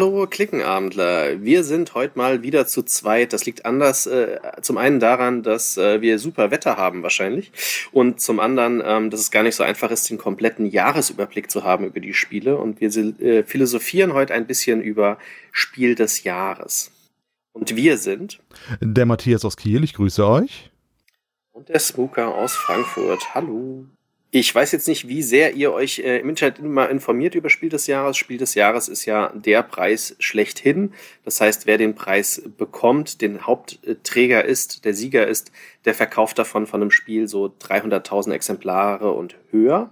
Hallo Klickenabendler, wir sind heute mal wieder zu zweit. Das liegt anders äh, zum einen daran, dass äh, wir super Wetter haben wahrscheinlich und zum anderen, ähm, dass es gar nicht so einfach ist, den kompletten Jahresüberblick zu haben über die Spiele und wir äh, philosophieren heute ein bisschen über Spiel des Jahres. Und wir sind der Matthias aus Kiel, ich grüße euch. Und der Smooker aus Frankfurt. Hallo. Ich weiß jetzt nicht, wie sehr ihr euch äh, im Internet immer informiert über Spiel des Jahres. Spiel des Jahres ist ja der Preis schlechthin. Das heißt, wer den Preis bekommt, den Hauptträger ist, der Sieger ist, der verkauft davon von einem Spiel so 300.000 Exemplare und höher.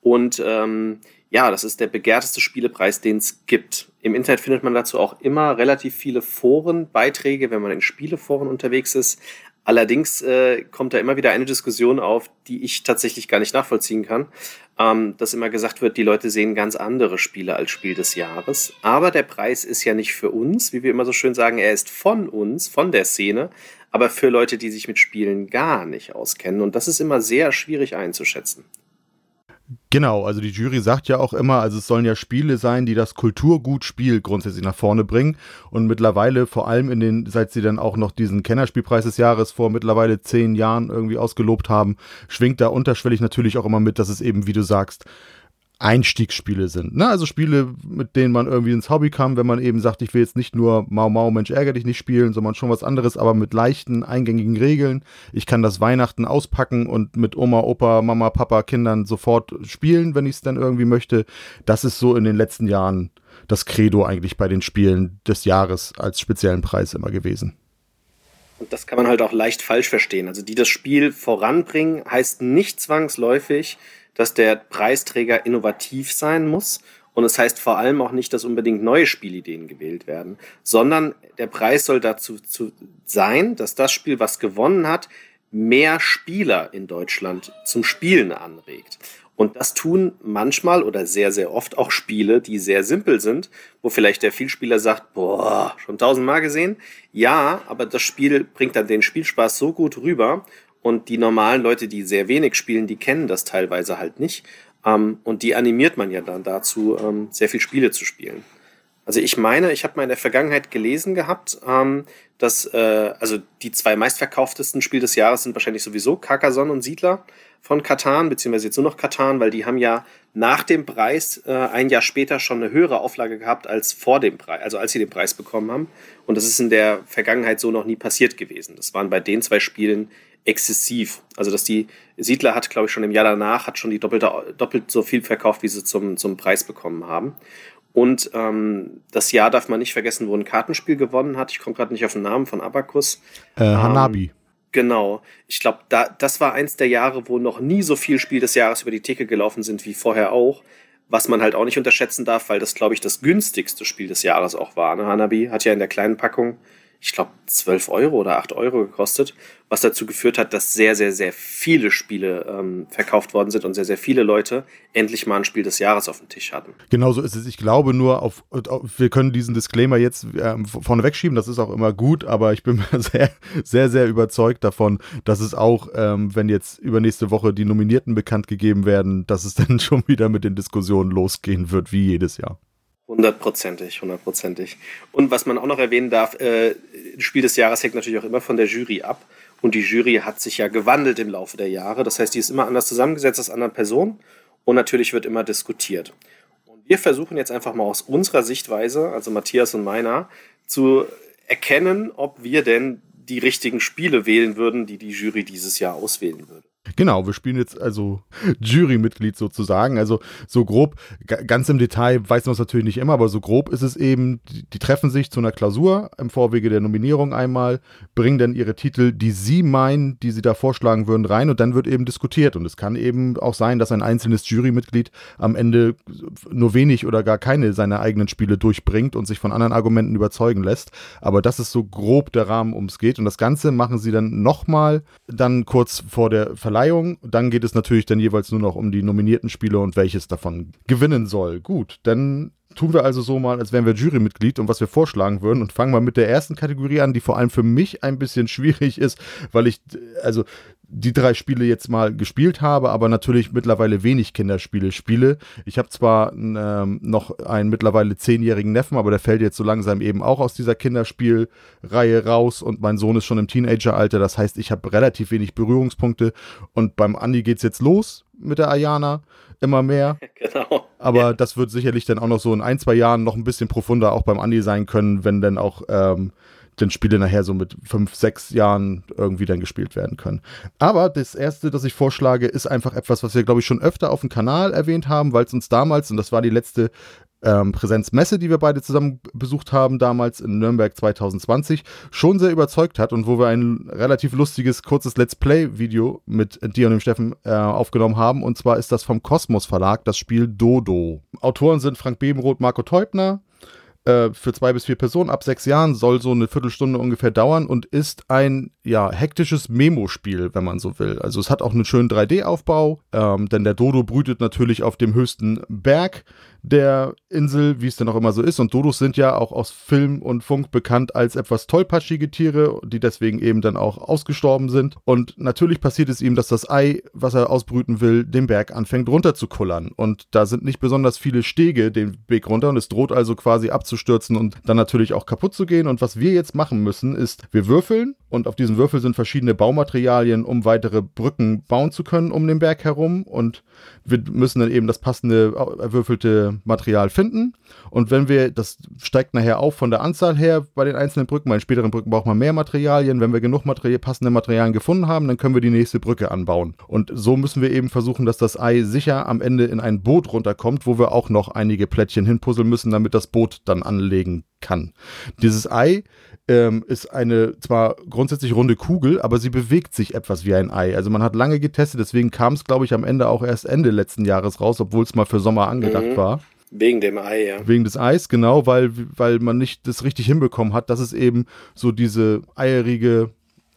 Und ähm, ja, das ist der begehrteste Spielepreis, den es gibt. Im Internet findet man dazu auch immer relativ viele Forenbeiträge, wenn man in Spieleforen unterwegs ist. Allerdings äh, kommt da immer wieder eine Diskussion auf, die ich tatsächlich gar nicht nachvollziehen kann, ähm, dass immer gesagt wird, die Leute sehen ganz andere Spiele als Spiel des Jahres. Aber der Preis ist ja nicht für uns, wie wir immer so schön sagen, er ist von uns, von der Szene, aber für Leute, die sich mit Spielen gar nicht auskennen. Und das ist immer sehr schwierig einzuschätzen. Genau, also die Jury sagt ja auch immer, also es sollen ja Spiele sein, die das Kulturgutspiel grundsätzlich nach vorne bringen. Und mittlerweile, vor allem in den, seit sie dann auch noch diesen Kennerspielpreis des Jahres vor mittlerweile zehn Jahren irgendwie ausgelobt haben, schwingt da unterschwellig natürlich auch immer mit, dass es eben, wie du sagst, Einstiegsspiele sind. Ne? Also Spiele, mit denen man irgendwie ins Hobby kam, wenn man eben sagt, ich will jetzt nicht nur Mau Mau, Mensch, ärger dich nicht spielen, sondern schon was anderes, aber mit leichten, eingängigen Regeln. Ich kann das Weihnachten auspacken und mit Oma, Opa, Mama, Papa, Kindern sofort spielen, wenn ich es dann irgendwie möchte. Das ist so in den letzten Jahren das Credo eigentlich bei den Spielen des Jahres als speziellen Preis immer gewesen. Und das kann man halt auch leicht falsch verstehen. Also die das Spiel voranbringen, heißt nicht zwangsläufig, dass der Preisträger innovativ sein muss. Und es das heißt vor allem auch nicht, dass unbedingt neue Spielideen gewählt werden, sondern der Preis soll dazu zu sein, dass das Spiel, was gewonnen hat, mehr Spieler in Deutschland zum Spielen anregt. Und das tun manchmal oder sehr, sehr oft auch Spiele, die sehr simpel sind, wo vielleicht der Vielspieler sagt, boah, schon tausendmal gesehen. Ja, aber das Spiel bringt dann den Spielspaß so gut rüber und die normalen Leute, die sehr wenig spielen, die kennen das teilweise halt nicht. Ähm, und die animiert man ja dann dazu, ähm, sehr viel Spiele zu spielen. Also ich meine, ich habe mal in der Vergangenheit gelesen gehabt, ähm, dass äh, also die zwei meistverkauftesten Spiele des Jahres sind wahrscheinlich sowieso Carcassonne und Siedler von Katan, beziehungsweise jetzt nur noch Katan, weil die haben ja nach dem Preis äh, ein Jahr später schon eine höhere Auflage gehabt als vor dem Preis, also als sie den Preis bekommen haben. Und das ist in der Vergangenheit so noch nie passiert gewesen. Das waren bei den zwei Spielen exzessiv. Also dass die Siedler hat, glaube ich, schon im Jahr danach, hat schon die doppelte, doppelt so viel verkauft, wie sie zum, zum Preis bekommen haben. Und ähm, das Jahr darf man nicht vergessen, wo ein Kartenspiel gewonnen hat. Ich komme gerade nicht auf den Namen von Abacus. Äh, Hanabi. Ähm, genau. Ich glaube, da, das war eins der Jahre, wo noch nie so viel Spiel des Jahres über die Theke gelaufen sind wie vorher auch. Was man halt auch nicht unterschätzen darf, weil das, glaube ich, das günstigste Spiel des Jahres auch war. Ne? Hanabi hat ja in der kleinen Packung ich glaube, 12 Euro oder 8 Euro gekostet, was dazu geführt hat, dass sehr, sehr, sehr viele Spiele ähm, verkauft worden sind und sehr, sehr viele Leute endlich mal ein Spiel des Jahres auf dem Tisch hatten. Genau so ist es. Ich glaube nur, auf, auf wir können diesen Disclaimer jetzt äh, vorne wegschieben, das ist auch immer gut, aber ich bin sehr, sehr, sehr überzeugt davon, dass es auch, ähm, wenn jetzt übernächste Woche die Nominierten bekannt gegeben werden, dass es dann schon wieder mit den Diskussionen losgehen wird, wie jedes Jahr. Hundertprozentig, hundertprozentig. Und was man auch noch erwähnen darf, äh, Spiel des Jahres hängt natürlich auch immer von der Jury ab. Und die Jury hat sich ja gewandelt im Laufe der Jahre. Das heißt, die ist immer anders zusammengesetzt als anderen Personen. Und natürlich wird immer diskutiert. Und wir versuchen jetzt einfach mal aus unserer Sichtweise, also Matthias und meiner, zu erkennen, ob wir denn die richtigen Spiele wählen würden, die die Jury dieses Jahr auswählen würde. Genau, wir spielen jetzt also Jurymitglied sozusagen. Also so grob, ganz im Detail weiß man es natürlich nicht immer, aber so grob ist es eben, die, treffen sich zu einer Klausur im Vorwege der Nominierung einmal, bringen dann ihre Titel, die sie meinen, die sie da vorschlagen würden, rein und dann wird eben diskutiert. Und es kann eben auch sein, dass ein einzelnes Jurymitglied am Ende nur wenig oder gar keine seiner eigenen Spiele durchbringt und sich von anderen Argumenten überzeugen lässt. Aber das ist so grob der Rahmen, um es geht. Und das Ganze machen sie dann nochmal, dann kurz vor der Verleihung Verleihung. Dann geht es natürlich dann jeweils nur noch um die nominierten Spiele und welches davon gewinnen soll. Gut, dann tun wir also so mal, als wären wir Jurymitglied und was wir vorschlagen würden und fangen mal mit der ersten Kategorie an, die vor allem für mich ein bisschen schwierig ist, weil ich, also die drei Spiele jetzt mal gespielt habe, aber natürlich mittlerweile wenig Kinderspiele spiele. Ich habe zwar ähm, noch einen mittlerweile zehnjährigen Neffen, aber der fällt jetzt so langsam eben auch aus dieser Kinderspielreihe raus und mein Sohn ist schon im Teenageralter. Das heißt, ich habe relativ wenig Berührungspunkte und beim Andi geht es jetzt los mit der Ayana immer mehr. Genau. Aber ja. das wird sicherlich dann auch noch so in ein, zwei Jahren noch ein bisschen profunder auch beim Andi sein können, wenn dann auch ähm, dann Spiele nachher so mit fünf, sechs Jahren irgendwie dann gespielt werden können. Aber das erste, das ich vorschlage, ist einfach etwas, was wir, glaube ich, schon öfter auf dem Kanal erwähnt haben, weil es uns damals, und das war die letzte ähm, Präsenzmesse, die wir beide zusammen besucht haben, damals in Nürnberg 2020, schon sehr überzeugt hat und wo wir ein relativ lustiges, kurzes Let's Play-Video mit dir und dem Steffen äh, aufgenommen haben. Und zwar ist das vom Kosmos Verlag, das Spiel Dodo. Autoren sind Frank Bebenroth, Marco Teubner, äh, für zwei bis vier Personen ab sechs Jahren, soll so eine Viertelstunde ungefähr dauern und ist ein ja, hektisches Memo-Spiel, wenn man so will. Also es hat auch einen schönen 3D-Aufbau, ähm, denn der Dodo brütet natürlich auf dem höchsten Berg der Insel, wie es denn auch immer so ist. Und Dodos sind ja auch aus Film und Funk bekannt als etwas tollpatschige Tiere, die deswegen eben dann auch ausgestorben sind. Und natürlich passiert es ihm, dass das Ei, was er ausbrüten will, den Berg anfängt runterzukullern. Und da sind nicht besonders viele Stege den Weg runter und es droht also quasi abzustürzen und dann natürlich auch kaputt zu gehen. Und was wir jetzt machen müssen, ist, wir würfeln und auf diesen Würfel sind verschiedene Baumaterialien, um weitere Brücken bauen zu können um den Berg herum. Und wir müssen dann eben das passende erwürfelte Material finden. Und wenn wir, das steigt nachher auf von der Anzahl her bei den einzelnen Brücken, bei den späteren Brücken braucht man mehr Materialien. Wenn wir genug Material, passende Materialien gefunden haben, dann können wir die nächste Brücke anbauen. Und so müssen wir eben versuchen, dass das Ei sicher am Ende in ein Boot runterkommt, wo wir auch noch einige Plättchen hinpuzzeln müssen, damit das Boot dann anlegen kann. Dieses Ei ähm, ist eine zwar grundsätzlich runde Kugel, aber sie bewegt sich etwas wie ein Ei. Also man hat lange getestet, deswegen kam es, glaube ich, am Ende auch erst Ende letzten Jahres raus, obwohl es mal für Sommer angedacht mhm. war. Wegen dem Ei, ja. Wegen des Eis, genau, weil, weil man nicht das richtig hinbekommen hat, dass es eben so diese eierige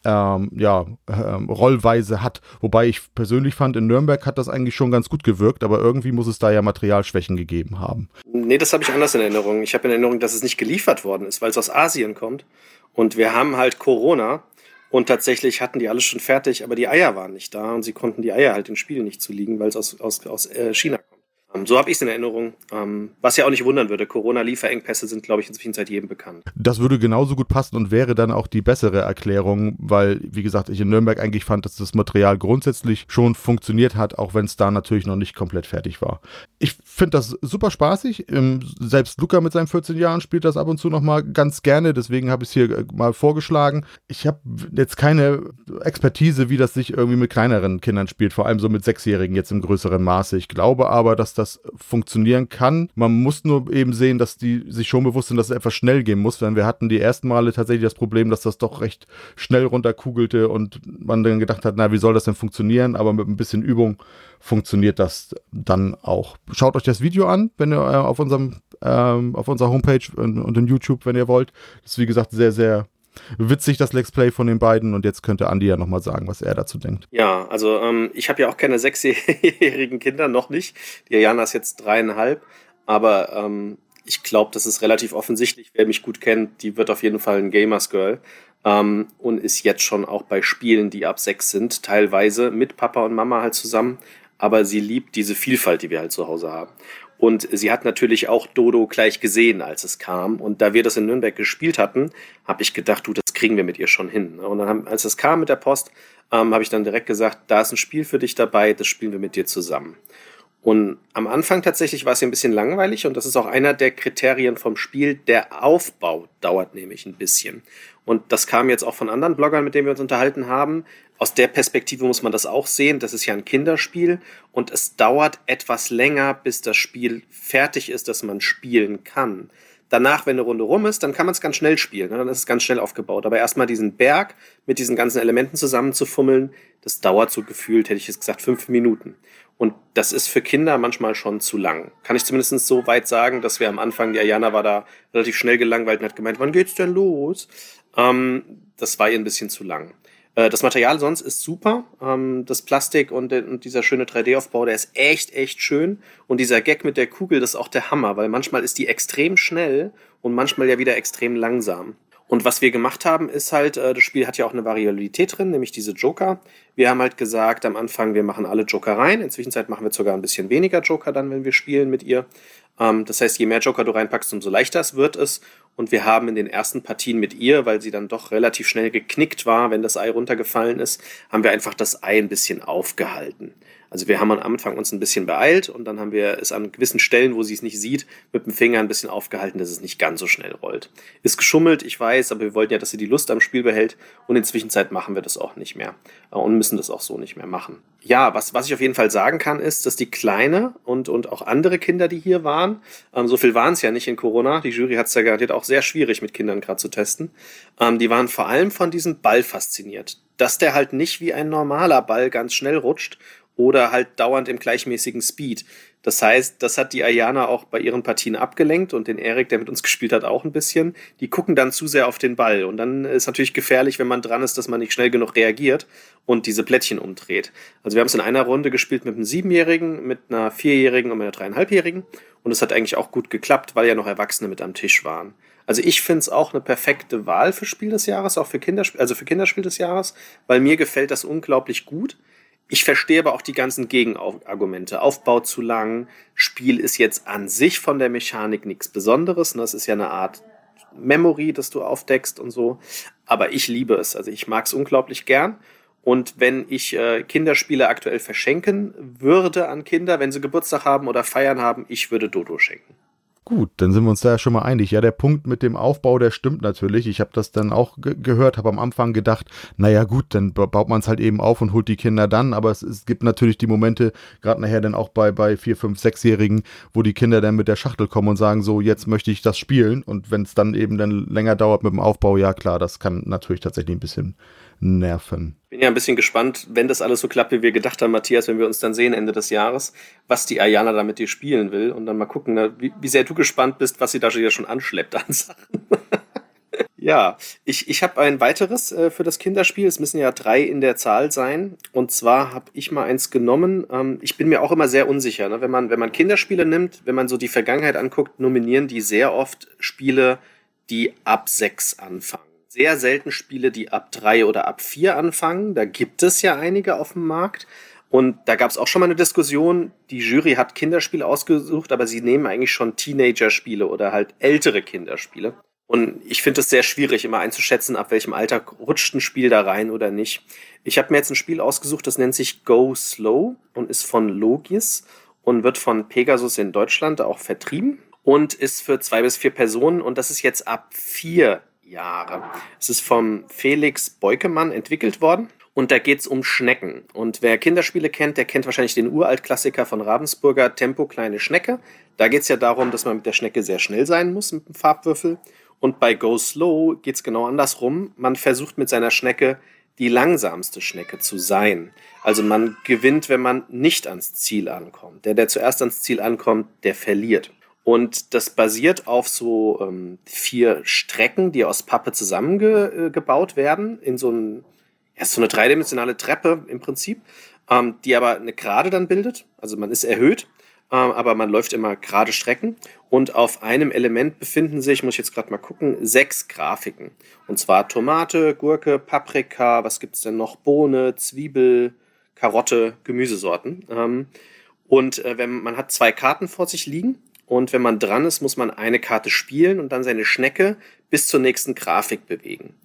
ähm, ja, ähm, Rollweise hat. Wobei ich persönlich fand, in Nürnberg hat das eigentlich schon ganz gut gewirkt, aber irgendwie muss es da ja Materialschwächen gegeben haben. Nee, das habe ich anders in Erinnerung. Ich habe in Erinnerung, dass es nicht geliefert worden ist, weil es aus Asien kommt. Und wir haben halt Corona und tatsächlich hatten die alles schon fertig, aber die Eier waren nicht da und sie konnten die Eier halt im Spiel nicht zuliegen, weil es aus, aus, aus äh, China kommt. Ähm, so habe ich es in Erinnerung. Ähm, was ja auch nicht wundern würde. Corona-Lieferengpässe sind, glaube ich, inzwischen seit jedem bekannt. Das würde genauso gut passen und wäre dann auch die bessere Erklärung, weil, wie gesagt, ich in Nürnberg eigentlich fand, dass das Material grundsätzlich schon funktioniert hat, auch wenn es da natürlich noch nicht komplett fertig war. Ich finde das super spaßig. Ähm, selbst Luca mit seinen 14 Jahren spielt das ab und zu noch mal ganz gerne. Deswegen habe ich es hier äh, mal vorgeschlagen. Ich habe jetzt keine Expertise, wie das sich irgendwie mit kleineren Kindern spielt, vor allem so mit Sechsjährigen jetzt im größeren Maße. Ich glaube aber, dass das funktionieren kann. Man muss nur eben sehen, dass die sich schon bewusst sind, dass es etwas schnell gehen muss, denn wir hatten die ersten Male tatsächlich das Problem, dass das doch recht schnell runterkugelte und man dann gedacht hat, na, wie soll das denn funktionieren? Aber mit ein bisschen Übung funktioniert das dann auch. Schaut euch das Video an, wenn ihr äh, auf unserem ähm, auf unserer Homepage und, und in YouTube, wenn ihr wollt. Das ist wie gesagt sehr, sehr witzig, das Let's Play von den beiden. Und jetzt könnte Andi ja nochmal sagen, was er dazu denkt. Ja, also ähm, ich habe ja auch keine sechsjährigen Kinder, noch nicht. Die Jana ist jetzt dreieinhalb. Aber ähm, ich glaube, das ist relativ offensichtlich. Wer mich gut kennt, die wird auf jeden Fall ein Gamers Girl. Ähm, und ist jetzt schon auch bei Spielen, die ab sechs sind, teilweise mit Papa und Mama halt zusammen. Aber sie liebt diese Vielfalt, die wir halt zu Hause haben. Und sie hat natürlich auch Dodo gleich gesehen, als es kam. Und da wir das in Nürnberg gespielt hatten, habe ich gedacht, du, das kriegen wir mit ihr schon hin. Und dann, haben, als es kam mit der Post, ähm, habe ich dann direkt gesagt, da ist ein Spiel für dich dabei, das spielen wir mit dir zusammen. Und am Anfang tatsächlich war es ein bisschen langweilig und das ist auch einer der Kriterien vom Spiel. Der Aufbau dauert nämlich ein bisschen. Und das kam jetzt auch von anderen Bloggern, mit denen wir uns unterhalten haben. Aus der Perspektive muss man das auch sehen. Das ist ja ein Kinderspiel und es dauert etwas länger, bis das Spiel fertig ist, dass man spielen kann. Danach, wenn eine Runde rum ist, dann kann man es ganz schnell spielen. Ne? Dann ist es ganz schnell aufgebaut. Aber erstmal diesen Berg mit diesen ganzen Elementen zusammenzufummeln, das dauert so gefühlt, hätte ich jetzt gesagt, fünf Minuten. Und das ist für Kinder manchmal schon zu lang. Kann ich zumindest so weit sagen, dass wir am Anfang, die Ayana war da relativ schnell gelangweilt und hat gemeint, wann geht's denn los? Ähm, das war ihr ein bisschen zu lang. Äh, das Material sonst ist super. Ähm, das Plastik und, dieser schöne 3D-Aufbau, der ist echt, echt schön. Und dieser Gag mit der Kugel, das ist auch der Hammer, weil manchmal ist die extrem schnell und manchmal ja wieder extrem langsam. Und was wir gemacht haben, ist halt, äh, das Spiel hat ja auch eine Variabilität drin, nämlich diese Joker. Wir haben halt gesagt, am Anfang, wir machen alle Joker rein. Inzwischen machen wir sogar ein bisschen weniger Joker dann, wenn wir spielen mit ihr. Ähm, das heißt, je mehr Joker du reinpackst, umso leichter wird es. Und wir haben in den ersten Partien mit ihr, weil sie dann doch relativ schnell geknickt war, wenn das Ei runtergefallen ist, haben wir einfach das Ei ein bisschen aufgehalten. Also wir haben am Anfang uns ein bisschen beeilt und dann haben wir es an gewissen Stellen, wo sie es nicht sieht, mit dem Finger ein bisschen aufgehalten, dass es nicht ganz so schnell rollt. Ist geschummelt, ich weiß, aber wir wollten ja, dass sie die Lust am Spiel behält und in Zwischenzeit machen wir das auch nicht mehr äh, und müssen das auch so nicht mehr machen. Ja, was, was ich auf jeden Fall sagen kann, ist, dass die Kleine und, und auch andere Kinder, die hier waren, ähm, so viel waren es ja nicht in Corona, die Jury hat es ja garantiert auch sehr schwierig mit Kindern gerade zu testen, ähm, die waren vor allem von diesem Ball fasziniert. Dass der halt nicht wie ein normaler Ball ganz schnell rutscht oder halt dauernd im gleichmäßigen Speed. Das heißt, das hat die Ayana auch bei ihren Partien abgelenkt und den Erik, der mit uns gespielt hat, auch ein bisschen. Die gucken dann zu sehr auf den Ball und dann ist natürlich gefährlich, wenn man dran ist, dass man nicht schnell genug reagiert und diese Plättchen umdreht. Also wir haben es in einer Runde gespielt mit einem Siebenjährigen, mit einer Vierjährigen und einer Dreieinhalbjährigen und es hat eigentlich auch gut geklappt, weil ja noch Erwachsene mit am Tisch waren. Also ich finde es auch eine perfekte Wahl für Spiel des Jahres, auch für Kinderspiel, also für Kinderspiel des Jahres, weil mir gefällt das unglaublich gut. Ich verstehe aber auch die ganzen Gegenargumente. Aufbau zu lang, Spiel ist jetzt an sich von der Mechanik nichts Besonderes. Das ist ja eine Art Memory, das du aufdeckst und so. Aber ich liebe es. Also ich mag es unglaublich gern. Und wenn ich äh, Kinderspiele aktuell verschenken würde an Kinder, wenn sie Geburtstag haben oder feiern haben, ich würde Dodo schenken. Gut, dann sind wir uns da ja schon mal einig. Ja, der Punkt mit dem Aufbau, der stimmt natürlich. Ich habe das dann auch ge gehört, habe am Anfang gedacht, naja gut, dann baut man es halt eben auf und holt die Kinder dann. Aber es, es gibt natürlich die Momente, gerade nachher dann auch bei, bei vier, fünf, sechsjährigen, wo die Kinder dann mit der Schachtel kommen und sagen, so, jetzt möchte ich das spielen. Und wenn es dann eben dann länger dauert mit dem Aufbau, ja klar, das kann natürlich tatsächlich ein bisschen nerven. Bin ja ein bisschen gespannt, wenn das alles so klappt, wie wir gedacht haben, Matthias, wenn wir uns dann sehen Ende des Jahres, was die Ayana da mit dir spielen will und dann mal gucken, ne, wie, wie sehr du gespannt bist, was sie da schon anschleppt an Sachen. ja, ich, ich habe ein weiteres äh, für das Kinderspiel. Es müssen ja drei in der Zahl sein. Und zwar habe ich mal eins genommen. Ähm, ich bin mir auch immer sehr unsicher. Ne? Wenn, man, wenn man Kinderspiele nimmt, wenn man so die Vergangenheit anguckt, nominieren die sehr oft Spiele, die ab sechs anfangen sehr selten Spiele, die ab drei oder ab vier anfangen. Da gibt es ja einige auf dem Markt. Und da gab es auch schon mal eine Diskussion. Die Jury hat Kinderspiele ausgesucht, aber sie nehmen eigentlich schon Teenager-Spiele oder halt ältere Kinderspiele. Und ich finde es sehr schwierig, immer einzuschätzen, ab welchem Alter rutscht ein Spiel da rein oder nicht. Ich habe mir jetzt ein Spiel ausgesucht, das nennt sich Go Slow und ist von Logis und wird von Pegasus in Deutschland auch vertrieben und ist für zwei bis vier Personen und das ist jetzt ab vier Jahre. Es ist vom Felix Beukemann entwickelt worden. Und da geht es um Schnecken. Und wer Kinderspiele kennt, der kennt wahrscheinlich den Uralt-Klassiker von Ravensburger, Tempo kleine Schnecke. Da geht es ja darum, dass man mit der Schnecke sehr schnell sein muss mit dem Farbwürfel. Und bei Go Slow geht es genau andersrum. Man versucht mit seiner Schnecke die langsamste Schnecke zu sein. Also man gewinnt, wenn man nicht ans Ziel ankommt. Der, der zuerst ans Ziel ankommt, der verliert. Und das basiert auf so ähm, vier Strecken, die aus Pappe zusammengebaut werden, in so, ein, ja, so eine dreidimensionale Treppe im Prinzip, ähm, die aber eine Gerade dann bildet. Also man ist erhöht, ähm, aber man läuft immer gerade Strecken. Und auf einem Element befinden sich, muss ich jetzt gerade mal gucken, sechs Grafiken. Und zwar Tomate, Gurke, Paprika, was gibt's denn noch? Bohne, Zwiebel, Karotte, Gemüsesorten. Ähm, und äh, wenn man hat zwei Karten vor sich liegen und wenn man dran ist, muss man eine Karte spielen und dann seine Schnecke bis zur nächsten Grafik bewegen,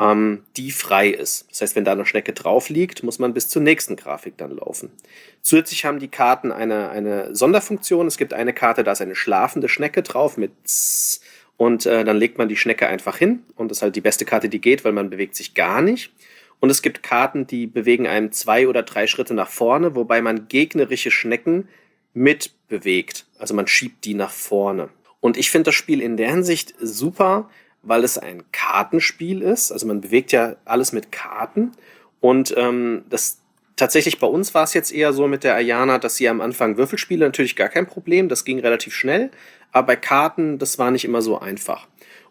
ähm, die frei ist. Das heißt, wenn da eine Schnecke drauf liegt, muss man bis zur nächsten Grafik dann laufen. Zusätzlich haben die Karten eine, eine Sonderfunktion. Es gibt eine Karte, da ist eine schlafende Schnecke drauf mit Z und äh, dann legt man die Schnecke einfach hin und das ist halt die beste Karte, die geht, weil man bewegt sich gar nicht. Und es gibt Karten, die bewegen einem zwei oder drei Schritte nach vorne, wobei man gegnerische Schnecken mitbewegt. Also man schiebt die nach vorne. Und ich finde das Spiel in der Hinsicht super, weil es ein Kartenspiel ist. Also man bewegt ja alles mit Karten. Und ähm, das tatsächlich bei uns war es jetzt eher so mit der Ayana, dass sie am Anfang Würfelspiele natürlich gar kein Problem, das ging relativ schnell. Aber bei Karten, das war nicht immer so einfach.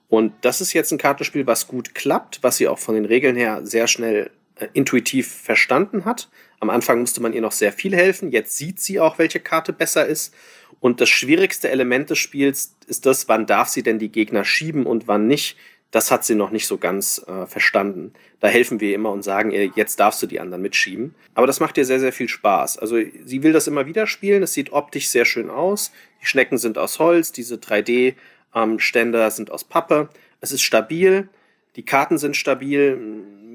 Und das ist jetzt ein Kartenspiel, was gut klappt, was sie auch von den Regeln her sehr schnell äh, intuitiv verstanden hat. Am Anfang musste man ihr noch sehr viel helfen. Jetzt sieht sie auch, welche Karte besser ist. Und das schwierigste Element des Spiels ist das, wann darf sie denn die Gegner schieben und wann nicht. Das hat sie noch nicht so ganz äh, verstanden. Da helfen wir immer und sagen ihr, jetzt darfst du die anderen mitschieben. Aber das macht ihr sehr, sehr viel Spaß. Also sie will das immer wieder spielen. Es sieht optisch sehr schön aus. Die Schnecken sind aus Holz, diese 3D-Ständer ähm, sind aus Pappe. Es ist stabil. Die Karten sind stabil.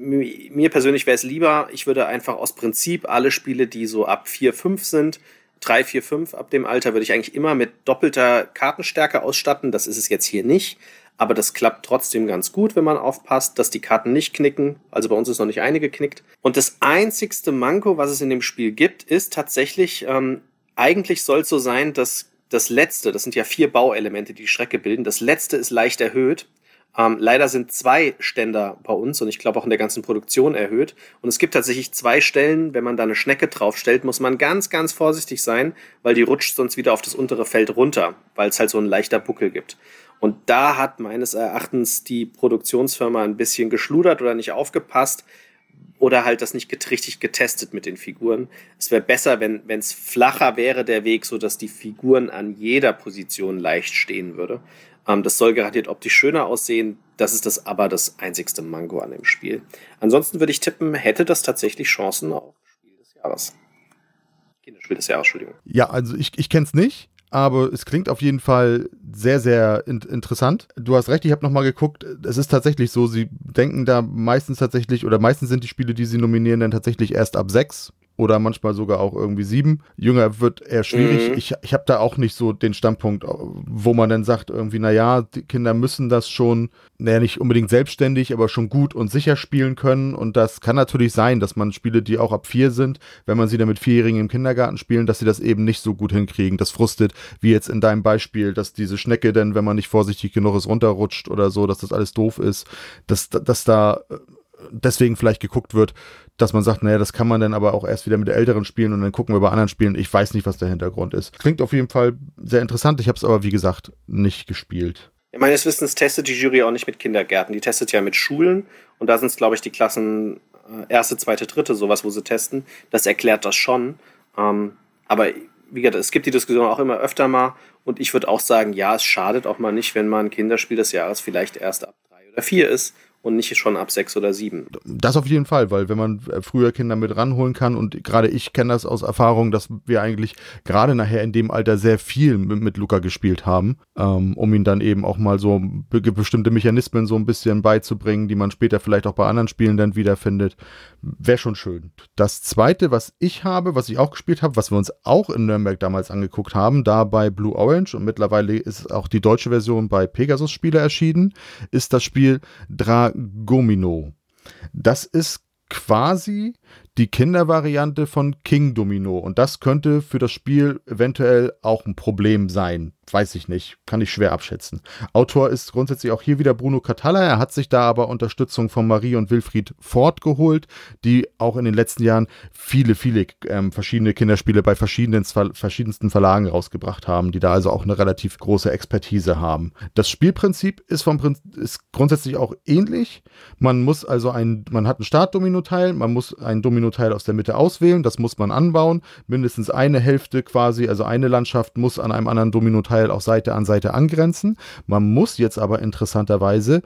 Mir persönlich wäre es lieber, ich würde einfach aus Prinzip alle Spiele, die so ab 4, 5 sind, 3, 4, 5, ab dem Alter würde ich eigentlich immer mit doppelter Kartenstärke ausstatten. Das ist es jetzt hier nicht. Aber das klappt trotzdem ganz gut, wenn man aufpasst, dass die Karten nicht knicken. Also bei uns ist noch nicht eine geknickt. Und das einzigste Manko, was es in dem Spiel gibt, ist tatsächlich, ähm, eigentlich soll es so sein, dass das letzte, das sind ja vier Bauelemente, die die Strecke bilden, das letzte ist leicht erhöht. Ähm, leider sind zwei Ständer bei uns und ich glaube auch in der ganzen Produktion erhöht. Und es gibt tatsächlich zwei Stellen, wenn man da eine Schnecke draufstellt, muss man ganz, ganz vorsichtig sein, weil die rutscht sonst wieder auf das untere Feld runter, weil es halt so ein leichter Buckel gibt. Und da hat meines Erachtens die Produktionsfirma ein bisschen geschludert oder nicht aufgepasst oder halt das nicht richtig getestet mit den Figuren. Es wäre besser, wenn es flacher wäre der Weg, so dass die Figuren an jeder Position leicht stehen würde. Ähm, das soll garantiert optisch schöner aussehen. Das ist das aber das einzigste Mango an dem Spiel. Ansonsten würde ich tippen, hätte das tatsächlich Chancen auf Spiel des Jahres. Kinderspiel des Jahres, Entschuldigung. Ja, also ich, ich kenne es nicht aber es klingt auf jeden Fall sehr, sehr in interessant. Du hast recht, ich habe nochmal geguckt, es ist tatsächlich so, sie denken da meistens tatsächlich, oder meistens sind die Spiele, die sie nominieren, dann tatsächlich erst ab sechs oder manchmal sogar auch irgendwie sieben. Jünger wird eher schwierig. Mhm. Ich, ich habe da auch nicht so den Standpunkt, wo man dann sagt, irgendwie, naja, die Kinder müssen das schon, naja, nicht unbedingt selbstständig, aber schon gut und sicher spielen können. Und das kann natürlich sein, dass man Spiele, die auch ab vier sind, wenn man sie dann mit Vierjährigen im Kindergarten spielen, dass sie das eben nicht so gut hinkriegen. Das frustet, wie jetzt in deinem Beispiel, dass diese Schnecke dann, wenn man nicht vorsichtig genug ist, runterrutscht oder so, dass das alles doof ist, dass, dass da deswegen vielleicht geguckt wird, dass man sagt, naja, das kann man dann aber auch erst wieder mit der Älteren spielen und dann gucken wir bei anderen Spielen. Ich weiß nicht, was der Hintergrund ist. Klingt auf jeden Fall sehr interessant. Ich habe es aber, wie gesagt, nicht gespielt. Meines Wissens testet die Jury auch nicht mit Kindergärten. Die testet ja mit Schulen und da sind es, glaube ich, die Klassen äh, erste, zweite, dritte, sowas, wo sie testen. Das erklärt das schon. Ähm, aber wie gesagt, es gibt die Diskussion auch immer öfter mal und ich würde auch sagen, ja, es schadet auch mal nicht, wenn man ein Kinderspiel des Jahres vielleicht erst ab drei oder vier ist und nicht schon ab sechs oder sieben. Das auf jeden Fall, weil wenn man äh, früher Kinder mit ranholen kann und gerade ich kenne das aus Erfahrung, dass wir eigentlich gerade nachher in dem Alter sehr viel mit, Luca gespielt haben, ähm, um ihn dann eben auch mal so be bestimmte Mechanismen so ein bisschen beizubringen, die man später vielleicht auch bei anderen Spielen dann wiederfindet. Wäre schon schön. Das zweite, was ich habe, was ich auch gespielt habe, was wir uns auch in Nürnberg damals angeguckt haben, da bei Blue Orange und mittlerweile ist auch die deutsche Version bei Pegasus Spiele erschienen, ist das Spiel Dra Gomino. Das ist quasi die Kindervariante von King Domino. Und das könnte für das Spiel eventuell auch ein Problem sein. Weiß ich nicht. Kann ich schwer abschätzen. Autor ist grundsätzlich auch hier wieder Bruno Catalla. Er hat sich da aber Unterstützung von Marie und Wilfried Ford geholt, die auch in den letzten Jahren viele, viele ähm, verschiedene Kinderspiele bei verschiedenen, verschiedensten Verlagen rausgebracht haben, die da also auch eine relativ große Expertise haben. Das Spielprinzip ist, vom Prinzip, ist grundsätzlich auch ähnlich. Man muss also ein, man hat ein Startdomino-Teil, man muss ein Domino Dominoteil aus der Mitte auswählen. Das muss man anbauen. Mindestens eine Hälfte quasi, also eine Landschaft muss an einem anderen Dominoteil auch Seite an Seite angrenzen. Man muss jetzt aber interessanterweise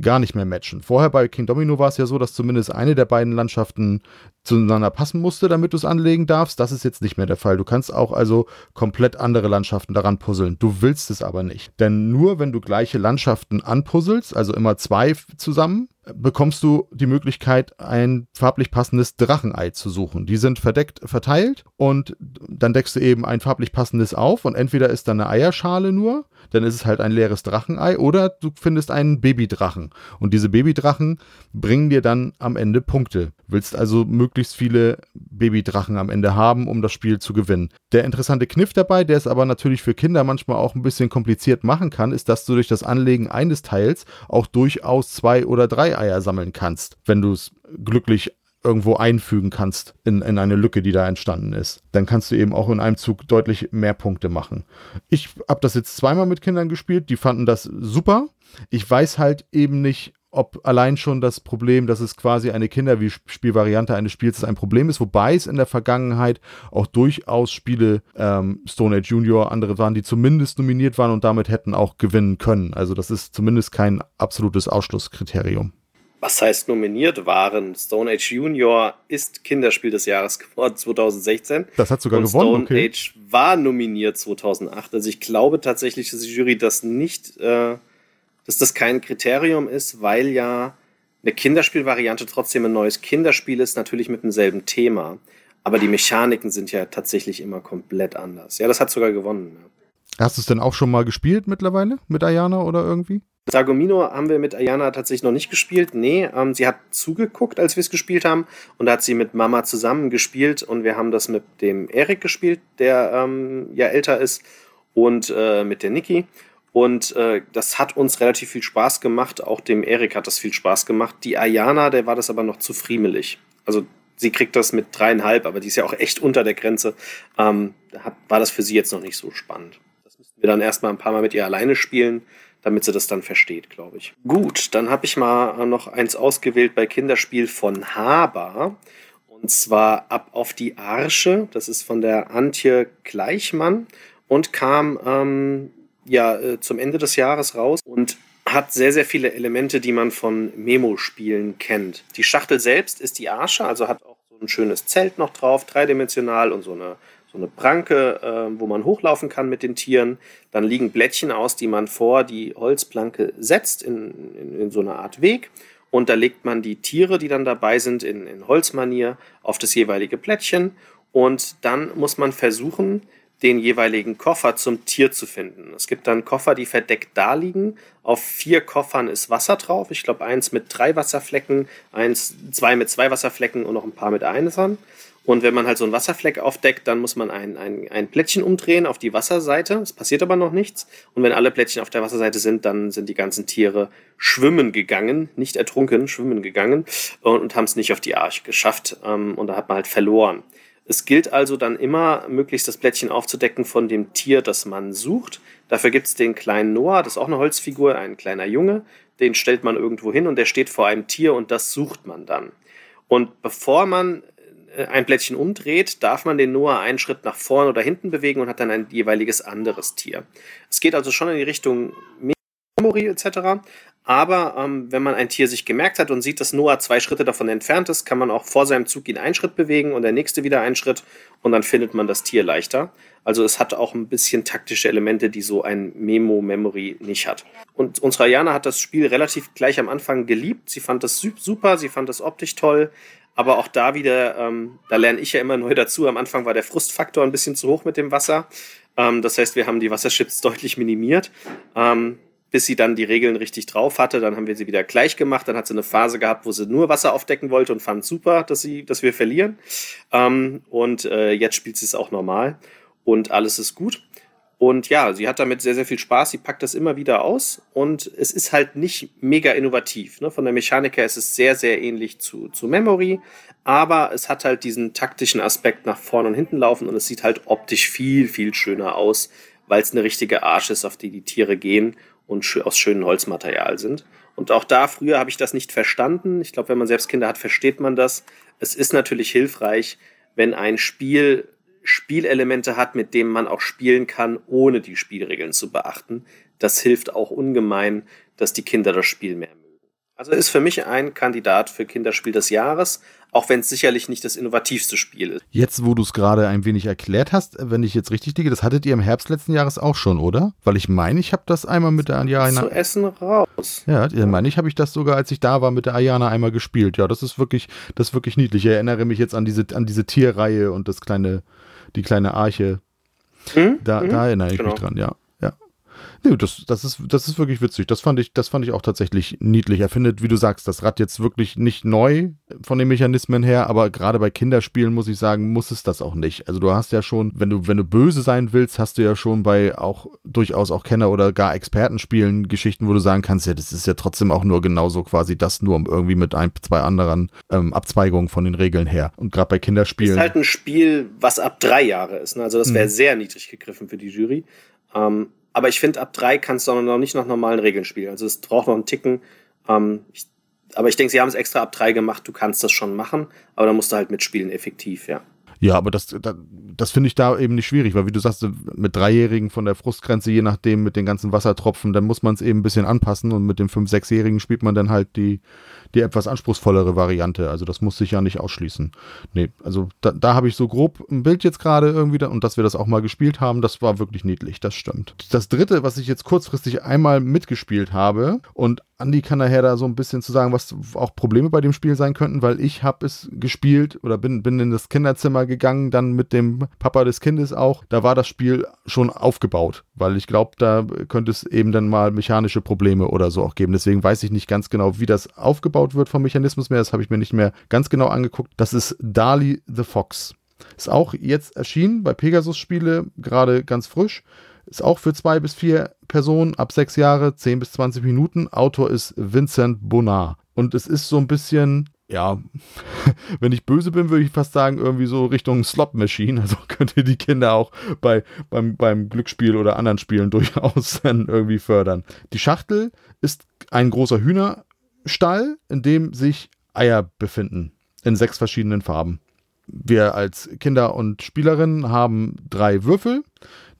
gar nicht mehr matchen. Vorher bei King Domino war es ja so, dass zumindest eine der beiden Landschaften zueinander passen musste, damit du es anlegen darfst. Das ist jetzt nicht mehr der Fall. Du kannst auch also komplett andere Landschaften daran puzzeln. Du willst es aber nicht. Denn nur wenn du gleiche Landschaften anpuzzelst, also immer zwei zusammen, bekommst du die Möglichkeit, ein farblich passendes Drachenei zu suchen. Die sind verdeckt verteilt und dann deckst du eben ein farblich passendes auf und entweder ist da eine Eierschale nur, dann ist es halt ein leeres Drachenei oder du findest einen Babydrachen und diese Babydrachen bringen dir dann am Ende Punkte. Willst also möglichst viele Babydrachen am Ende haben, um das Spiel zu gewinnen. Der interessante Kniff dabei, der es aber natürlich für Kinder manchmal auch ein bisschen kompliziert machen kann, ist, dass du durch das Anlegen eines Teils auch durchaus zwei oder drei Eier sammeln kannst, wenn du es glücklich irgendwo einfügen kannst in, in eine Lücke, die da entstanden ist. Dann kannst du eben auch in einem Zug deutlich mehr Punkte machen. Ich habe das jetzt zweimal mit Kindern gespielt, die fanden das super. Ich weiß halt eben nicht, ob allein schon das Problem, dass es quasi eine Kinderspielvariante eines Spiels ein Problem ist, wobei es in der Vergangenheit auch durchaus Spiele, ähm, Stone Age Junior, andere waren, die zumindest nominiert waren und damit hätten auch gewinnen können. Also das ist zumindest kein absolutes Ausschlusskriterium. Was heißt nominiert waren? Stone Age Junior ist Kinderspiel des Jahres geworden 2016. Das hat sogar und gewonnen. Stone okay. Age war nominiert 2008. Also ich glaube tatsächlich, dass die Jury das nicht äh, dass das kein Kriterium ist, weil ja eine Kinderspielvariante trotzdem ein neues Kinderspiel ist, natürlich mit demselben Thema. Aber die Mechaniken sind ja tatsächlich immer komplett anders. Ja, das hat sogar gewonnen. Ja. Hast du es denn auch schon mal gespielt mittlerweile mit Ayana oder irgendwie? Sagomino haben wir mit Ayana tatsächlich noch nicht gespielt. Nee, ähm, sie hat zugeguckt, als wir es gespielt haben. Und da hat sie mit Mama zusammen gespielt. Und wir haben das mit dem Erik gespielt, der ähm, ja älter ist. Und äh, mit der Niki. Und äh, das hat uns relativ viel Spaß gemacht. Auch dem Erik hat das viel Spaß gemacht. Die Ayana, der war das aber noch zu friemelig. Also sie kriegt das mit dreieinhalb, aber die ist ja auch echt unter der Grenze. Ähm, hat, war das für sie jetzt noch nicht so spannend. Das müssten wir dann erstmal ein paar Mal mit ihr alleine spielen, damit sie das dann versteht, glaube ich. Gut, dann habe ich mal noch eins ausgewählt bei Kinderspiel von Haber. Und zwar Ab auf die Arsche. Das ist von der Antje Gleichmann und kam ähm, ja äh, zum Ende des Jahres raus und hat sehr, sehr viele Elemente, die man von Memo-Spielen kennt. Die Schachtel selbst ist die Arsche, also hat auch so ein schönes Zelt noch drauf, dreidimensional und so eine, so eine Pranke, äh, wo man hochlaufen kann mit den Tieren. Dann liegen Blättchen aus, die man vor die Holzplanke setzt, in, in, in so eine Art Weg. Und da legt man die Tiere, die dann dabei sind, in, in Holzmanier auf das jeweilige Plättchen. Und dann muss man versuchen, den jeweiligen Koffer zum Tier zu finden. Es gibt dann Koffer, die verdeckt da liegen. Auf vier Koffern ist Wasser drauf. Ich glaube, eins mit drei Wasserflecken, eins, zwei mit zwei Wasserflecken und noch ein paar mit einem. Und wenn man halt so einen Wasserfleck aufdeckt, dann muss man ein, ein, ein Plättchen umdrehen auf die Wasserseite. Es passiert aber noch nichts. Und wenn alle Plättchen auf der Wasserseite sind, dann sind die ganzen Tiere schwimmen gegangen, nicht ertrunken, schwimmen gegangen und, und haben es nicht auf die Arche geschafft. Ähm, und da hat man halt verloren. Es gilt also dann immer, möglichst das Blättchen aufzudecken von dem Tier, das man sucht. Dafür gibt es den kleinen Noah, das ist auch eine Holzfigur, ein kleiner Junge. Den stellt man irgendwo hin und der steht vor einem Tier und das sucht man dann. Und bevor man ein Blättchen umdreht, darf man den Noah einen Schritt nach vorne oder hinten bewegen und hat dann ein jeweiliges anderes Tier. Es geht also schon in die Richtung Memory etc. Aber ähm, wenn man ein Tier sich gemerkt hat und sieht, dass Noah zwei Schritte davon entfernt ist, kann man auch vor seinem Zug ihn einen Schritt bewegen und der nächste wieder einen Schritt und dann findet man das Tier leichter. Also es hat auch ein bisschen taktische Elemente, die so ein Memo-Memory nicht hat. Und unsere Jana hat das Spiel relativ gleich am Anfang geliebt. Sie fand das super, sie fand das optisch toll. Aber auch da wieder, ähm, da lerne ich ja immer neu dazu. Am Anfang war der Frustfaktor ein bisschen zu hoch mit dem Wasser. Ähm, das heißt, wir haben die Wasserschips deutlich minimiert. Ähm, bis sie dann die Regeln richtig drauf hatte. Dann haben wir sie wieder gleich gemacht. Dann hat sie eine Phase gehabt, wo sie nur Wasser aufdecken wollte und fand super, dass, sie, dass wir verlieren. Ähm, und äh, jetzt spielt sie es auch normal und alles ist gut. Und ja, sie hat damit sehr, sehr viel Spaß. Sie packt das immer wieder aus und es ist halt nicht mega innovativ. Ne? Von der Mechanik her ist es sehr, sehr ähnlich zu, zu Memory, aber es hat halt diesen taktischen Aspekt nach vorne und hinten laufen und es sieht halt optisch viel, viel schöner aus, weil es eine richtige Arsch ist, auf die die Tiere gehen und aus schönem Holzmaterial sind. Und auch da, früher habe ich das nicht verstanden. Ich glaube, wenn man selbst Kinder hat, versteht man das. Es ist natürlich hilfreich, wenn ein Spiel Spielelemente hat, mit denen man auch spielen kann, ohne die Spielregeln zu beachten. Das hilft auch ungemein, dass die Kinder das Spiel mehr mögen. Also ist für mich ein Kandidat für Kinderspiel des Jahres, auch wenn es sicherlich nicht das innovativste Spiel ist. Jetzt, wo du es gerade ein wenig erklärt hast, wenn ich jetzt richtig liege, das hattet ihr im Herbst letzten Jahres auch schon, oder? Weil ich meine, ich habe das einmal mit der Ayana. Zu Essen raus. Ja, ich meine, ich habe ich das sogar, als ich da war, mit der Ayana einmal gespielt. Ja, das ist wirklich, das ist wirklich niedlich. Ich erinnere mich jetzt an diese, an diese Tierreihe und das kleine, die kleine Arche. Hm? Da, mhm. da erinnere ich genau. mich dran, ja. Nee, das, das, ist, das ist wirklich witzig. Das fand, ich, das fand ich auch tatsächlich niedlich. Er findet, wie du sagst, das Rad jetzt wirklich nicht neu von den Mechanismen her, aber gerade bei Kinderspielen muss ich sagen, muss es das auch nicht. Also du hast ja schon, wenn du, wenn du böse sein willst, hast du ja schon bei auch durchaus auch Kenner- oder gar Expertenspielen Geschichten, wo du sagen kannst, ja, das ist ja trotzdem auch nur genauso quasi das, nur irgendwie mit ein, zwei anderen ähm, Abzweigungen von den Regeln her. Und gerade bei Kinderspielen. Das ist halt ein Spiel, was ab drei Jahre ist. Ne? Also das wäre mhm. sehr niedrig gegriffen für die Jury. Ähm, aber ich finde, ab drei kannst du noch nicht nach normalen Regeln spielen. Also es braucht noch einen Ticken. Ähm, ich, aber ich denke, sie haben es extra ab drei gemacht, du kannst das schon machen, aber dann musst du halt mitspielen, effektiv, ja. Ja, aber das, das, das finde ich da eben nicht schwierig, weil wie du sagst, mit Dreijährigen von der Frustgrenze, je nachdem mit den ganzen Wassertropfen, dann muss man es eben ein bisschen anpassen und mit dem Fünf-, Sechsjährigen spielt man dann halt die, die etwas anspruchsvollere Variante. Also das muss sich ja nicht ausschließen. Nee, also da, da habe ich so grob ein Bild jetzt gerade irgendwie da, und dass wir das auch mal gespielt haben, das war wirklich niedlich, das stimmt. Das dritte, was ich jetzt kurzfristig einmal mitgespielt habe und Andi kann nachher da so ein bisschen zu sagen, was auch Probleme bei dem Spiel sein könnten, weil ich habe es gespielt oder bin, bin in das Kinderzimmer gegangen, dann mit dem Papa des Kindes auch. Da war das Spiel schon aufgebaut, weil ich glaube, da könnte es eben dann mal mechanische Probleme oder so auch geben. Deswegen weiß ich nicht ganz genau, wie das aufgebaut wird vom Mechanismus mehr. Das habe ich mir nicht mehr ganz genau angeguckt. Das ist Dali the Fox. Ist auch jetzt erschienen bei Pegasus Spiele, gerade ganz frisch. Ist auch für zwei bis vier Personen ab sechs Jahre, zehn bis zwanzig Minuten. Autor ist Vincent Bonnard. Und es ist so ein bisschen, ja, wenn ich böse bin, würde ich fast sagen, irgendwie so Richtung Slot Machine. Also könnt ihr die Kinder auch bei, beim, beim Glücksspiel oder anderen Spielen durchaus dann irgendwie fördern. Die Schachtel ist ein großer Hühnerstall, in dem sich Eier befinden. In sechs verschiedenen Farben. Wir als Kinder und Spielerinnen haben drei Würfel.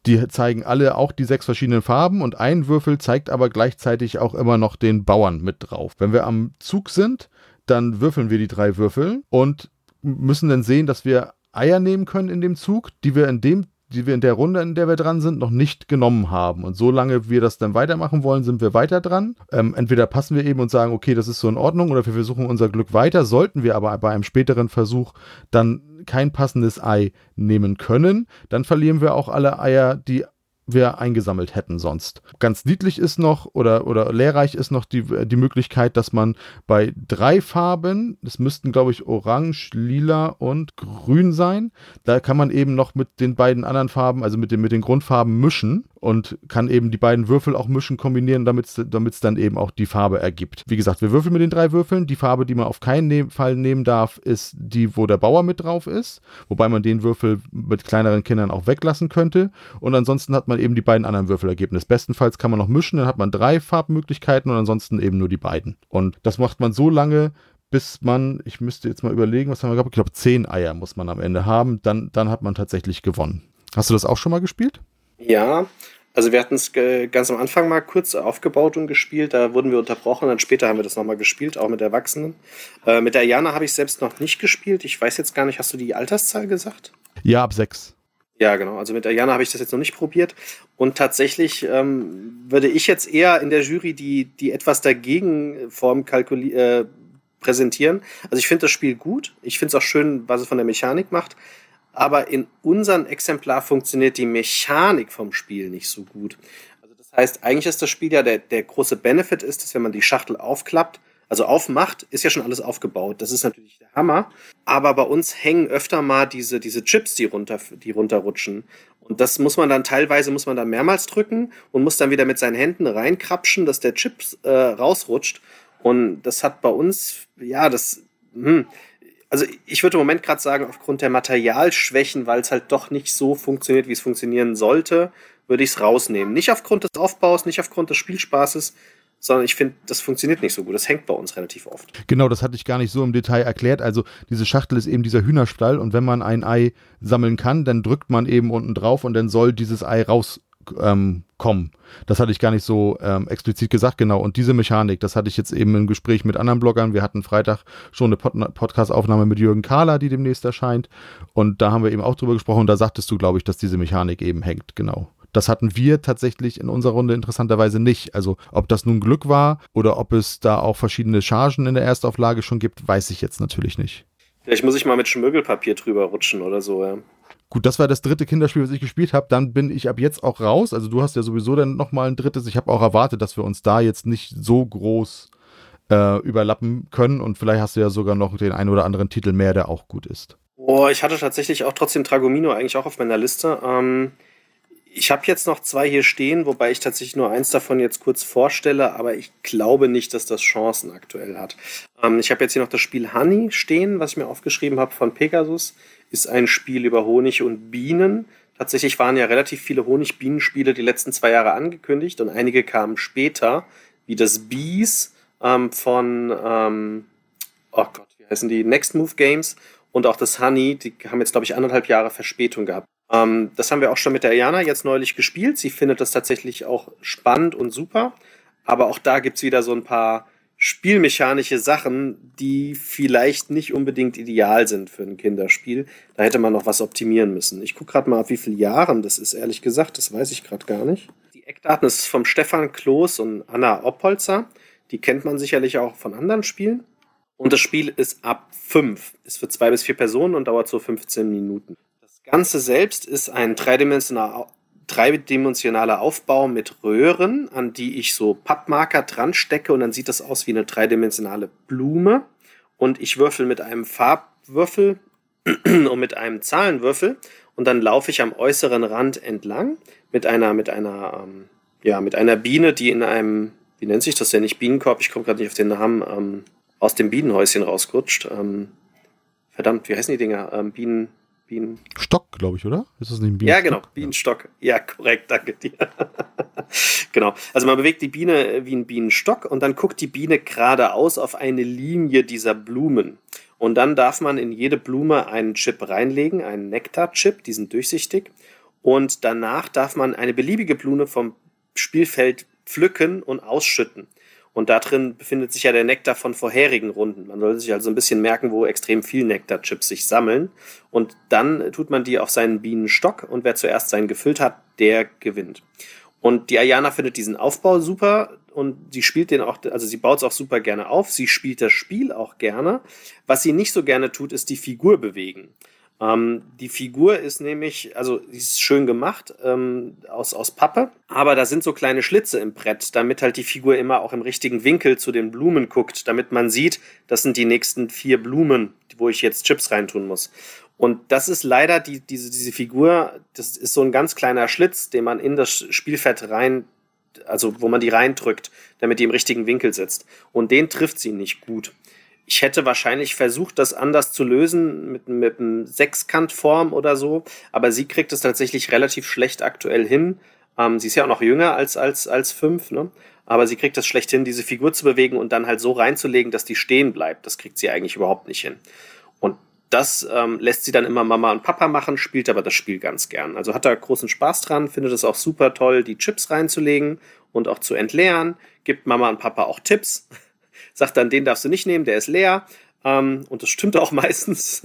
Die zeigen alle auch die sechs verschiedenen Farben und ein Würfel zeigt aber gleichzeitig auch immer noch den Bauern mit drauf. Wenn wir am Zug sind, dann würfeln wir die drei Würfel und müssen dann sehen, dass wir Eier nehmen können in dem Zug, die wir in dem die wir in der Runde, in der wir dran sind, noch nicht genommen haben. Und solange wir das dann weitermachen wollen, sind wir weiter dran. Ähm, entweder passen wir eben und sagen, okay, das ist so in Ordnung, oder wir versuchen unser Glück weiter. Sollten wir aber bei einem späteren Versuch dann kein passendes Ei nehmen können, dann verlieren wir auch alle Eier, die wir eingesammelt hätten sonst. Ganz niedlich ist noch oder, oder lehrreich ist noch die, die Möglichkeit, dass man bei drei Farben, das müssten glaube ich orange, lila und grün sein, da kann man eben noch mit den beiden anderen Farben, also mit den, mit den Grundfarben mischen und kann eben die beiden Würfel auch mischen, kombinieren, damit es dann eben auch die Farbe ergibt. Wie gesagt, wir würfeln mit den drei Würfeln. Die Farbe, die man auf keinen ne Fall nehmen darf, ist die, wo der Bauer mit drauf ist, wobei man den Würfel mit kleineren Kindern auch weglassen könnte. Und ansonsten hat man eben die beiden anderen Würfelergebnisse. Bestenfalls kann man noch mischen, dann hat man drei Farbmöglichkeiten und ansonsten eben nur die beiden. Und das macht man so lange, bis man, ich müsste jetzt mal überlegen, was haben wir gehabt? Ich glaube, zehn Eier muss man am Ende haben. Dann, dann hat man tatsächlich gewonnen. Hast du das auch schon mal gespielt? Ja, also wir hatten es ganz am Anfang mal kurz aufgebaut und gespielt, da wurden wir unterbrochen, dann später haben wir das nochmal gespielt, auch mit Erwachsenen. Äh, mit der Jana habe ich selbst noch nicht gespielt. Ich weiß jetzt gar nicht, hast du die Alterszahl gesagt? Ja, ab sechs. Ja, genau. Also mit der Jana habe ich das jetzt noch nicht probiert. Und tatsächlich ähm, würde ich jetzt eher in der Jury die, die etwas dagegen Form kalkuli äh, präsentieren. Also ich finde das Spiel gut. Ich finde es auch schön, was es von der Mechanik macht aber in unserem Exemplar funktioniert die Mechanik vom Spiel nicht so gut. Also das heißt, eigentlich ist das Spiel ja der, der große Benefit ist, dass wenn man die Schachtel aufklappt, also aufmacht, ist ja schon alles aufgebaut. Das ist natürlich der Hammer. Aber bei uns hängen öfter mal diese, diese Chips, die, runter, die runterrutschen. Und das muss man dann teilweise, muss man dann mehrmals drücken und muss dann wieder mit seinen Händen reinkrapschen, dass der Chips äh, rausrutscht. Und das hat bei uns, ja, das, hm, also ich würde im Moment gerade sagen, aufgrund der Materialschwächen, weil es halt doch nicht so funktioniert, wie es funktionieren sollte, würde ich es rausnehmen. Nicht aufgrund des Aufbaus, nicht aufgrund des Spielspaßes, sondern ich finde, das funktioniert nicht so gut. Das hängt bei uns relativ oft. Genau, das hatte ich gar nicht so im Detail erklärt. Also diese Schachtel ist eben dieser Hühnerstall und wenn man ein Ei sammeln kann, dann drückt man eben unten drauf und dann soll dieses Ei raus ähm, kommen. Das hatte ich gar nicht so ähm, explizit gesagt, genau. Und diese Mechanik, das hatte ich jetzt eben im Gespräch mit anderen Bloggern. Wir hatten Freitag schon eine Pod Podcast-Aufnahme mit Jürgen Kahler, die demnächst erscheint. Und da haben wir eben auch drüber gesprochen. Und da sagtest du, glaube ich, dass diese Mechanik eben hängt, genau. Das hatten wir tatsächlich in unserer Runde interessanterweise nicht. Also ob das nun Glück war oder ob es da auch verschiedene Chargen in der Erstauflage schon gibt, weiß ich jetzt natürlich nicht. Vielleicht muss ich mal mit Schmögelpapier drüber rutschen oder so, ja. Gut, das war das dritte Kinderspiel, was ich gespielt habe. Dann bin ich ab jetzt auch raus. Also du hast ja sowieso dann nochmal ein drittes. Ich habe auch erwartet, dass wir uns da jetzt nicht so groß äh, überlappen können. Und vielleicht hast du ja sogar noch den einen oder anderen Titel mehr, der auch gut ist. Oh, ich hatte tatsächlich auch trotzdem Dragomino eigentlich auch auf meiner Liste. Ähm, ich habe jetzt noch zwei hier stehen, wobei ich tatsächlich nur eins davon jetzt kurz vorstelle, aber ich glaube nicht, dass das Chancen aktuell hat. Ähm, ich habe jetzt hier noch das Spiel Honey stehen, was ich mir aufgeschrieben habe von Pegasus ist ein Spiel über Honig und Bienen. Tatsächlich waren ja relativ viele Honig-Bienenspiele die letzten zwei Jahre angekündigt und einige kamen später, wie das Bees, ähm, von, ähm, oh Gott, wie heißen die? Next Move Games und auch das Honey, die haben jetzt, glaube ich, anderthalb Jahre Verspätung gehabt. Ähm, das haben wir auch schon mit der Ayana jetzt neulich gespielt. Sie findet das tatsächlich auch spannend und super. Aber auch da gibt's wieder so ein paar spielmechanische Sachen, die vielleicht nicht unbedingt ideal sind für ein Kinderspiel. Da hätte man noch was optimieren müssen. Ich gucke gerade mal, ab wie viele Jahren das ist, ehrlich gesagt. Das weiß ich gerade gar nicht. Die Eckdaten ist vom Stefan Kloß und Anna Oppolzer. Die kennt man sicherlich auch von anderen Spielen. Und das Spiel ist ab 5. Ist für zwei bis vier Personen und dauert so 15 Minuten. Das Ganze selbst ist ein dreidimensionaler dreidimensionaler Aufbau mit Röhren, an die ich so Pappmarker dran stecke und dann sieht das aus wie eine dreidimensionale Blume. Und ich würfel mit einem Farbwürfel und mit einem Zahlenwürfel und dann laufe ich am äußeren Rand entlang mit einer, mit einer, ähm, ja, mit einer Biene, die in einem, wie nennt sich das denn nicht, Bienenkorb, ich komme gerade nicht auf den Namen, ähm, aus dem Bienenhäuschen rausgerutscht. Ähm, verdammt, wie heißen die Dinger? Ähm, Bienen, Bienen. Stock, glaube ich, oder? Ist das nicht ein Bienenstock? Ja, genau, Bienenstock. Ja, korrekt, danke dir. genau. Also man bewegt die Biene wie ein Bienenstock und dann guckt die Biene geradeaus auf eine Linie dieser Blumen. Und dann darf man in jede Blume einen Chip reinlegen, einen Nektar-Chip, die sind durchsichtig. Und danach darf man eine beliebige Blume vom Spielfeld pflücken und ausschütten. Und da drin befindet sich ja der Nektar von vorherigen Runden. Man sollte sich also ein bisschen merken, wo extrem viel Nektarchips sich sammeln. Und dann tut man die auf seinen Bienenstock und wer zuerst seinen gefüllt hat, der gewinnt. Und die Ayana findet diesen Aufbau super und sie spielt den auch, also sie baut es auch super gerne auf. Sie spielt das Spiel auch gerne. Was sie nicht so gerne tut, ist die Figur bewegen. Ähm, die Figur ist nämlich, also sie ist schön gemacht ähm, aus, aus Pappe, aber da sind so kleine Schlitze im Brett, damit halt die Figur immer auch im richtigen Winkel zu den Blumen guckt, damit man sieht, das sind die nächsten vier Blumen, wo ich jetzt Chips reintun muss. Und das ist leider die, diese, diese Figur, das ist so ein ganz kleiner Schlitz, den man in das Spielfeld rein, also wo man die reindrückt, damit die im richtigen Winkel sitzt. Und den trifft sie nicht gut. Ich hätte wahrscheinlich versucht, das anders zu lösen mit, mit einem Sechskantform oder so, aber sie kriegt es tatsächlich relativ schlecht aktuell hin. Ähm, sie ist ja auch noch jünger als, als, als fünf, ne? aber sie kriegt es schlecht hin, diese Figur zu bewegen und dann halt so reinzulegen, dass die stehen bleibt. Das kriegt sie eigentlich überhaupt nicht hin. Und das ähm, lässt sie dann immer Mama und Papa machen, spielt aber das Spiel ganz gern. Also hat da großen Spaß dran, findet es auch super toll, die Chips reinzulegen und auch zu entleeren, gibt Mama und Papa auch Tipps sagt dann, den darfst du nicht nehmen, der ist leer. Ähm, und das stimmt auch meistens.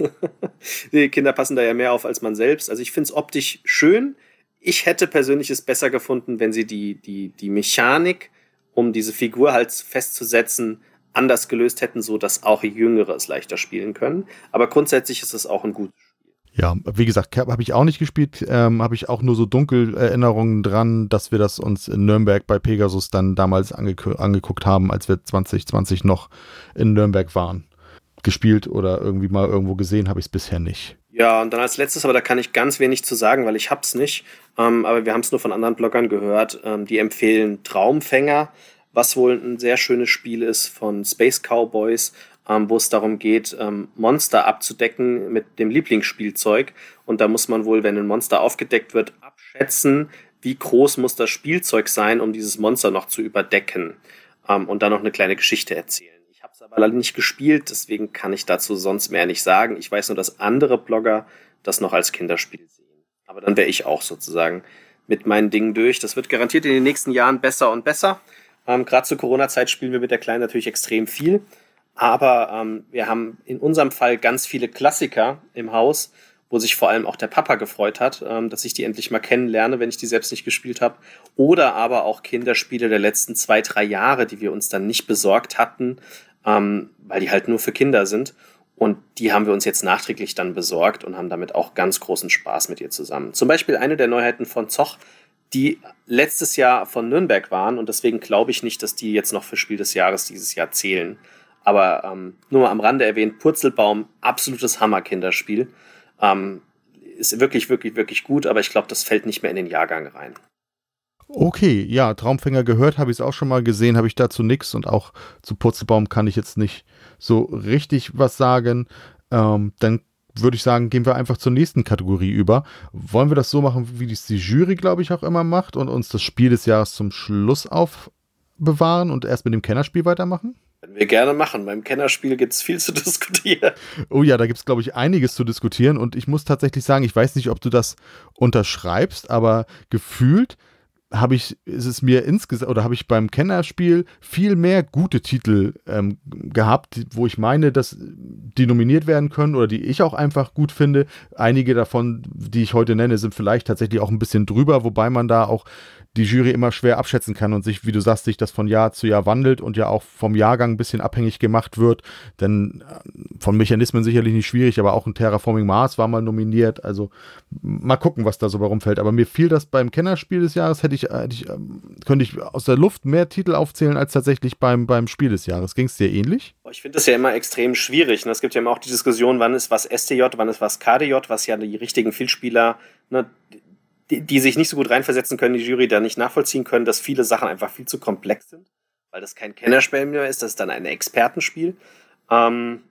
die Kinder passen da ja mehr auf als man selbst. Also ich finde es optisch schön. Ich hätte persönlich es besser gefunden, wenn sie die, die, die Mechanik, um diese Figur halt festzusetzen, anders gelöst hätten, so dass auch Jüngere es leichter spielen können. Aber grundsätzlich ist es auch ein gutes ja, wie gesagt, habe ich auch nicht gespielt, ähm, habe ich auch nur so dunkel Erinnerungen dran, dass wir das uns in Nürnberg bei Pegasus dann damals ange angeguckt haben, als wir 2020 noch in Nürnberg waren. Gespielt oder irgendwie mal irgendwo gesehen habe ich es bisher nicht. Ja, und dann als letztes, aber da kann ich ganz wenig zu sagen, weil ich hab's nicht. Ähm, aber wir haben es nur von anderen Bloggern gehört. Ähm, die empfehlen Traumfänger, was wohl ein sehr schönes Spiel ist von Space Cowboys ähm, wo es darum geht, ähm, Monster abzudecken mit dem Lieblingsspielzeug. Und da muss man wohl, wenn ein Monster aufgedeckt wird, abschätzen, wie groß muss das Spielzeug sein, um dieses Monster noch zu überdecken. Ähm, und dann noch eine kleine Geschichte erzählen. Ich habe es aber leider nicht gespielt, deswegen kann ich dazu sonst mehr nicht sagen. Ich weiß nur, dass andere Blogger das noch als Kinderspiel sehen. Aber dann wäre ich auch sozusagen mit meinen Dingen durch. Das wird garantiert in den nächsten Jahren besser und besser. Ähm, Gerade zur Corona-Zeit spielen wir mit der Kleinen natürlich extrem viel. Aber ähm, wir haben in unserem Fall ganz viele Klassiker im Haus, wo sich vor allem auch der Papa gefreut hat, ähm, dass ich die endlich mal kennenlerne, wenn ich die selbst nicht gespielt habe. Oder aber auch Kinderspiele der letzten zwei, drei Jahre, die wir uns dann nicht besorgt hatten, ähm, weil die halt nur für Kinder sind. Und die haben wir uns jetzt nachträglich dann besorgt und haben damit auch ganz großen Spaß mit ihr zusammen. Zum Beispiel eine der Neuheiten von Zoch, die letztes Jahr von Nürnberg waren und deswegen glaube ich nicht, dass die jetzt noch für Spiel des Jahres dieses Jahr zählen. Aber ähm, nur mal am Rande erwähnt, Purzelbaum, absolutes Hammer-Kinderspiel. Ähm, ist wirklich, wirklich, wirklich gut, aber ich glaube, das fällt nicht mehr in den Jahrgang rein. Okay, ja, Traumfänger gehört, habe ich es auch schon mal gesehen, habe ich dazu nichts und auch zu Purzelbaum kann ich jetzt nicht so richtig was sagen. Ähm, dann würde ich sagen, gehen wir einfach zur nächsten Kategorie über. Wollen wir das so machen, wie es die Jury, glaube ich, auch immer macht und uns das Spiel des Jahres zum Schluss aufbewahren und erst mit dem Kennerspiel weitermachen? Können wir gerne machen. Beim Kennerspiel gibt es viel zu diskutieren. Oh ja, da gibt es, glaube ich, einiges zu diskutieren. Und ich muss tatsächlich sagen, ich weiß nicht, ob du das unterschreibst, aber gefühlt habe ich, ist es mir insgesamt, oder habe ich beim Kennerspiel viel mehr gute Titel ähm, gehabt, wo ich meine, dass die nominiert werden können oder die ich auch einfach gut finde. Einige davon, die ich heute nenne, sind vielleicht tatsächlich auch ein bisschen drüber, wobei man da auch die Jury immer schwer abschätzen kann und sich, wie du sagst, sich das von Jahr zu Jahr wandelt und ja auch vom Jahrgang ein bisschen abhängig gemacht wird. Denn äh, von Mechanismen sicherlich nicht schwierig, aber auch ein Terraforming Mars war mal nominiert. Also mal gucken, was da so bei rumfällt. Aber mir fiel das beim Kennerspiel des Jahres, hätte ich, hätte ich ähm, könnte ich aus der Luft mehr Titel aufzählen als tatsächlich beim, beim Spiel des Jahres. Ging es dir ähnlich? Ich finde das ja immer extrem schwierig. Ne? Es gibt ja immer auch die Diskussion, wann ist was STJ, wann ist was KDJ, was ja die richtigen Vielspieler ne, die, die sich nicht so gut reinversetzen können, die Jury da nicht nachvollziehen können, dass viele Sachen einfach viel zu komplex sind, weil das kein Kennerspiel mehr ist, das ist dann ein Expertenspiel. Ähm,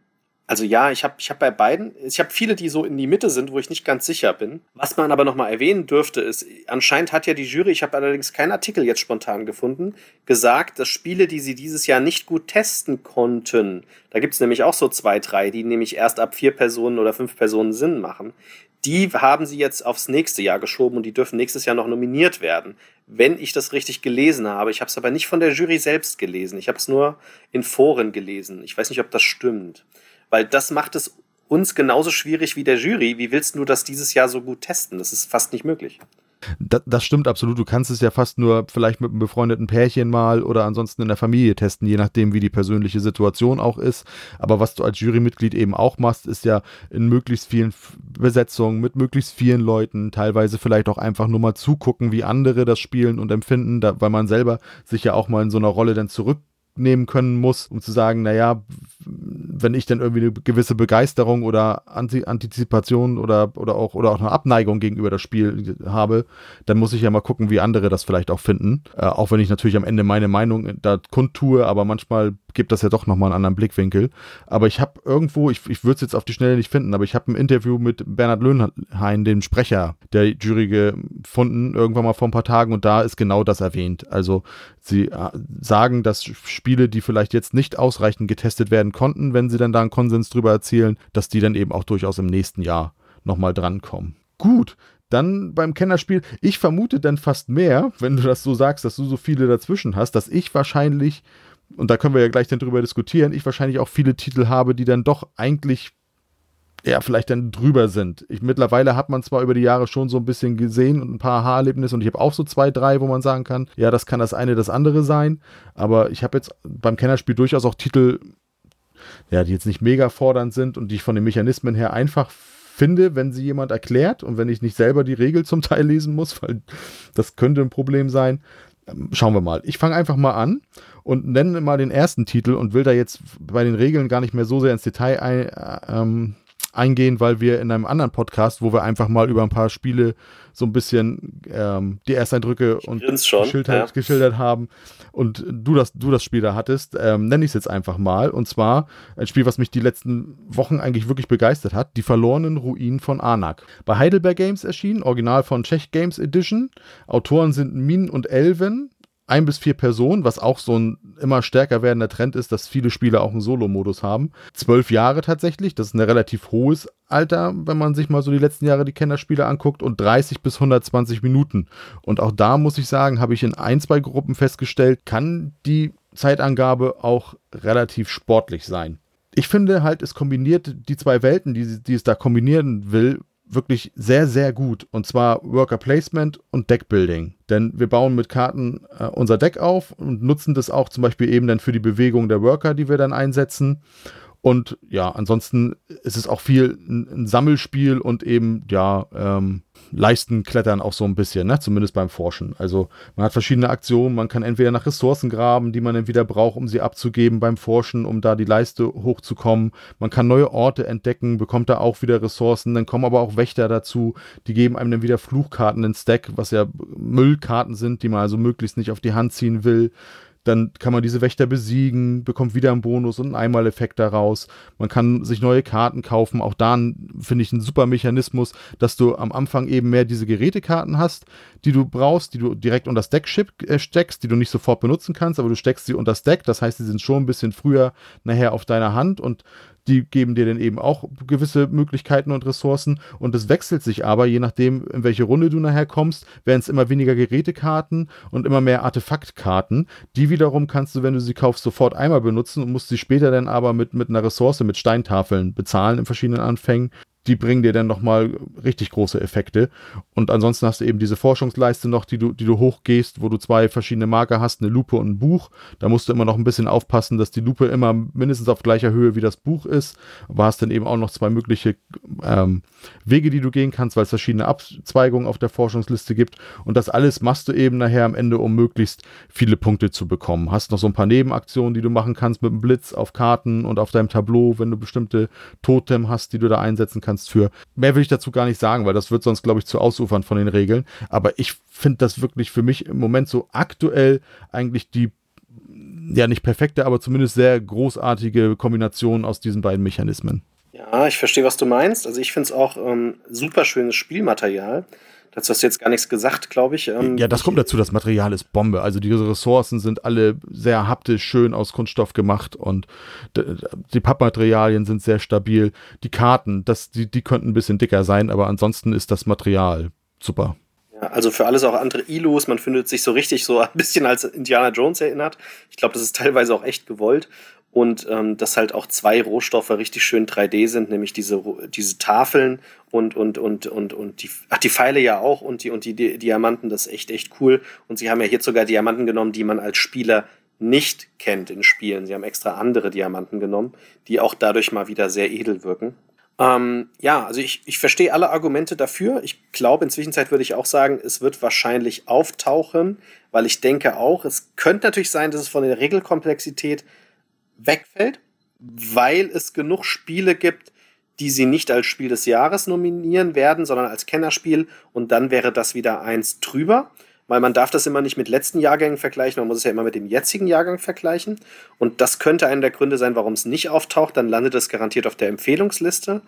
also ja, ich habe ich hab bei beiden, ich habe viele, die so in die Mitte sind, wo ich nicht ganz sicher bin. Was man aber nochmal erwähnen dürfte, ist, anscheinend hat ja die Jury, ich habe allerdings keinen Artikel jetzt spontan gefunden, gesagt, dass Spiele, die sie dieses Jahr nicht gut testen konnten, da gibt es nämlich auch so zwei, drei, die nämlich erst ab vier Personen oder fünf Personen Sinn machen, die haben sie jetzt aufs nächste Jahr geschoben und die dürfen nächstes Jahr noch nominiert werden. Wenn ich das richtig gelesen habe. Ich habe es aber nicht von der Jury selbst gelesen. Ich habe es nur in Foren gelesen. Ich weiß nicht, ob das stimmt. Weil das macht es uns genauso schwierig wie der Jury. Wie willst du das dieses Jahr so gut testen? Das ist fast nicht möglich. Das, das, stimmt absolut. Du kannst es ja fast nur vielleicht mit einem befreundeten Pärchen mal oder ansonsten in der Familie testen, je nachdem, wie die persönliche Situation auch ist. Aber was du als Jurymitglied eben auch machst, ist ja in möglichst vielen Besetzungen mit möglichst vielen Leuten, teilweise vielleicht auch einfach nur mal zugucken, wie andere das spielen und empfinden, da, weil man selber sich ja auch mal in so einer Rolle dann zurück nehmen können muss, um zu sagen, naja, wenn ich dann irgendwie eine gewisse Begeisterung oder Antizipation oder, oder, auch, oder auch eine Abneigung gegenüber das Spiel habe, dann muss ich ja mal gucken, wie andere das vielleicht auch finden. Äh, auch wenn ich natürlich am Ende meine Meinung da kundtue, aber manchmal gibt das ja doch nochmal einen anderen Blickwinkel. Aber ich habe irgendwo, ich, ich würde es jetzt auf die Schnelle nicht finden, aber ich habe ein Interview mit Bernhard Löhnhain, dem Sprecher der Jury, gefunden, irgendwann mal vor ein paar Tagen und da ist genau das erwähnt. Also sie äh, sagen, dass Spiele, die vielleicht jetzt nicht ausreichend getestet werden konnten, wenn sie dann da einen Konsens drüber erzielen, dass die dann eben auch durchaus im nächsten Jahr nochmal drankommen. Gut, dann beim Kennerspiel, ich vermute dann fast mehr, wenn du das so sagst, dass du so viele dazwischen hast, dass ich wahrscheinlich und da können wir ja gleich dann drüber diskutieren, ich wahrscheinlich auch viele Titel habe, die dann doch eigentlich ja, vielleicht dann drüber sind. Ich, mittlerweile hat man zwar über die Jahre schon so ein bisschen gesehen und ein paar Haarerlebnisse und ich habe auch so zwei, drei, wo man sagen kann, ja, das kann das eine, das andere sein. Aber ich habe jetzt beim Kennerspiel durchaus auch Titel, ja, die jetzt nicht mega fordernd sind und die ich von den Mechanismen her einfach finde, wenn sie jemand erklärt und wenn ich nicht selber die Regel zum Teil lesen muss, weil das könnte ein Problem sein. Schauen wir mal. Ich fange einfach mal an und nenne mal den ersten Titel und will da jetzt bei den Regeln gar nicht mehr so sehr ins Detail ein, äh, ähm, eingehen, weil wir in einem anderen Podcast, wo wir einfach mal über ein paar Spiele so ein bisschen ähm, die Ersteindrücke und geschildert, ja. geschildert, haben und du das, du das Spiel da hattest, ähm, nenne ich es jetzt einfach mal. Und zwar ein Spiel, was mich die letzten Wochen eigentlich wirklich begeistert hat, Die verlorenen Ruinen von Anak. Bei Heidelberg Games erschienen, original von Czech Games Edition. Autoren sind Min und Elven ein bis vier Personen, was auch so ein immer stärker werdender Trend ist, dass viele Spieler auch einen Solo-Modus haben. Zwölf Jahre tatsächlich, das ist ein relativ hohes Alter, wenn man sich mal so die letzten Jahre die Kennerspiele anguckt und 30 bis 120 Minuten. Und auch da muss ich sagen, habe ich in ein, zwei Gruppen festgestellt, kann die Zeitangabe auch relativ sportlich sein. Ich finde halt, es kombiniert die zwei Welten, die, die es da kombinieren will, wirklich sehr, sehr gut. Und zwar Worker Placement und Deckbuilding. Denn wir bauen mit Karten äh, unser Deck auf und nutzen das auch zum Beispiel eben dann für die Bewegung der Worker, die wir dann einsetzen. Und ja, ansonsten ist es auch viel ein, Sammelspiel und eben, ja, ähm, Leisten klettern auch so ein bisschen, ne? zumindest beim Forschen. Also man hat verschiedene Aktionen, man kann entweder nach Ressourcen graben, die man dann wieder braucht, um sie abzugeben beim Forschen, um da die Leiste hochzukommen. Man kann neue Orte entdecken, bekommt da auch wieder Ressourcen. Dann kommen aber auch Wächter dazu, die geben einem dann wieder Fluchkarten ins Stack, was ja Müllkarten sind, die man also möglichst nicht auf die Hand ziehen will. Dann kann man diese Wächter besiegen, bekommt wieder einen Bonus und einen Einmaleffekt daraus. Man kann sich neue Karten kaufen. Auch da finde ich einen super Mechanismus, dass du am Anfang eben mehr diese Gerätekarten hast, die du brauchst, die du direkt unter das Deck äh, steckst, die du nicht sofort benutzen kannst, aber du steckst sie unter das Deck. Das heißt, sie sind schon ein bisschen früher nachher auf deiner Hand und die geben dir dann eben auch gewisse Möglichkeiten und Ressourcen und es wechselt sich aber, je nachdem, in welche Runde du nachher kommst, werden es immer weniger Gerätekarten und immer mehr Artefaktkarten. Die wiederum kannst du, wenn du sie kaufst, sofort einmal benutzen und musst sie später dann aber mit, mit einer Ressource, mit Steintafeln bezahlen in verschiedenen Anfängen die bringen dir dann nochmal richtig große Effekte. Und ansonsten hast du eben diese Forschungsleiste noch, die du, die du hochgehst, wo du zwei verschiedene Marker hast, eine Lupe und ein Buch. Da musst du immer noch ein bisschen aufpassen, dass die Lupe immer mindestens auf gleicher Höhe wie das Buch ist. Aber hast dann eben auch noch zwei mögliche ähm, Wege, die du gehen kannst, weil es verschiedene Abzweigungen auf der Forschungsliste gibt. Und das alles machst du eben nachher am Ende, um möglichst viele Punkte zu bekommen. Hast noch so ein paar Nebenaktionen, die du machen kannst mit dem Blitz auf Karten und auf deinem Tableau, wenn du bestimmte Totem hast, die du da einsetzen kannst kannst für. Mehr will ich dazu gar nicht sagen, weil das wird sonst, glaube ich, zu ausufern von den Regeln. Aber ich finde das wirklich für mich im Moment so aktuell eigentlich die ja nicht perfekte, aber zumindest sehr großartige Kombination aus diesen beiden Mechanismen. Ja, ich verstehe, was du meinst. Also ich finde es auch ähm, super schönes Spielmaterial. Dazu hast du jetzt gar nichts gesagt, glaube ich. Ähm, ja, das kommt dazu, das Material ist Bombe. Also diese Ressourcen sind alle sehr haptisch schön aus Kunststoff gemacht und die Pappmaterialien sind sehr stabil. Die Karten, das, die, die könnten ein bisschen dicker sein, aber ansonsten ist das Material super. Ja, also für alles auch andere Ilus, man findet sich so richtig so ein bisschen als Indiana Jones erinnert. Ich glaube, das ist teilweise auch echt gewollt und ähm, dass halt auch zwei Rohstoffe richtig schön 3D sind, nämlich diese, diese Tafeln und, und, und, und, und die, ach, die Pfeile ja auch und die, und die, Diamanten, das ist echt, echt cool. Und sie haben ja hier sogar Diamanten genommen, die man als Spieler nicht kennt in Spielen. Sie haben extra andere Diamanten genommen, die auch dadurch mal wieder sehr edel wirken. Ähm, ja, also ich, ich verstehe alle Argumente dafür. Ich glaube, inzwischen würde ich auch sagen, es wird wahrscheinlich auftauchen, weil ich denke auch, es könnte natürlich sein, dass es von der Regelkomplexität wegfällt, weil es genug Spiele gibt, die sie nicht als Spiel des Jahres nominieren werden, sondern als Kennerspiel. Und dann wäre das wieder eins drüber, weil man darf das immer nicht mit letzten Jahrgängen vergleichen, man muss es ja immer mit dem jetzigen Jahrgang vergleichen. Und das könnte einer der Gründe sein, warum es nicht auftaucht, dann landet es garantiert auf der Empfehlungsliste.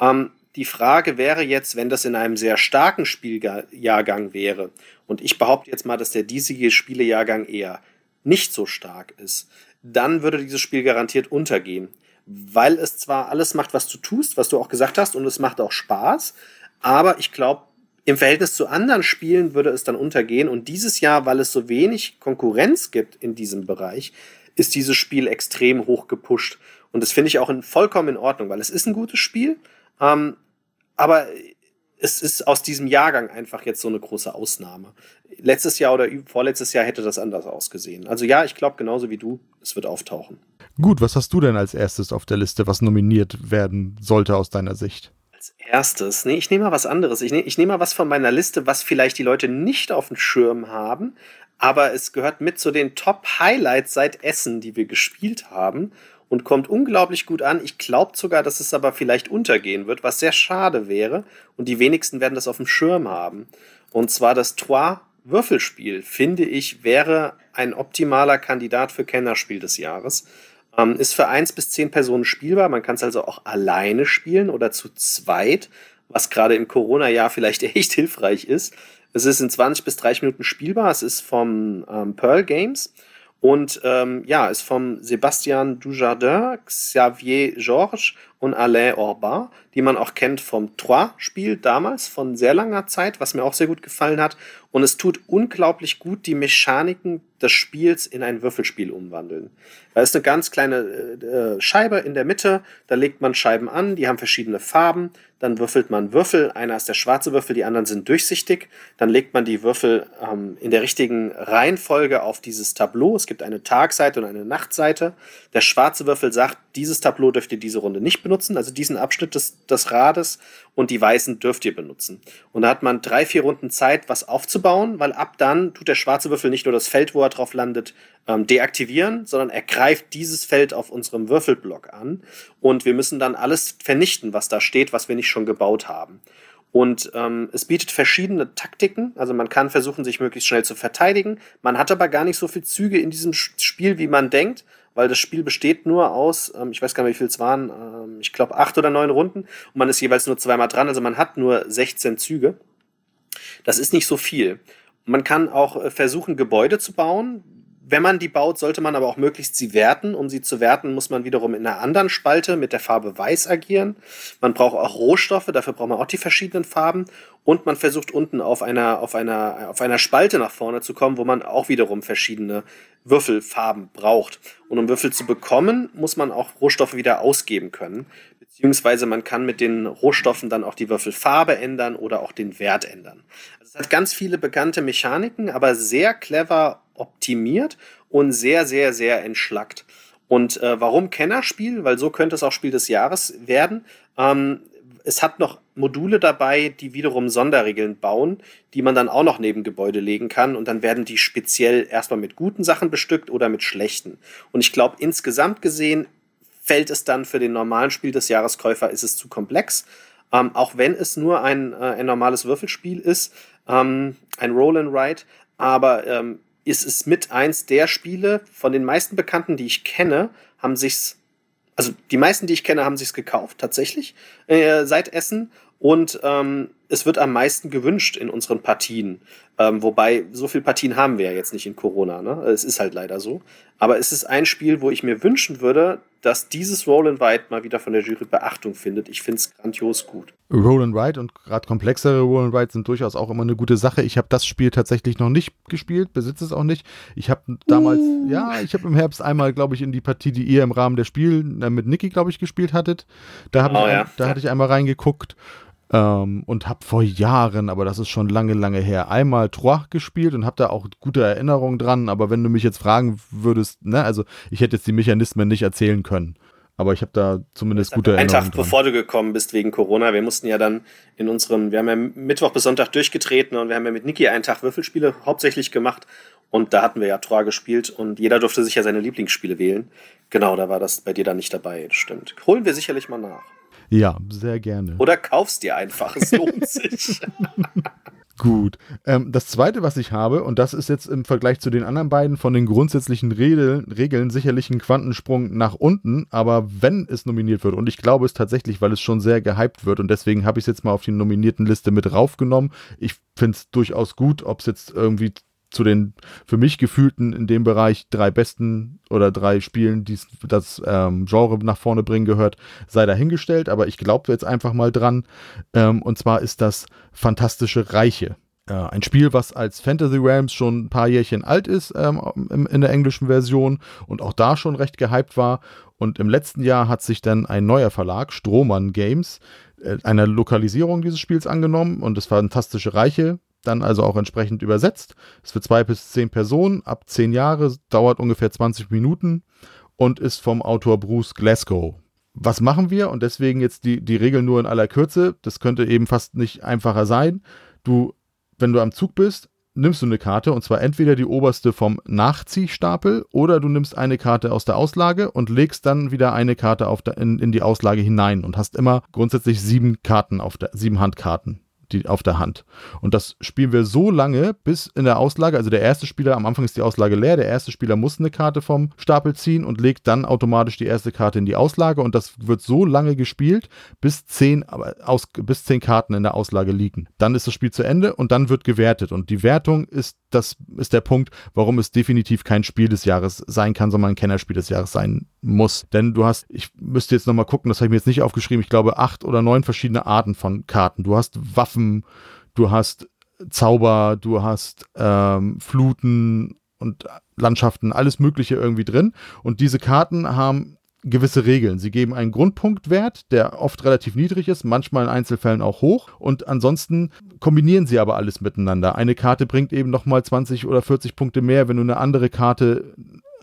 Ähm, die Frage wäre jetzt, wenn das in einem sehr starken Spieljahrgang wäre und ich behaupte jetzt mal, dass der diesige Spielejahrgang eher nicht so stark ist, dann würde dieses Spiel garantiert untergehen. Weil es zwar alles macht, was du tust, was du auch gesagt hast, und es macht auch Spaß, aber ich glaube, im Verhältnis zu anderen Spielen würde es dann untergehen. Und dieses Jahr, weil es so wenig Konkurrenz gibt in diesem Bereich, ist dieses Spiel extrem hoch gepusht. Und das finde ich auch in, vollkommen in Ordnung, weil es ist ein gutes Spiel. Ähm, aber es ist aus diesem Jahrgang einfach jetzt so eine große Ausnahme. Letztes Jahr oder vorletztes Jahr hätte das anders ausgesehen. Also ja, ich glaube genauso wie du, es wird auftauchen. Gut, was hast du denn als erstes auf der Liste, was nominiert werden sollte aus deiner Sicht? Als erstes, nee, ich nehme mal was anderes. Ich, ne, ich nehme mal was von meiner Liste, was vielleicht die Leute nicht auf dem Schirm haben, aber es gehört mit zu den Top-Highlights seit Essen, die wir gespielt haben und kommt unglaublich gut an. Ich glaube sogar, dass es aber vielleicht untergehen wird, was sehr schade wäre. Und die wenigsten werden das auf dem Schirm haben. Und zwar das Trois Würfelspiel, finde ich, wäre ein optimaler Kandidat für Kennerspiel des Jahres. Ähm, ist für eins bis zehn Personen spielbar. Man kann es also auch alleine spielen oder zu zweit, was gerade im Corona-Jahr vielleicht echt hilfreich ist. Es ist in 20 bis 30 Minuten spielbar. Es ist vom ähm, Pearl Games und ähm, ja, ist vom Sébastien Dujardin, Xavier Georges und Alain Orba, die man auch kennt vom Trois-Spiel damals, von sehr langer Zeit, was mir auch sehr gut gefallen hat. Und es tut unglaublich gut, die Mechaniken des Spiels in ein Würfelspiel umwandeln. Da ist eine ganz kleine äh, äh, Scheibe in der Mitte, da legt man Scheiben an, die haben verschiedene Farben, dann würfelt man Würfel, einer ist der schwarze Würfel, die anderen sind durchsichtig, dann legt man die Würfel ähm, in der richtigen Reihenfolge auf dieses Tableau. Es gibt eine Tagseite und eine Nachtseite. Der schwarze Würfel sagt, dieses Tableau dürft ihr diese Runde nicht benutzen, also diesen Abschnitt des, des Rades und die weißen dürft ihr benutzen. Und da hat man drei, vier Runden Zeit, was aufzubauen, weil ab dann tut der schwarze Würfel nicht nur das Feld, wo er drauf landet, ähm, deaktivieren, sondern er greift dieses Feld auf unserem Würfelblock an und wir müssen dann alles vernichten, was da steht, was wir nicht schon gebaut haben. Und ähm, es bietet verschiedene Taktiken. Also man kann versuchen, sich möglichst schnell zu verteidigen. Man hat aber gar nicht so viele Züge in diesem Spiel, wie man denkt, weil das Spiel besteht nur aus, ähm, ich weiß gar nicht, wie viel es waren, ähm, ich glaube acht oder neun Runden. Und man ist jeweils nur zweimal dran. Also man hat nur 16 Züge. Das ist nicht so viel. Man kann auch äh, versuchen, Gebäude zu bauen wenn man die baut, sollte man aber auch möglichst sie werten. Um sie zu werten, muss man wiederum in einer anderen Spalte mit der Farbe Weiß agieren. Man braucht auch Rohstoffe, dafür braucht man auch die verschiedenen Farben. Und man versucht unten auf einer, auf einer, auf einer Spalte nach vorne zu kommen, wo man auch wiederum verschiedene Würfelfarben braucht. Und um Würfel zu bekommen, muss man auch Rohstoffe wieder ausgeben können. Beziehungsweise man kann mit den Rohstoffen dann auch die Würfelfarbe ändern oder auch den Wert ändern. Also es hat ganz viele bekannte Mechaniken, aber sehr clever optimiert und sehr, sehr, sehr entschlackt. Und äh, warum Kennerspiel? Weil so könnte es auch Spiel des Jahres werden. Ähm, es hat noch Module dabei, die wiederum Sonderregeln bauen, die man dann auch noch neben Gebäude legen kann. Und dann werden die speziell erstmal mit guten Sachen bestückt oder mit schlechten. Und ich glaube, insgesamt gesehen fällt es dann für den normalen Spiel des Jahreskäufer, ist es zu komplex. Ähm, auch wenn es nur ein, äh, ein normales Würfelspiel ist, ähm, ein Roll and Ride. Aber ähm, ist es mit eins der Spiele von den meisten Bekannten, die ich kenne, haben sich's, also die meisten, die ich kenne, haben sich's gekauft, tatsächlich, äh, seit Essen. Und ähm, es wird am meisten gewünscht in unseren Partien. Ähm, wobei, so viele Partien haben wir ja jetzt nicht in Corona. Ne? Es ist halt leider so. Aber es ist ein Spiel, wo ich mir wünschen würde, dass dieses Roll and Ride mal wieder von der Jury Beachtung findet. Ich finde es grandios gut. Roll and Ride und gerade komplexere Roll and Ride sind durchaus auch immer eine gute Sache. Ich habe das Spiel tatsächlich noch nicht gespielt, besitze es auch nicht. Ich habe damals, uh. ja, ich habe im Herbst einmal, glaube ich, in die Partie, die ihr im Rahmen der Spiel äh, mit Niki, glaube ich, gespielt hattet. Da, oh, ich, ja. da hatte ich einmal reingeguckt. Ähm, und habe vor Jahren, aber das ist schon lange, lange her, einmal Trois gespielt und habe da auch gute Erinnerungen dran. Aber wenn du mich jetzt fragen würdest, ne, also ich hätte jetzt die Mechanismen nicht erzählen können. Aber ich habe da zumindest gute Erinnerungen. Ein Tag dran. bevor du gekommen bist wegen Corona, wir mussten ja dann in unseren, wir haben ja Mittwoch bis Sonntag durchgetreten und wir haben ja mit Niki einen Tag Würfelspiele hauptsächlich gemacht und da hatten wir ja Trois gespielt und jeder durfte sich ja seine Lieblingsspiele wählen. Genau, da war das bei dir dann nicht dabei, stimmt. Holen wir sicherlich mal nach. Ja, sehr gerne. Oder kaufst dir einfach, es lohnt sich. Gut. Ähm, das zweite, was ich habe, und das ist jetzt im Vergleich zu den anderen beiden von den grundsätzlichen Regeln, Regeln sicherlich ein Quantensprung nach unten, aber wenn es nominiert wird, und ich glaube es tatsächlich, weil es schon sehr gehypt wird, und deswegen habe ich es jetzt mal auf die nominierten Liste mit raufgenommen. Ich finde es durchaus gut, ob es jetzt irgendwie zu den für mich gefühlten in dem Bereich drei besten oder drei Spielen, die das ähm, Genre nach vorne bringen gehört, sei dahingestellt. Aber ich glaube jetzt einfach mal dran. Ähm, und zwar ist das Fantastische Reiche. Äh, ein Spiel, was als Fantasy Realms schon ein paar Jährchen alt ist ähm, in, der englischen Version und auch da schon recht gehypt war. Und im letzten Jahr hat sich dann ein neuer Verlag, Strohmann Games, äh, einer Lokalisierung dieses Spiels angenommen und das Fantastische Reiche dann also auch entsprechend übersetzt. Ist für zwei bis zehn Personen, ab zehn Jahre, dauert ungefähr 20 Minuten und ist vom Autor Bruce Glasgow. Was machen wir? Und deswegen jetzt die, die Regel nur in aller Kürze. Das könnte eben fast nicht einfacher sein. Du, wenn du am Zug bist, nimmst du eine Karte und zwar entweder die oberste vom Nachziehstapel oder du nimmst eine Karte aus der Auslage und legst dann wieder eine Karte auf der, in, in die Auslage hinein und hast immer grundsätzlich sieben Karten auf der, sieben Handkarten die, auf der Hand. Und das spielen wir so lange, bis in der Auslage, also der erste Spieler, am Anfang ist die Auslage leer, der erste Spieler muss eine Karte vom Stapel ziehen und legt dann automatisch die erste Karte in die Auslage und das wird so lange gespielt, bis zehn, aus, bis zehn Karten in der Auslage liegen. Dann ist das Spiel zu Ende und dann wird gewertet. Und die Wertung ist, das ist der Punkt, warum es definitiv kein Spiel des Jahres sein kann, sondern ein Kennerspiel des Jahres sein muss. Denn du hast, ich müsste jetzt nochmal gucken, das habe ich mir jetzt nicht aufgeschrieben, ich glaube acht oder neun verschiedene Arten von Karten. Du hast Waffen, du hast Zauber, du hast ähm, Fluten und Landschaften, alles Mögliche irgendwie drin. Und diese Karten haben gewisse Regeln. Sie geben einen Grundpunktwert, der oft relativ niedrig ist, manchmal in Einzelfällen auch hoch. Und ansonsten kombinieren sie aber alles miteinander. Eine Karte bringt eben nochmal 20 oder 40 Punkte mehr, wenn du eine andere Karte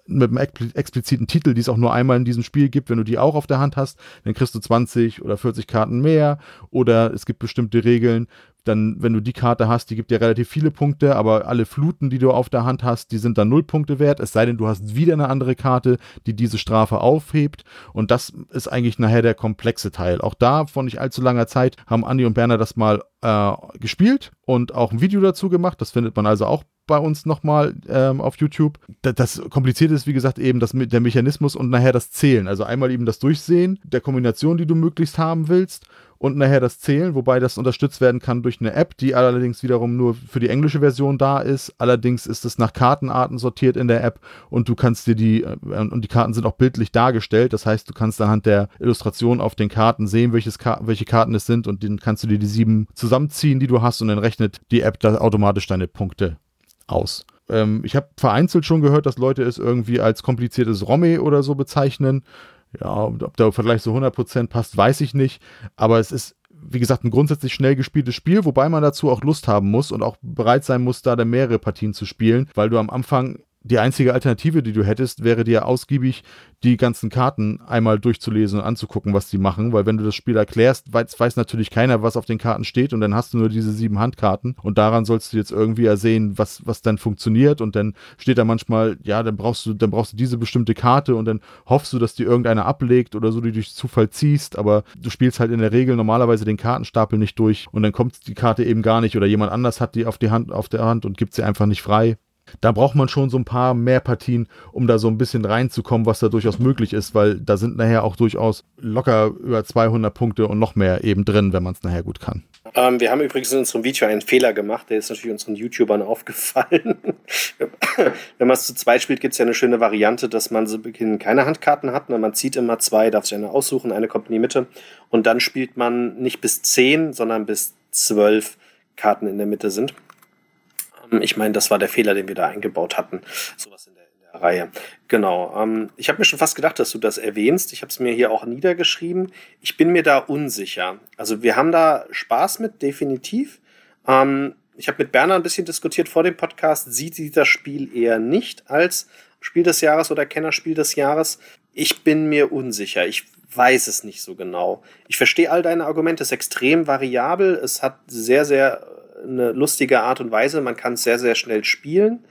mit einem expliziten Titel, die es auch nur einmal in diesem Spiel gibt, wenn du die auch auf der Hand hast, dann kriegst du 20 oder 40 Karten mehr oder es gibt bestimmte Regeln. Dann, wenn du die Karte hast, die gibt dir relativ viele Punkte, aber alle Fluten, die du auf der Hand hast, die sind dann null Punkte wert, es sei denn, du hast wieder eine andere Karte, die diese Strafe aufhebt und das ist eigentlich nachher der komplexe Teil. Auch da, vor nicht allzu langer Zeit, haben Andi und Berner das mal äh, gespielt und auch ein Video dazu gemacht, das findet man also auch bei uns nochmal ähm, auf YouTube. Das Komplizierte ist, wie gesagt, eben das, der Mechanismus und nachher das Zählen. Also einmal eben das Durchsehen der Kombination, die du möglichst haben willst und nachher das Zählen, wobei das unterstützt werden kann durch eine App, die allerdings wiederum nur für die englische Version da ist. Allerdings ist es nach Kartenarten sortiert in der App und du kannst dir die, äh, und die Karten sind auch bildlich dargestellt. Das heißt, du kannst anhand der Illustration auf den Karten sehen, welches welche Karten es sind und dann kannst du dir die sieben zusammenziehen, die du hast und dann rechnet die App da automatisch deine Punkte aus. Ähm, ich habe vereinzelt schon gehört, dass Leute es irgendwie als kompliziertes Romme oder so bezeichnen. Ja, ob der Vergleich so 100% passt, weiß ich nicht. Aber es ist, wie gesagt, ein grundsätzlich schnell gespieltes Spiel, wobei man dazu auch Lust haben muss und auch bereit sein muss, da mehrere Partien zu spielen, weil du am Anfang die einzige Alternative, die du hättest, wäre dir ausgiebig die ganzen Karten einmal durchzulesen und anzugucken, was die machen, weil wenn du das Spiel erklärst, weiß, weiß, natürlich keiner, was auf den Karten steht und dann hast du nur diese sieben Handkarten. Und daran sollst du jetzt irgendwie ersehen, was, was dann funktioniert. Und dann steht da manchmal, ja, dann brauchst du, dann brauchst du diese bestimmte Karte und dann hoffst du, dass die irgendeiner ablegt oder so, die durch Zufall ziehst, aber du spielst halt in der Regel normalerweise den Kartenstapel nicht durch und dann kommt die Karte eben gar nicht oder jemand anders hat die auf die Hand, auf der Hand und gibt sie einfach nicht frei da braucht man schon so ein paar mehr Partien, um da so ein bisschen reinzukommen, was da durchaus möglich ist, weil da sind nachher auch durchaus locker über 200 Punkte und noch mehr eben drin, wenn man es nachher gut kann. Ähm, wir haben übrigens in unserem Video einen Fehler gemacht, der ist natürlich unseren YouTubern aufgefallen. wenn man es zu zweit spielt, gibt es ja eine schöne Variante, dass man zu Beginn keine Handkarten hat. Man zieht immer zwei, darf sich eine aussuchen, eine kommt in die Mitte und dann spielt man nicht bis zehn, sondern bis zwölf Karten in der Mitte sind. Ich meine, das war der Fehler, den wir da eingebaut hatten. Sowas in der, in der Reihe. Genau. Ähm, ich habe mir schon fast gedacht, dass du das erwähnst. Ich habe es mir hier auch niedergeschrieben. Ich bin mir da unsicher. Also wir haben da Spaß mit, definitiv. Ähm, ich habe mit Berner ein bisschen diskutiert vor dem Podcast. Sieht sie das Spiel eher nicht als Spiel des Jahres oder Kennerspiel des Jahres? Ich bin mir unsicher. Ich weiß es nicht so genau. Ich verstehe all deine Argumente. Es ist extrem variabel. Es hat sehr, sehr eine lustige Art und Weise. Man kann es sehr, sehr schnell spielen.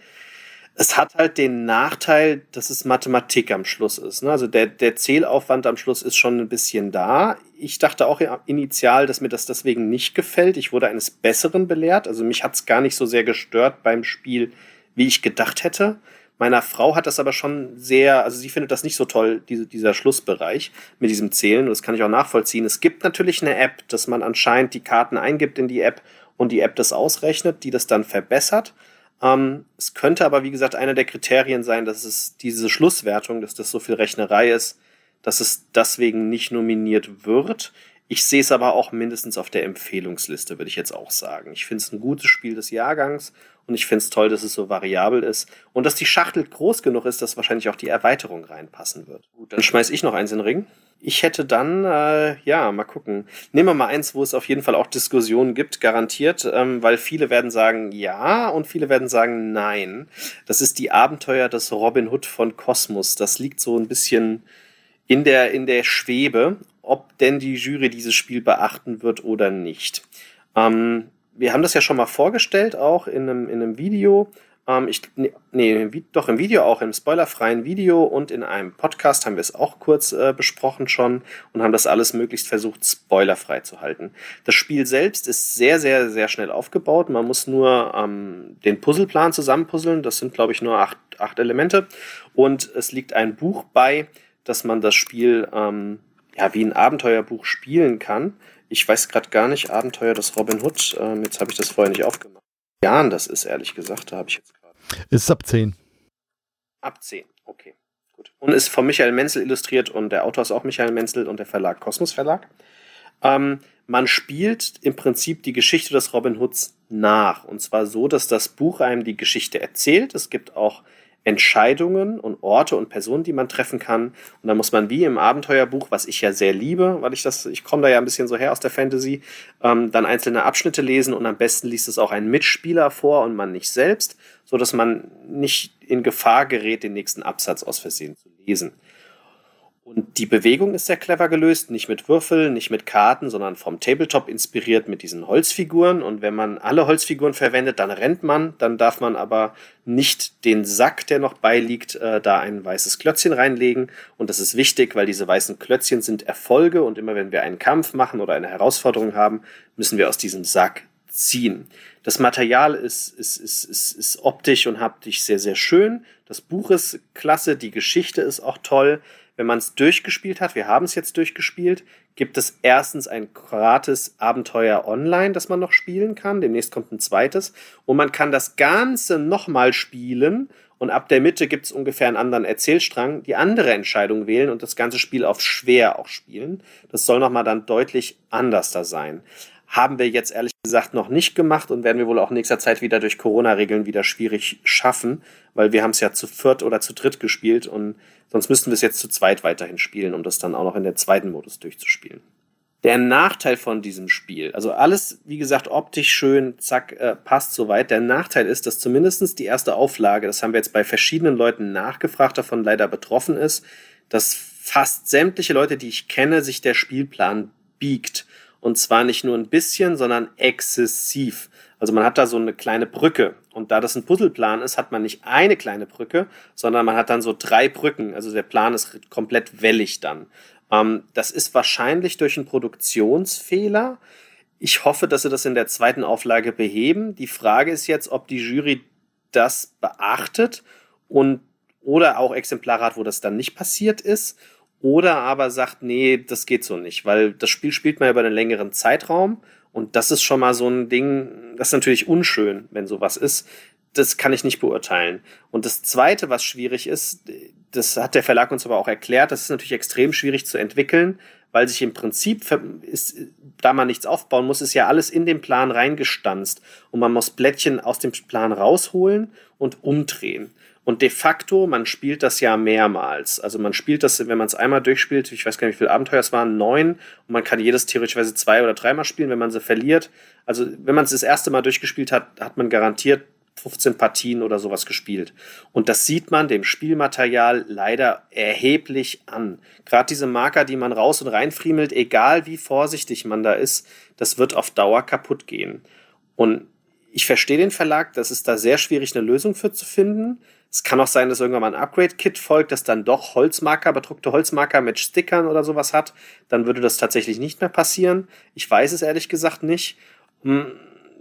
Es hat halt den Nachteil, dass es Mathematik am Schluss ist. Ne? Also der, der Zählaufwand am Schluss ist schon ein bisschen da. Ich dachte auch initial, dass mir das deswegen nicht gefällt. Ich wurde eines Besseren belehrt. Also mich hat es gar nicht so sehr gestört beim Spiel, wie ich gedacht hätte. Meiner Frau hat das aber schon sehr, also sie findet das nicht so toll, diese, dieser Schlussbereich mit diesem Zählen. Und das kann ich auch nachvollziehen. Es gibt natürlich eine App, dass man anscheinend die Karten eingibt in die App und die App das ausrechnet, die das dann verbessert. Ähm, es könnte aber, wie gesagt, einer der Kriterien sein, dass es diese Schlusswertung, dass das so viel Rechnerei ist, dass es deswegen nicht nominiert wird. Ich sehe es aber auch mindestens auf der Empfehlungsliste, würde ich jetzt auch sagen. Ich finde es ein gutes Spiel des Jahrgangs und ich finde es toll, dass es so variabel ist und dass die Schachtel groß genug ist, dass wahrscheinlich auch die Erweiterung reinpassen wird. Gut, dann schmeiß ich noch eins in den Ring. Ich hätte dann, äh, ja, mal gucken. Nehmen wir mal eins, wo es auf jeden Fall auch Diskussionen gibt, garantiert, ähm, weil viele werden sagen ja und viele werden sagen nein. Das ist die Abenteuer des Robin Hood von Kosmos. Das liegt so ein bisschen in der, in der Schwebe, ob denn die Jury dieses Spiel beachten wird oder nicht. Ähm, wir haben das ja schon mal vorgestellt, auch in einem, in einem Video. Ähm, ich, nee, doch im Video auch, im spoilerfreien Video und in einem Podcast haben wir es auch kurz äh, besprochen schon und haben das alles möglichst versucht, spoilerfrei zu halten. Das Spiel selbst ist sehr, sehr, sehr schnell aufgebaut. Man muss nur ähm, den Puzzleplan zusammenpuzzeln. Das sind, glaube ich, nur acht, acht Elemente. Und es liegt ein Buch bei, dass man das Spiel ähm, ja, wie ein Abenteuerbuch spielen kann. Ich weiß gerade gar nicht, Abenteuer des Robin Hood. Ähm, jetzt habe ich das vorher nicht aufgemacht. Jahren das ist, ehrlich gesagt. Da habe ich jetzt gerade. Ist ab 10. Ab 10, okay. Gut. Und ist von Michael Menzel illustriert und der Autor ist auch Michael Menzel und der Verlag Kosmos Verlag. Ähm, man spielt im Prinzip die Geschichte des Robin Hoods nach. Und zwar so, dass das Buch einem die Geschichte erzählt. Es gibt auch Entscheidungen und Orte und Personen, die man treffen kann. Und dann muss man wie im Abenteuerbuch, was ich ja sehr liebe, weil ich das, ich komme da ja ein bisschen so her aus der Fantasy, ähm, dann einzelne Abschnitte lesen und am besten liest es auch ein Mitspieler vor und man nicht selbst, so dass man nicht in Gefahr gerät, den nächsten Absatz aus Versehen zu lesen. Und die Bewegung ist sehr clever gelöst, nicht mit Würfeln, nicht mit Karten, sondern vom Tabletop inspiriert mit diesen Holzfiguren. Und wenn man alle Holzfiguren verwendet, dann rennt man, dann darf man aber nicht den Sack, der noch beiliegt, äh, da ein weißes Klötzchen reinlegen. Und das ist wichtig, weil diese weißen Klötzchen sind Erfolge und immer wenn wir einen Kampf machen oder eine Herausforderung haben, müssen wir aus diesem Sack ziehen. Das Material ist, ist, ist, ist, ist optisch und haptisch sehr, sehr schön. Das Buch ist klasse, die Geschichte ist auch toll wenn man es durchgespielt hat, wir haben es jetzt durchgespielt, gibt es erstens ein gratis Abenteuer online, das man noch spielen kann. Demnächst kommt ein zweites. Und man kann das Ganze nochmal spielen. Und ab der Mitte gibt es ungefähr einen anderen Erzählstrang, die andere Entscheidung wählen und das ganze Spiel auf schwer auch spielen. Das soll nochmal dann deutlich anders da sein. Haben wir jetzt ehrlich gesagt noch nicht gemacht und werden wir wohl auch in nächster Zeit wieder durch Corona-Regeln wieder schwierig schaffen, weil wir haben es ja zu viert oder zu dritt gespielt und sonst müssten wir es jetzt zu zweit weiterhin spielen, um das dann auch noch in der zweiten Modus durchzuspielen. Der Nachteil von diesem Spiel, also alles, wie gesagt, optisch schön, zack, äh, passt soweit. Der Nachteil ist, dass zumindest die erste Auflage, das haben wir jetzt bei verschiedenen Leuten nachgefragt, davon leider betroffen ist, dass fast sämtliche Leute, die ich kenne, sich der Spielplan biegt. Und zwar nicht nur ein bisschen, sondern exzessiv. Also man hat da so eine kleine Brücke. Und da das ein Puzzleplan ist, hat man nicht eine kleine Brücke, sondern man hat dann so drei Brücken. Also der Plan ist komplett wellig dann. Ähm, das ist wahrscheinlich durch einen Produktionsfehler. Ich hoffe, dass sie das in der zweiten Auflage beheben. Die Frage ist jetzt, ob die Jury das beachtet und oder auch Exemplare wo das dann nicht passiert ist oder aber sagt, nee, das geht so nicht, weil das Spiel spielt man über einen längeren Zeitraum und das ist schon mal so ein Ding, das ist natürlich unschön, wenn sowas ist. Das kann ich nicht beurteilen. Und das Zweite, was schwierig ist, das hat der Verlag uns aber auch erklärt, das ist natürlich extrem schwierig zu entwickeln, weil sich im Prinzip, ist, da man nichts aufbauen muss, ist ja alles in den Plan reingestanzt und man muss Blättchen aus dem Plan rausholen und umdrehen. Und de facto, man spielt das ja mehrmals. Also man spielt das, wenn man es einmal durchspielt, ich weiß gar nicht, wie viele Abenteuer es waren, neun. Und man kann jedes theoretischerweise zwei oder dreimal spielen, wenn man sie verliert. Also wenn man es das erste Mal durchgespielt hat, hat man garantiert 15 Partien oder sowas gespielt. Und das sieht man dem Spielmaterial leider erheblich an. Gerade diese Marker, die man raus und reinfriemelt, egal wie vorsichtig man da ist, das wird auf Dauer kaputt gehen. Und ich verstehe den Verlag, das ist da sehr schwierig, eine Lösung für zu finden. Es kann auch sein, dass irgendwann mal ein Upgrade-Kit folgt, das dann doch Holzmarker, bedruckte Holzmarker mit Stickern oder sowas hat. Dann würde das tatsächlich nicht mehr passieren. Ich weiß es ehrlich gesagt nicht. Hm,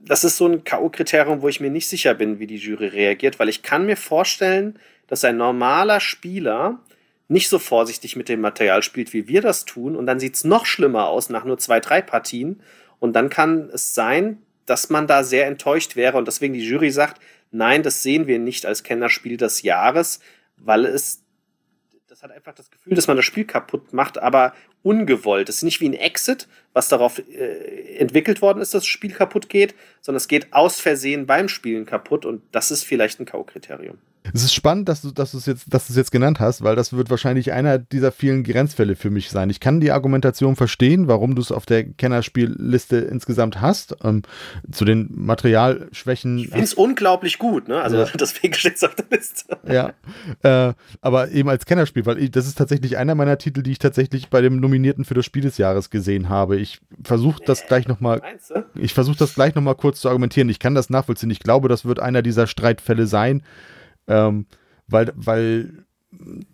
das ist so ein K.O.-Kriterium, wo ich mir nicht sicher bin, wie die Jury reagiert, weil ich kann mir vorstellen, dass ein normaler Spieler nicht so vorsichtig mit dem Material spielt, wie wir das tun, und dann sieht es noch schlimmer aus nach nur zwei, drei Partien. Und dann kann es sein, dass man da sehr enttäuscht wäre und deswegen die Jury sagt, Nein, das sehen wir nicht als Kennerspiel des Jahres, weil es, das hat einfach das Gefühl, dass man das Spiel kaputt macht, aber ungewollt. Es ist nicht wie ein Exit, was darauf äh, entwickelt worden ist, dass das Spiel kaputt geht, sondern es geht aus Versehen beim Spielen kaputt und das ist vielleicht ein K.O.-Kriterium. Es ist spannend, dass du, dass du es jetzt, dass du es jetzt genannt hast, weil das wird wahrscheinlich einer dieser vielen Grenzfälle für mich sein. Ich kann die Argumentation verstehen, warum du es auf der Kennerspielliste insgesamt hast. Ähm, zu den Materialschwächen. Ich finde es unglaublich gut, ne? Also ja. deswegen steht es auf der Liste. Ja. Äh, aber eben als Kennerspiel, weil ich, das ist tatsächlich einer meiner Titel, die ich tatsächlich bei dem Nominierten für das Spiel des Jahres gesehen habe. Ich versuche das gleich nochmal. Ich versuche das gleich nochmal kurz zu argumentieren. Ich kann das nachvollziehen. Ich glaube, das wird einer dieser Streitfälle sein ähm, weil, weil,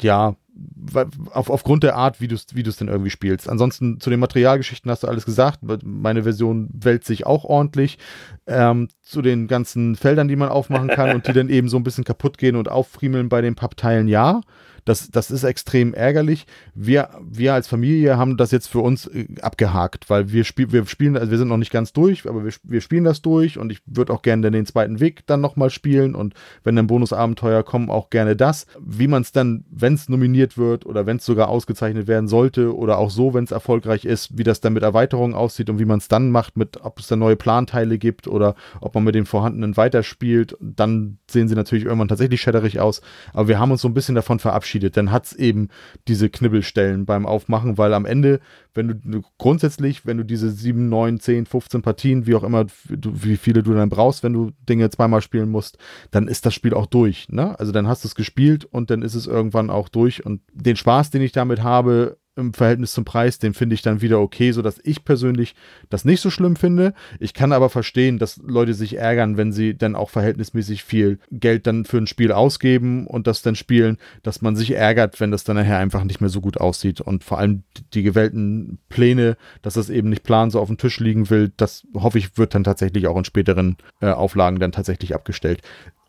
ja, weil, auf, aufgrund der Art, wie du es wie denn irgendwie spielst. Ansonsten zu den Materialgeschichten hast du alles gesagt. Meine Version wälzt sich auch ordentlich. Ähm, zu den ganzen Feldern, die man aufmachen kann und die dann eben so ein bisschen kaputt gehen und auffriemeln bei den Pappteilen, ja. Das, das ist extrem ärgerlich. Wir, wir als Familie haben das jetzt für uns äh, abgehakt, weil wir, spiel, wir spielen, also wir sind noch nicht ganz durch, aber wir, wir spielen das durch und ich würde auch gerne den zweiten Weg dann nochmal spielen und wenn dann Bonusabenteuer kommen, auch gerne das. Wie man es dann, wenn es nominiert wird oder wenn es sogar ausgezeichnet werden sollte oder auch so, wenn es erfolgreich ist, wie das dann mit Erweiterungen aussieht und wie man es dann macht, mit ob es dann neue Planteile gibt oder ob man mit den vorhandenen weiterspielt, dann sehen sie natürlich irgendwann tatsächlich schädderig aus. Aber wir haben uns so ein bisschen davon verabschiedet, verabschiedet, dann hat es eben diese Knibbelstellen beim Aufmachen, weil am Ende, wenn du grundsätzlich, wenn du diese 7, 9, 10, 15 Partien, wie auch immer, wie viele du dann brauchst, wenn du Dinge zweimal spielen musst, dann ist das Spiel auch durch. Ne? Also dann hast du es gespielt und dann ist es irgendwann auch durch. Und den Spaß, den ich damit habe, im Verhältnis zum Preis, den finde ich dann wieder okay, sodass ich persönlich das nicht so schlimm finde. Ich kann aber verstehen, dass Leute sich ärgern, wenn sie dann auch verhältnismäßig viel Geld dann für ein Spiel ausgeben und das dann spielen, dass man sich ärgert, wenn das dann nachher einfach nicht mehr so gut aussieht. Und vor allem die gewählten Pläne, dass das eben nicht plan so auf dem Tisch liegen will, das hoffe ich, wird dann tatsächlich auch in späteren äh, Auflagen dann tatsächlich abgestellt.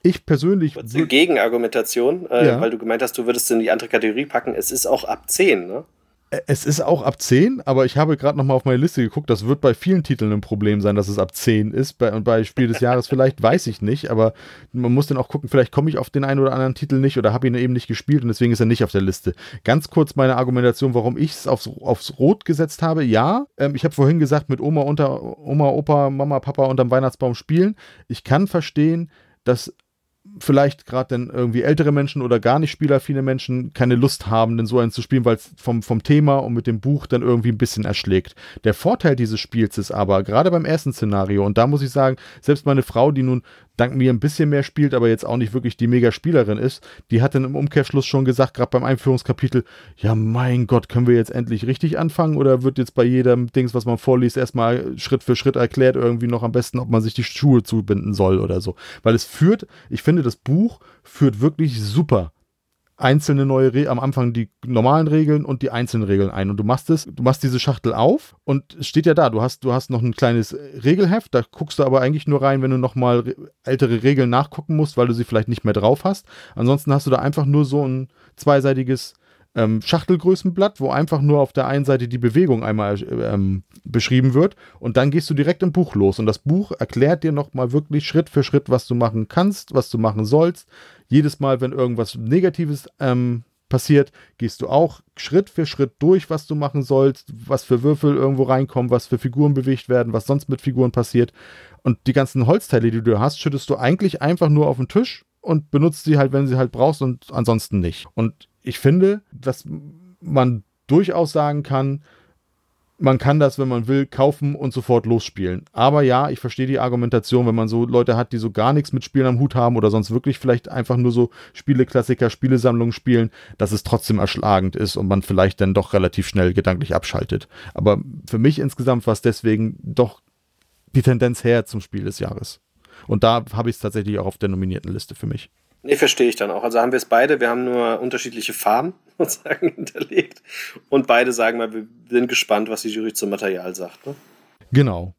Ich persönlich. Kurze Gegenargumentation, äh, ja. weil du gemeint hast, du würdest es in die andere Kategorie packen. Es ist auch ab 10, ne? Es ist auch ab 10, aber ich habe gerade nochmal auf meine Liste geguckt. Das wird bei vielen Titeln ein Problem sein, dass es ab 10 ist. Bei, und bei Spiel des Jahres vielleicht, weiß ich nicht. Aber man muss dann auch gucken, vielleicht komme ich auf den einen oder anderen Titel nicht oder habe ihn eben nicht gespielt und deswegen ist er nicht auf der Liste. Ganz kurz meine Argumentation, warum ich es aufs, aufs Rot gesetzt habe. Ja, ähm, ich habe vorhin gesagt, mit Oma, unter, Oma, Opa, Mama, Papa unterm Weihnachtsbaum spielen. Ich kann verstehen, dass vielleicht gerade dann irgendwie ältere Menschen oder gar nicht spielaffine Menschen keine Lust haben, denn so einen zu spielen, weil es vom, vom Thema und mit dem Buch dann irgendwie ein bisschen erschlägt. Der Vorteil dieses Spiels ist aber, gerade beim ersten Szenario, und da muss ich sagen, selbst meine Frau, die nun dank mir ein bisschen mehr spielt, aber jetzt auch nicht wirklich die Mega-Spielerin ist, die hat dann im Umkehrschluss schon gesagt, gerade beim Einführungskapitel, ja mein Gott, können wir jetzt endlich richtig anfangen oder wird jetzt bei jedem Dings, was man vorliest, erstmal Schritt für Schritt erklärt, irgendwie noch am besten, ob man sich die Schuhe zubinden soll oder so. Weil es führt, ich finde, das Buch führt wirklich super einzelne neue Re am Anfang die normalen Regeln und die einzelnen Regeln ein. Und du machst es, du machst diese Schachtel auf und es steht ja da, du hast, du hast noch ein kleines Regelheft, da guckst du aber eigentlich nur rein, wenn du nochmal ältere Regeln nachgucken musst, weil du sie vielleicht nicht mehr drauf hast. Ansonsten hast du da einfach nur so ein zweiseitiges ähm, Schachtelgrößenblatt, wo einfach nur auf der einen Seite die Bewegung einmal ähm, beschrieben wird und dann gehst du direkt im Buch los und das Buch erklärt dir nochmal wirklich Schritt für Schritt, was du machen kannst, was du machen sollst. Jedes Mal, wenn irgendwas Negatives ähm, passiert, gehst du auch Schritt für Schritt durch, was du machen sollst, was für Würfel irgendwo reinkommen, was für Figuren bewegt werden, was sonst mit Figuren passiert. Und die ganzen Holzteile, die du hast, schüttest du eigentlich einfach nur auf den Tisch und benutzt sie halt, wenn sie halt brauchst und ansonsten nicht. Und ich finde, dass man durchaus sagen kann, man kann das, wenn man will, kaufen und sofort losspielen. Aber ja, ich verstehe die Argumentation, wenn man so Leute hat, die so gar nichts mit Spielen am Hut haben oder sonst wirklich vielleicht einfach nur so Spieleklassiker, Spielesammlungen spielen, dass es trotzdem erschlagend ist und man vielleicht dann doch relativ schnell gedanklich abschaltet. Aber für mich insgesamt war es deswegen doch die Tendenz her zum Spiel des Jahres. Und da habe ich es tatsächlich auch auf der nominierten Liste für mich. Nee, verstehe ich dann auch. Also haben wir es beide, wir haben nur unterschiedliche Farben sozusagen hinterlegt. Und beide sagen mal, wir sind gespannt, was die Jury zum Material sagt. Ne? Genau.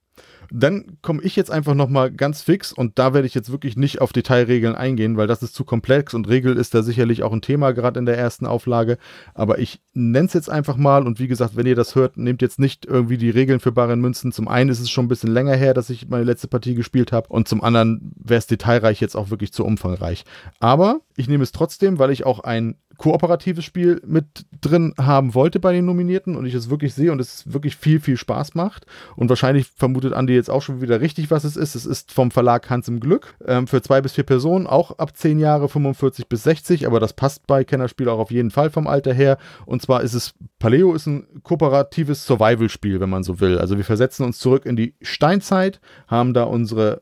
Dann komme ich jetzt einfach nochmal ganz fix und da werde ich jetzt wirklich nicht auf Detailregeln eingehen, weil das ist zu komplex und Regel ist da sicherlich auch ein Thema, gerade in der ersten Auflage. Aber ich nenne es jetzt einfach mal und wie gesagt, wenn ihr das hört, nehmt jetzt nicht irgendwie die Regeln für Barren Münzen. Zum einen ist es schon ein bisschen länger her, dass ich meine letzte Partie gespielt habe und zum anderen wäre es detailreich jetzt auch wirklich zu umfangreich. Aber ich nehme es trotzdem, weil ich auch ein kooperatives Spiel mit drin haben wollte bei den Nominierten und ich es wirklich sehe und es wirklich viel, viel Spaß macht. Und wahrscheinlich vermutet Andi jetzt auch schon wieder richtig, was es ist. Es ist vom Verlag Hans im Glück ähm, für zwei bis vier Personen, auch ab zehn Jahre, 45 bis 60, aber das passt bei Kennerspiel auch auf jeden Fall vom Alter her. Und zwar ist es, Paleo ist ein kooperatives Survival-Spiel, wenn man so will. Also wir versetzen uns zurück in die Steinzeit, haben da unsere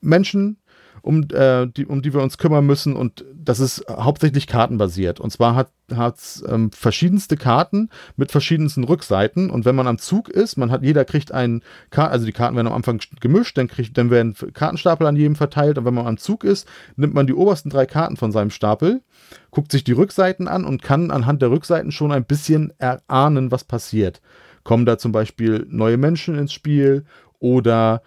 Menschen, um, äh, die, um die wir uns kümmern müssen. Und das ist hauptsächlich kartenbasiert. Und zwar hat es ähm, verschiedenste Karten mit verschiedensten Rückseiten. Und wenn man am Zug ist, man hat, jeder kriegt einen Kart, also die Karten werden am Anfang gemischt, dann, kriegt, dann werden Kartenstapel an jedem verteilt. Und wenn man am Zug ist, nimmt man die obersten drei Karten von seinem Stapel, guckt sich die Rückseiten an und kann anhand der Rückseiten schon ein bisschen erahnen, was passiert. Kommen da zum Beispiel neue Menschen ins Spiel oder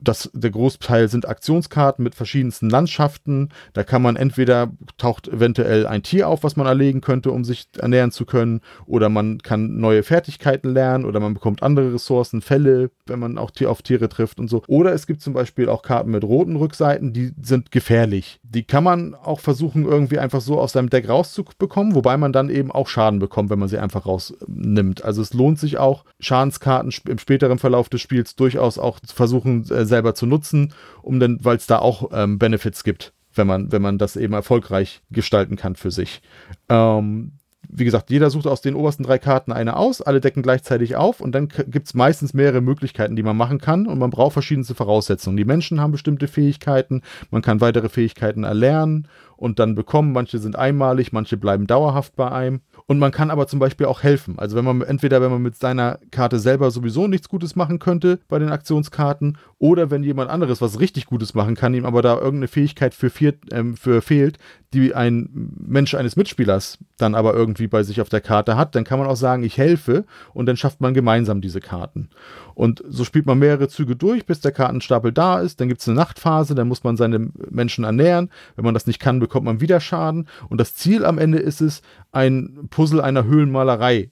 das, der Großteil sind Aktionskarten mit verschiedensten Landschaften. Da kann man entweder taucht eventuell ein Tier auf, was man erlegen könnte, um sich ernähren zu können, oder man kann neue Fertigkeiten lernen, oder man bekommt andere Ressourcen, Fälle, wenn man auch auf Tiere trifft und so. Oder es gibt zum Beispiel auch Karten mit roten Rückseiten, die sind gefährlich. Die kann man auch versuchen, irgendwie einfach so aus seinem Deck rauszubekommen, wobei man dann eben auch Schaden bekommt, wenn man sie einfach rausnimmt. Also es lohnt sich auch, Schadenskarten im späteren Verlauf des Spiels durchaus auch zu versuchen, äh, selber zu nutzen, um dann, weil es da auch ähm, Benefits gibt wenn man, wenn man das eben erfolgreich gestalten kann für sich. Ähm, wie gesagt, jeder sucht aus den obersten drei Karten eine aus, alle decken gleichzeitig auf und dann gibt es meistens mehrere Möglichkeiten, die man machen kann und man braucht verschiedenste Voraussetzungen. Die Menschen haben bestimmte Fähigkeiten, man kann weitere Fähigkeiten erlernen und dann bekommen. Manche sind einmalig, manche bleiben dauerhaft bei einem. Und man kann aber zum Beispiel auch helfen. Also wenn man entweder, wenn man mit seiner Karte selber sowieso nichts Gutes machen könnte bei den Aktionskarten, oder wenn jemand anderes was richtig Gutes machen kann, ihm aber da irgendeine Fähigkeit für, vier, ähm, für fehlt, die ein Mensch eines Mitspielers dann aber irgendwie bei sich auf der Karte hat, dann kann man auch sagen, ich helfe und dann schafft man gemeinsam diese Karten. Und so spielt man mehrere Züge durch, bis der Kartenstapel da ist. Dann gibt es eine Nachtphase, dann muss man seine Menschen ernähren. Wenn man das nicht kann, bekommt man wieder Schaden. Und das Ziel am Ende ist es, ein Puzzle einer Höhlenmalerei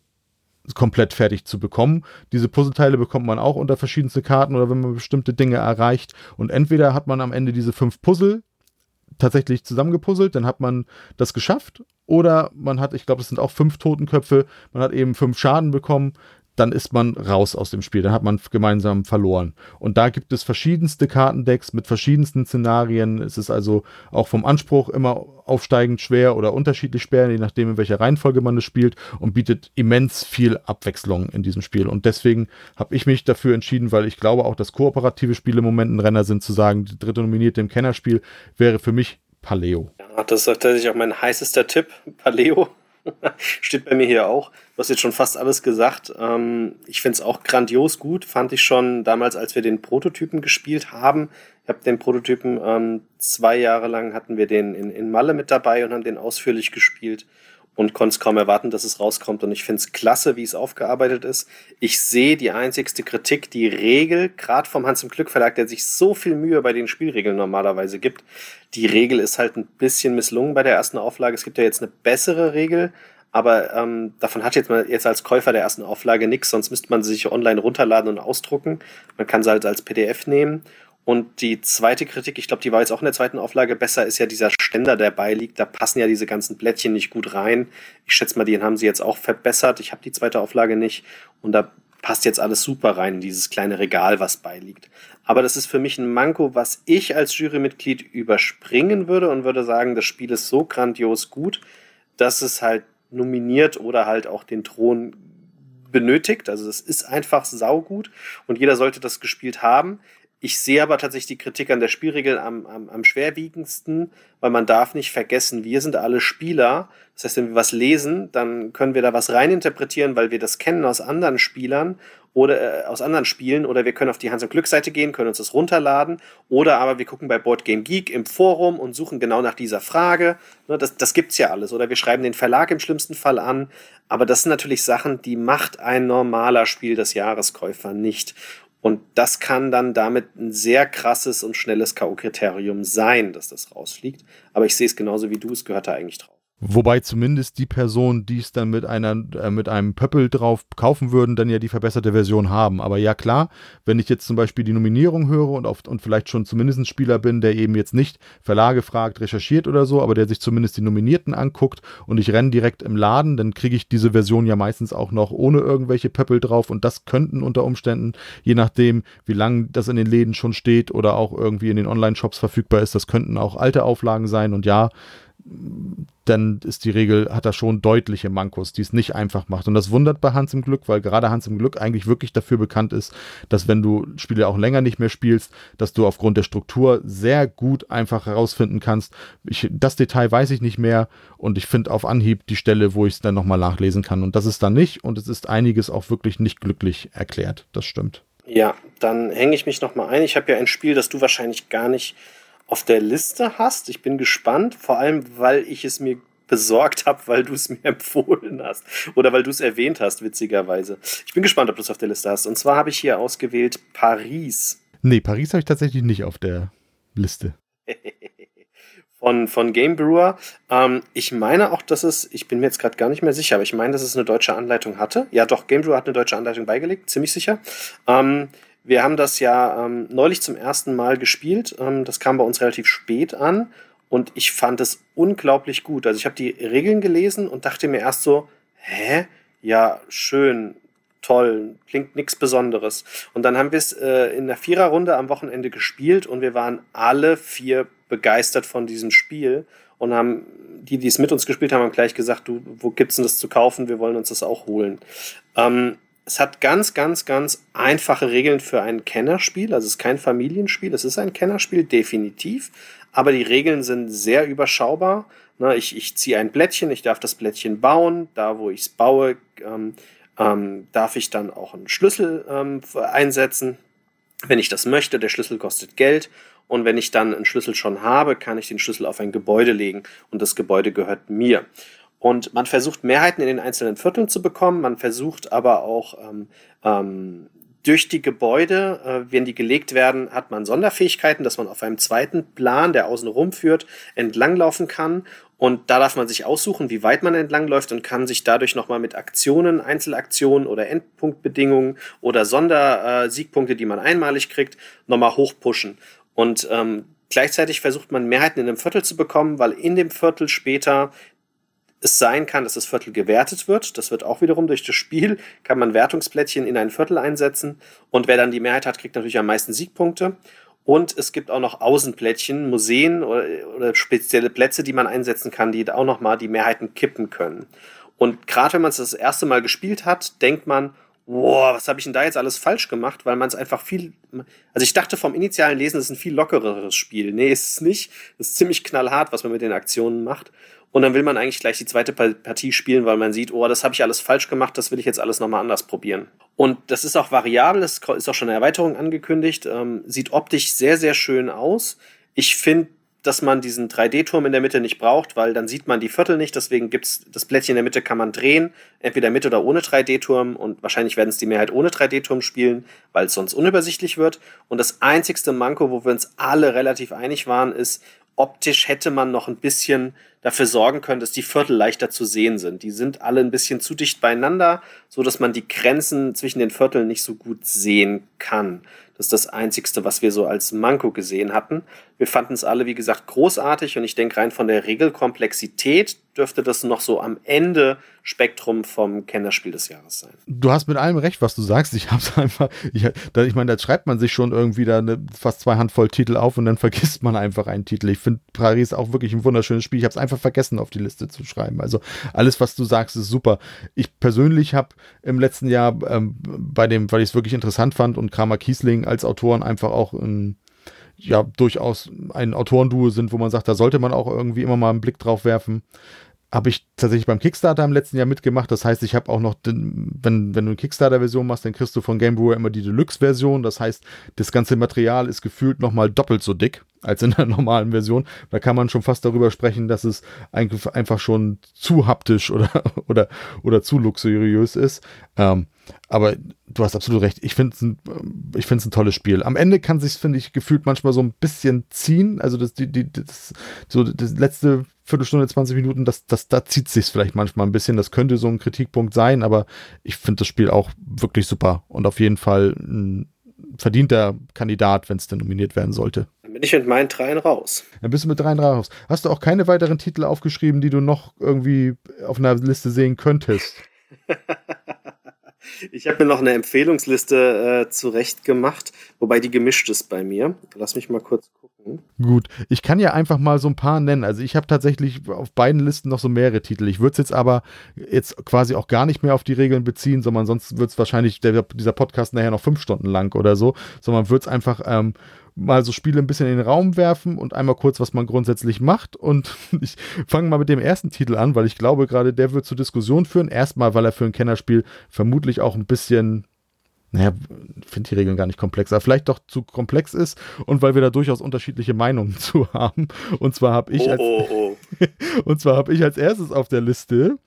komplett fertig zu bekommen. Diese Puzzleteile bekommt man auch unter verschiedenste Karten oder wenn man bestimmte Dinge erreicht. Und entweder hat man am Ende diese fünf Puzzle tatsächlich zusammengepuzzelt, dann hat man das geschafft. Oder man hat, ich glaube, es sind auch fünf Totenköpfe, man hat eben fünf Schaden bekommen, dann ist man raus aus dem Spiel, dann hat man gemeinsam verloren. Und da gibt es verschiedenste Kartendecks mit verschiedensten Szenarien. Es ist also auch vom Anspruch immer aufsteigend schwer oder unterschiedlich schwer, je nachdem, in welcher Reihenfolge man es spielt und bietet immens viel Abwechslung in diesem Spiel. Und deswegen habe ich mich dafür entschieden, weil ich glaube auch, dass kooperative Spiele im Moment ein Renner sind, zu sagen, die dritte nominierte im Kennerspiel wäre für mich Paleo. Ja, das ist tatsächlich auch mein heißester Tipp, Paleo. Steht bei mir hier auch. Du hast jetzt schon fast alles gesagt. Ähm, ich finde es auch grandios gut. Fand ich schon damals, als wir den Prototypen gespielt haben. Ich habe den Prototypen ähm, zwei Jahre lang hatten wir den in, in Malle mit dabei und haben den ausführlich gespielt und konnte es kaum erwarten, dass es rauskommt. Und ich finde es klasse, wie es aufgearbeitet ist. Ich sehe die einzigste Kritik, die Regel, gerade vom Hans im Glück Verlag, der sich so viel Mühe bei den Spielregeln normalerweise gibt. Die Regel ist halt ein bisschen misslungen bei der ersten Auflage. Es gibt ja jetzt eine bessere Regel, aber ähm, davon hat jetzt mal jetzt als Käufer der ersten Auflage nichts, sonst müsste man sie sich online runterladen und ausdrucken. Man kann sie halt als PDF nehmen. Und die zweite Kritik, ich glaube, die war jetzt auch in der zweiten Auflage besser, ist ja dieser Ständer, der beiliegt. Da passen ja diese ganzen Blättchen nicht gut rein. Ich schätze mal, den haben sie jetzt auch verbessert. Ich habe die zweite Auflage nicht. Und da passt jetzt alles super rein in dieses kleine Regal, was beiliegt. Aber das ist für mich ein Manko, was ich als Jurymitglied überspringen würde und würde sagen, das Spiel ist so grandios gut, dass es halt nominiert oder halt auch den Thron benötigt. Also es ist einfach saugut und jeder sollte das gespielt haben. Ich sehe aber tatsächlich die Kritik an der Spielregel am, am, am schwerwiegendsten, weil man darf nicht vergessen, wir sind alle Spieler. Das heißt, wenn wir was lesen, dann können wir da was reininterpretieren, weil wir das kennen aus anderen Spielern oder äh, aus anderen Spielen oder wir können auf die Hans- und Glück-Seite gehen, können uns das runterladen oder aber wir gucken bei Board Game Geek im Forum und suchen genau nach dieser Frage. Ne, das, das gibt's ja alles. Oder wir schreiben den Verlag im schlimmsten Fall an. Aber das sind natürlich Sachen, die macht ein normaler Spiel des Jahreskäufer nicht. Und das kann dann damit ein sehr krasses und schnelles K.O.-Kriterium sein, dass das rausfliegt. Aber ich sehe es genauso wie du, es gehört da eigentlich drauf. Wobei zumindest die Person, die es dann mit einer äh, mit einem Pöppel drauf kaufen würden, dann ja die verbesserte Version haben. Aber ja klar, wenn ich jetzt zum Beispiel die Nominierung höre und, auf, und vielleicht schon zumindest ein Spieler bin, der eben jetzt nicht Verlage fragt, recherchiert oder so, aber der sich zumindest die Nominierten anguckt und ich renne direkt im Laden, dann kriege ich diese Version ja meistens auch noch ohne irgendwelche Pöppel drauf und das könnten unter Umständen, je nachdem, wie lange das in den Läden schon steht oder auch irgendwie in den Online-Shops verfügbar ist, das könnten auch alte Auflagen sein und ja, dann ist die Regel, hat er schon deutliche Mankos, die es nicht einfach macht. Und das wundert bei Hans im Glück, weil gerade Hans im Glück eigentlich wirklich dafür bekannt ist, dass wenn du Spiele auch länger nicht mehr spielst, dass du aufgrund der Struktur sehr gut einfach herausfinden kannst. Ich, das Detail weiß ich nicht mehr und ich finde auf Anhieb die Stelle, wo ich es dann nochmal nachlesen kann. Und das ist dann nicht und es ist einiges auch wirklich nicht glücklich erklärt. Das stimmt. Ja, dann hänge ich mich nochmal ein. Ich habe ja ein Spiel, das du wahrscheinlich gar nicht auf der Liste hast. Ich bin gespannt, vor allem weil ich es mir besorgt habe, weil du es mir empfohlen hast oder weil du es erwähnt hast, witzigerweise. Ich bin gespannt, ob du es auf der Liste hast. Und zwar habe ich hier ausgewählt Paris. Nee, Paris habe ich tatsächlich nicht auf der Liste. von, von Game Brewer. Ähm, ich meine auch, dass es, ich bin mir jetzt gerade gar nicht mehr sicher, aber ich meine, dass es eine deutsche Anleitung hatte. Ja, doch, Game Brewer hat eine deutsche Anleitung beigelegt, ziemlich sicher. Ähm, wir haben das ja ähm, neulich zum ersten Mal gespielt. Ähm, das kam bei uns relativ spät an und ich fand es unglaublich gut. Also ich habe die Regeln gelesen und dachte mir erst so, hä? Ja, schön, toll, klingt nichts Besonderes. Und dann haben wir es äh, in der Viererrunde am Wochenende gespielt und wir waren alle vier begeistert von diesem Spiel und haben, die, die es mit uns gespielt haben, haben gleich gesagt, du, wo gibt's denn das zu kaufen? Wir wollen uns das auch holen. Ähm, es hat ganz, ganz, ganz einfache Regeln für ein Kennerspiel. Also es ist kein Familienspiel, es ist ein Kennerspiel, definitiv. Aber die Regeln sind sehr überschaubar. Ich, ich ziehe ein Blättchen, ich darf das Blättchen bauen. Da, wo ich es baue, ähm, ähm, darf ich dann auch einen Schlüssel ähm, einsetzen, wenn ich das möchte. Der Schlüssel kostet Geld. Und wenn ich dann einen Schlüssel schon habe, kann ich den Schlüssel auf ein Gebäude legen und das Gebäude gehört mir. Und man versucht Mehrheiten in den einzelnen Vierteln zu bekommen, man versucht aber auch ähm, ähm, durch die Gebäude, äh, wenn die gelegt werden, hat man Sonderfähigkeiten, dass man auf einem zweiten Plan, der außen rumführt, entlanglaufen kann. Und da darf man sich aussuchen, wie weit man entlangläuft und kann sich dadurch nochmal mit Aktionen, Einzelaktionen oder Endpunktbedingungen oder Sondersiegpunkte, äh, die man einmalig kriegt, nochmal hochpushen. Und ähm, gleichzeitig versucht man Mehrheiten in einem Viertel zu bekommen, weil in dem Viertel später es sein kann, dass das Viertel gewertet wird. Das wird auch wiederum durch das Spiel, kann man Wertungsplättchen in ein Viertel einsetzen. Und wer dann die Mehrheit hat, kriegt natürlich am meisten Siegpunkte. Und es gibt auch noch Außenplättchen, Museen oder, oder spezielle Plätze, die man einsetzen kann, die auch nochmal die Mehrheiten kippen können. Und gerade wenn man es das erste Mal gespielt hat, denkt man, boah, was habe ich denn da jetzt alles falsch gemacht, weil man es einfach viel, also ich dachte vom initialen Lesen, es ist ein viel lockereres Spiel. Nee, ist es nicht. Es ist ziemlich knallhart, was man mit den Aktionen macht. Und dann will man eigentlich gleich die zweite Partie spielen, weil man sieht, oh, das habe ich alles falsch gemacht, das will ich jetzt alles nochmal anders probieren. Und das ist auch variabel, es ist auch schon eine Erweiterung angekündigt, ähm, sieht optisch sehr, sehr schön aus. Ich finde, dass man diesen 3D-Turm in der Mitte nicht braucht, weil dann sieht man die Viertel nicht. Deswegen gibt's das Plättchen in der Mitte kann man drehen, entweder mit oder ohne 3D-Turm. Und wahrscheinlich werden es die Mehrheit ohne 3D-Turm spielen, weil es sonst unübersichtlich wird. Und das einzigste Manko, wo wir uns alle relativ einig waren, ist, optisch hätte man noch ein bisschen dafür sorgen können, dass die Viertel leichter zu sehen sind. Die sind alle ein bisschen zu dicht beieinander, so dass man die Grenzen zwischen den Vierteln nicht so gut sehen kann. Das ist das Einzigste, was wir so als Manko gesehen hatten. Wir fanden es alle, wie gesagt, großartig und ich denke rein von der Regelkomplexität dürfte das noch so am Ende Spektrum vom Kennerspiel des Jahres sein. Du hast mit allem recht, was du sagst. Ich hab's einfach, ich, ich meine, da schreibt man sich schon irgendwie da eine, fast zwei Handvoll Titel auf und dann vergisst man einfach einen Titel. Ich finde Paris auch wirklich ein wunderschönes Spiel. Ich habe es einfach vergessen, auf die Liste zu schreiben. Also alles, was du sagst, ist super. Ich persönlich habe im letzten Jahr ähm, bei dem, weil ich es wirklich interessant fand und Kramer Kiesling als Autoren einfach auch ein ja durchaus ein Autorenduo sind, wo man sagt, da sollte man auch irgendwie immer mal einen Blick drauf werfen habe ich tatsächlich beim Kickstarter im letzten Jahr mitgemacht. Das heißt, ich habe auch noch, den, wenn, wenn du eine Kickstarter-Version machst, dann kriegst du von Game Brewer immer die Deluxe-Version. Das heißt, das ganze Material ist gefühlt nochmal doppelt so dick als in der normalen Version. Da kann man schon fast darüber sprechen, dass es einfach schon zu haptisch oder, oder, oder zu luxuriös ist. Ähm, aber du hast absolut recht. Ich finde es ein, ich ein tolles Spiel. Am Ende kann sich, finde ich, gefühlt manchmal so ein bisschen ziehen. Also das, die, die, das, so das letzte Viertelstunde, 20 Minuten, das, das, da zieht sich vielleicht manchmal ein bisschen. Das könnte so ein Kritikpunkt sein, aber ich finde das Spiel auch wirklich super und auf jeden Fall ein verdienter Kandidat, wenn es denn nominiert werden sollte. Dann bin ich mit meinen dreien raus. Dann bist du mit dreien raus. Hast du auch keine weiteren Titel aufgeschrieben, die du noch irgendwie auf einer Liste sehen könntest? Ich habe mir noch eine Empfehlungsliste äh, zurecht gemacht, wobei die gemischt ist bei mir. Lass mich mal kurz gucken. Gut, ich kann ja einfach mal so ein paar nennen. Also ich habe tatsächlich auf beiden Listen noch so mehrere Titel. Ich würde es jetzt aber jetzt quasi auch gar nicht mehr auf die Regeln beziehen, sondern sonst wird es wahrscheinlich der, dieser Podcast nachher noch fünf Stunden lang oder so, sondern wird es einfach ähm, mal so Spiele ein bisschen in den Raum werfen und einmal kurz, was man grundsätzlich macht. Und ich fange mal mit dem ersten Titel an, weil ich glaube, gerade der wird zur Diskussion führen. Erstmal, weil er für ein Kennerspiel vermutlich auch ein bisschen naja, finde die Regeln gar nicht komplex, aber vielleicht doch zu komplex ist und weil wir da durchaus unterschiedliche Meinungen zu haben. Und zwar habe ich, oh, als, oh, oh. und zwar habe ich als erstes auf der Liste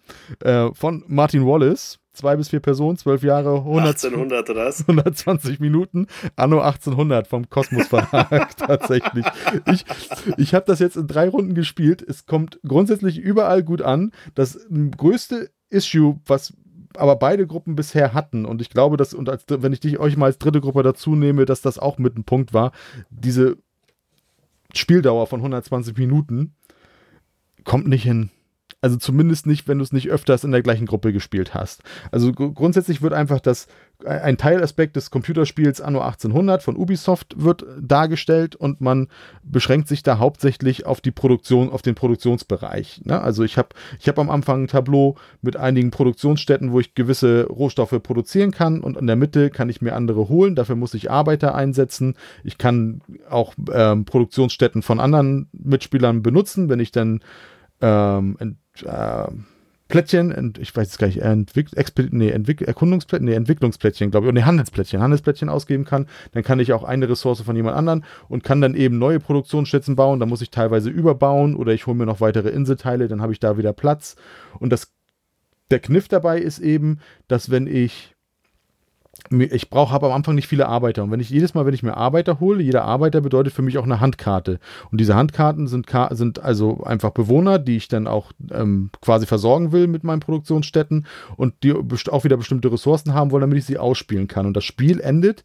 äh, von Martin Wallace zwei bis vier Personen, zwölf Jahre, 100, 1800 das? 120 Minuten, Anno 1800 vom Kosmos Verlag tatsächlich. Ich, ich habe das jetzt in drei Runden gespielt. Es kommt grundsätzlich überall gut an. Das größte Issue, was aber beide Gruppen bisher hatten und ich glaube, dass und als, wenn ich dich euch mal als dritte Gruppe dazu nehme, dass das auch mit ein Punkt war, diese Spieldauer von 120 Minuten kommt nicht hin. Also zumindest nicht, wenn du es nicht öfters in der gleichen Gruppe gespielt hast. Also grundsätzlich wird einfach das ein Teilaspekt des Computerspiels Anno 1800 von Ubisoft wird dargestellt und man beschränkt sich da hauptsächlich auf die Produktion, auf den Produktionsbereich. Ne? Also ich habe ich hab am Anfang ein Tableau mit einigen Produktionsstätten, wo ich gewisse Rohstoffe produzieren kann und in der Mitte kann ich mir andere holen. Dafür muss ich Arbeiter einsetzen. Ich kann auch ähm, Produktionsstätten von anderen Mitspielern benutzen, wenn ich dann ähm, äh, Plättchen, ich weiß jetzt gar nicht, Entwick nee, Entwick Erkundungsplättchen, nee, Entwicklungsplättchen, glaube ich, oder nee, Handelsplättchen, Handelsplättchen ausgeben kann, dann kann ich auch eine Ressource von jemand anderen und kann dann eben neue Produktionsstätten bauen, da muss ich teilweise überbauen oder ich hole mir noch weitere Inselteile, dann habe ich da wieder Platz. Und das, der Kniff dabei ist eben, dass wenn ich ich brauche habe am Anfang nicht viele Arbeiter. Und wenn ich jedes Mal, wenn ich mir Arbeiter hole, jeder Arbeiter bedeutet für mich auch eine Handkarte. Und diese Handkarten sind, sind also einfach Bewohner, die ich dann auch ähm, quasi versorgen will mit meinen Produktionsstätten und die auch wieder bestimmte Ressourcen haben wollen, damit ich sie ausspielen kann. Und das Spiel endet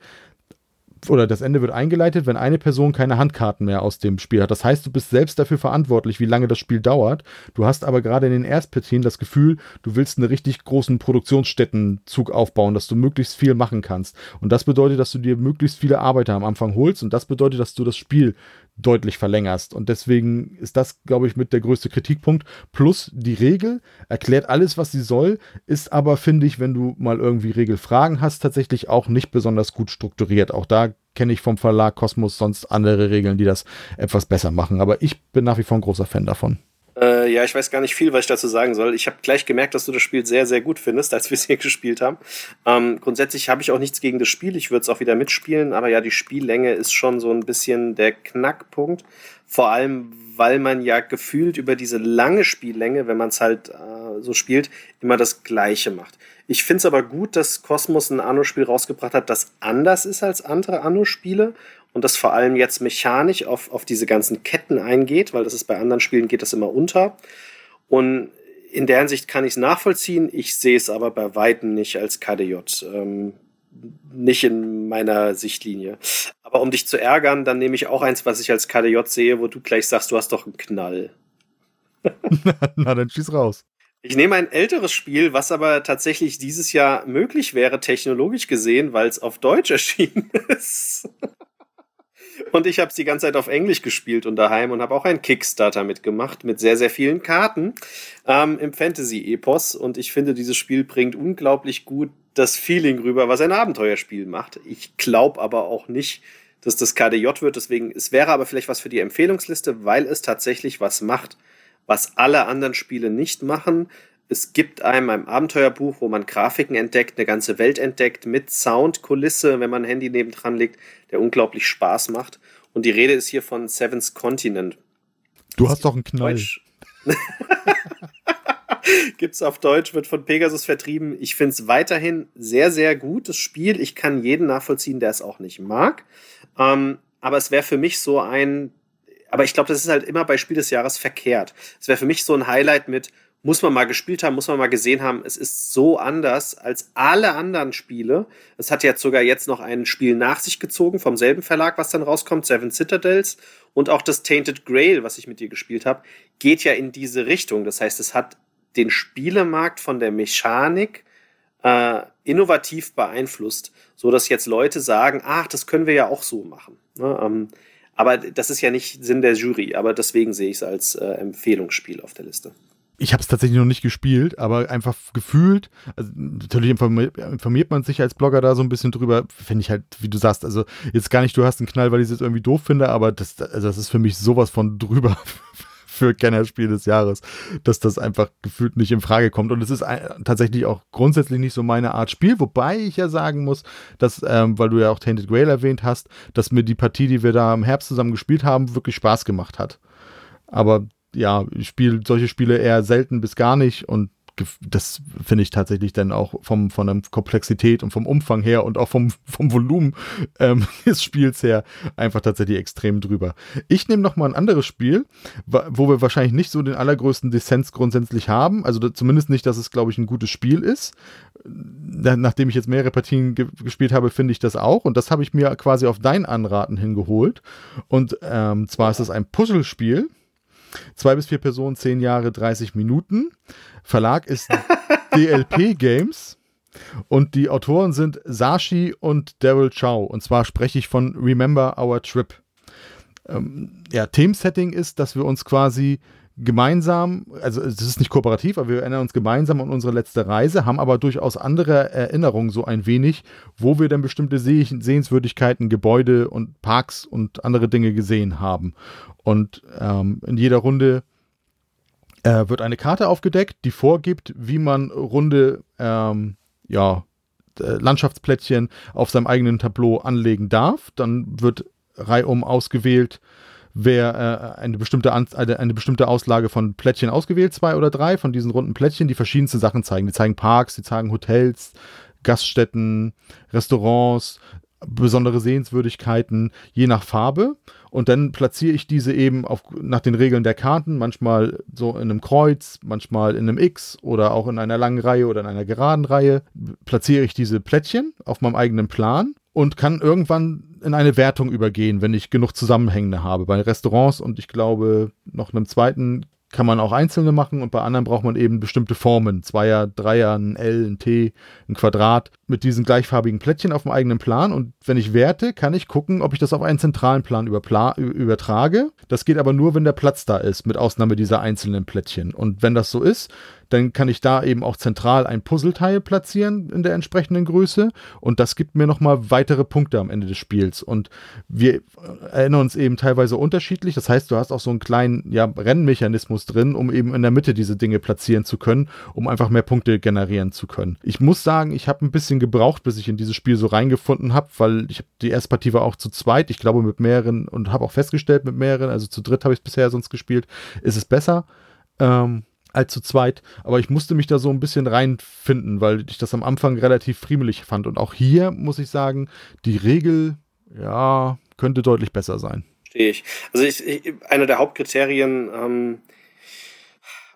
oder das Ende wird eingeleitet, wenn eine Person keine Handkarten mehr aus dem Spiel hat. Das heißt, du bist selbst dafür verantwortlich, wie lange das Spiel dauert. Du hast aber gerade in den Erstpartien das Gefühl, du willst einen richtig großen Produktionsstättenzug aufbauen, dass du möglichst viel machen kannst. Und das bedeutet, dass du dir möglichst viele Arbeiter am Anfang holst und das bedeutet, dass du das Spiel deutlich verlängerst. Und deswegen ist das, glaube ich, mit der größte Kritikpunkt. Plus die Regel erklärt alles, was sie soll, ist aber, finde ich, wenn du mal irgendwie Regelfragen hast, tatsächlich auch nicht besonders gut strukturiert. Auch da kenne ich vom Verlag Kosmos sonst andere Regeln, die das etwas besser machen. Aber ich bin nach wie vor ein großer Fan davon. Äh, ja, ich weiß gar nicht viel, was ich dazu sagen soll. Ich habe gleich gemerkt, dass du das Spiel sehr, sehr gut findest, als wir es hier gespielt haben. Ähm, grundsätzlich habe ich auch nichts gegen das Spiel. Ich würde es auch wieder mitspielen, aber ja, die Spiellänge ist schon so ein bisschen der Knackpunkt. Vor allem, weil man ja gefühlt über diese lange Spiellänge, wenn man es halt äh, so spielt, immer das Gleiche macht. Ich finde es aber gut, dass Cosmos ein Anno-Spiel rausgebracht hat, das anders ist als andere Anno-Spiele und das vor allem jetzt mechanisch auf, auf diese ganzen Ketten eingeht, weil das ist bei anderen Spielen geht das immer unter. Und in der Hinsicht kann ich es nachvollziehen. Ich sehe es aber bei Weitem nicht als KDJ. Ähm, nicht in meiner Sichtlinie. Aber um dich zu ärgern, dann nehme ich auch eins, was ich als KDJ sehe, wo du gleich sagst, du hast doch einen Knall. na, na, dann schieß raus. Ich nehme ein älteres Spiel, was aber tatsächlich dieses Jahr möglich wäre, technologisch gesehen, weil es auf Deutsch erschienen ist. Und ich habe es die ganze Zeit auf Englisch gespielt und daheim und habe auch einen Kickstarter mitgemacht mit sehr, sehr vielen Karten ähm, im Fantasy-Epos. Und ich finde, dieses Spiel bringt unglaublich gut das Feeling rüber, was ein Abenteuerspiel macht. Ich glaube aber auch nicht, dass das KDJ wird. Deswegen, es wäre aber vielleicht was für die Empfehlungsliste, weil es tatsächlich was macht, was alle anderen Spiele nicht machen. Es gibt einem ein Abenteuerbuch, wo man Grafiken entdeckt, eine ganze Welt entdeckt mit Soundkulisse, wenn man ein Handy nebendran legt, der unglaublich Spaß macht. Und die Rede ist hier von Seven's Continent. Du hast doch einen Knall. Gibt es auf Deutsch, wird von Pegasus vertrieben. Ich finde es weiterhin sehr, sehr gut, das Spiel. Ich kann jeden nachvollziehen, der es auch nicht mag. Ähm, aber es wäre für mich so ein, aber ich glaube, das ist halt immer bei Spiel des Jahres verkehrt. Es wäre für mich so ein Highlight mit, muss man mal gespielt haben, muss man mal gesehen haben, es ist so anders als alle anderen Spiele. Es hat jetzt sogar jetzt noch ein Spiel nach sich gezogen vom selben Verlag, was dann rauskommt, Seven Citadels. Und auch das Tainted Grail, was ich mit dir gespielt habe, geht ja in diese Richtung. Das heißt, es hat den Spielemarkt von der Mechanik äh, innovativ beeinflusst, so dass jetzt Leute sagen, ach, das können wir ja auch so machen. Ne? Ähm, aber das ist ja nicht Sinn der Jury, aber deswegen sehe ich es als äh, Empfehlungsspiel auf der Liste ich habe es tatsächlich noch nicht gespielt, aber einfach gefühlt, also natürlich informiert, man sich als Blogger da so ein bisschen drüber, finde ich halt, wie du sagst, also jetzt gar nicht, du hast einen Knall, weil ich es jetzt irgendwie doof finde, aber das, also das ist für mich sowas von drüber für Kennerspiel des Jahres, dass das einfach gefühlt nicht in Frage kommt. Und es ist tatsächlich auch grundsätzlich nicht so meine Art Spiel, wobei ich ja sagen muss, dass, ähm, weil du ja auch Tainted Grail erwähnt hast, dass mir die Partie, die wir da im Herbst zusammen gespielt haben, wirklich Spaß gemacht hat. Aber ja, spiele solche Spiele eher selten bis gar nicht und das finde ich tatsächlich dann auch vom, von der Komplexität und vom Umfang her und auch vom, vom Volumen ähm, des Spiels her einfach tatsächlich extrem drüber. Ich nehme noch mal ein anderes Spiel, wo wir wahrscheinlich nicht so den allergrößten Dissens grundsätzlich haben. Also zumindest nicht, dass es, glaube ich, ein gutes Spiel ist. Nachdem ich jetzt mehrere Partien ge gespielt habe, finde ich das auch. Und das habe ich mir quasi auf dein Anraten hingeholt. Und ähm, zwar ist es ein Puzzlespiel. Zwei bis vier Personen, zehn Jahre, 30 Minuten. Verlag ist DLP Games. Und die Autoren sind Sashi und Daryl Chow. Und zwar spreche ich von Remember Our Trip. Ähm, ja, Themensetting ist, dass wir uns quasi gemeinsam, also es ist nicht kooperativ, aber wir erinnern uns gemeinsam an unsere letzte Reise, haben aber durchaus andere Erinnerungen so ein wenig, wo wir dann bestimmte Seh Sehenswürdigkeiten, Gebäude und Parks und andere Dinge gesehen haben. Und ähm, in jeder Runde äh, wird eine Karte aufgedeckt, die vorgibt, wie man runde ähm, ja, Landschaftsplättchen auf seinem eigenen Tableau anlegen darf. Dann wird reihum ausgewählt, wer äh, eine, bestimmte eine, eine, bestimmte Auslage von Plättchen ausgewählt, zwei oder drei von diesen runden Plättchen, die verschiedenste Sachen zeigen. Die zeigen Parks, die zeigen Hotels, Gaststätten, Restaurants, besondere Sehenswürdigkeiten, je nach Farbe. Und dann platziere ich diese eben auf, nach den Regeln der Karten, manchmal so in einem Kreuz, manchmal in einem X oder auch in einer langen Reihe oder in einer geraden Reihe. Platziere ich diese Plättchen auf meinem eigenen Plan und kann irgendwann in eine Wertung übergehen, wenn ich genug Zusammenhängende habe. Bei Restaurants und ich glaube noch einem zweiten kann man auch einzelne machen und bei anderen braucht man eben bestimmte Formen. Zweier, Dreier, ein L, ein T, ein Quadrat mit diesen gleichfarbigen Plättchen auf dem eigenen Plan. Und wenn ich werte, kann ich gucken, ob ich das auf einen zentralen Plan übertrage. Das geht aber nur, wenn der Platz da ist, mit Ausnahme dieser einzelnen Plättchen. Und wenn das so ist, dann kann ich da eben auch zentral ein Puzzleteil platzieren in der entsprechenden Größe und das gibt mir nochmal weitere Punkte am Ende des Spiels. Und wir erinnern uns eben teilweise unterschiedlich. Das heißt, du hast auch so einen kleinen ja, Rennmechanismus drin, um eben in der Mitte diese Dinge platzieren zu können, um einfach mehr Punkte generieren zu können. Ich muss sagen, ich habe ein bisschen gebraucht, bis ich in dieses Spiel so reingefunden habe, weil ich die erste Partie war auch zu zweit, ich glaube mit mehreren und habe auch festgestellt mit mehreren, also zu dritt habe ich es bisher sonst gespielt, ist es besser. Ähm, als zu zweit. Aber ich musste mich da so ein bisschen reinfinden, weil ich das am Anfang relativ friemelig fand. Und auch hier muss ich sagen, die Regel, ja, könnte deutlich besser sein. Verstehe ich. Also ich, ich, einer der Hauptkriterien ähm,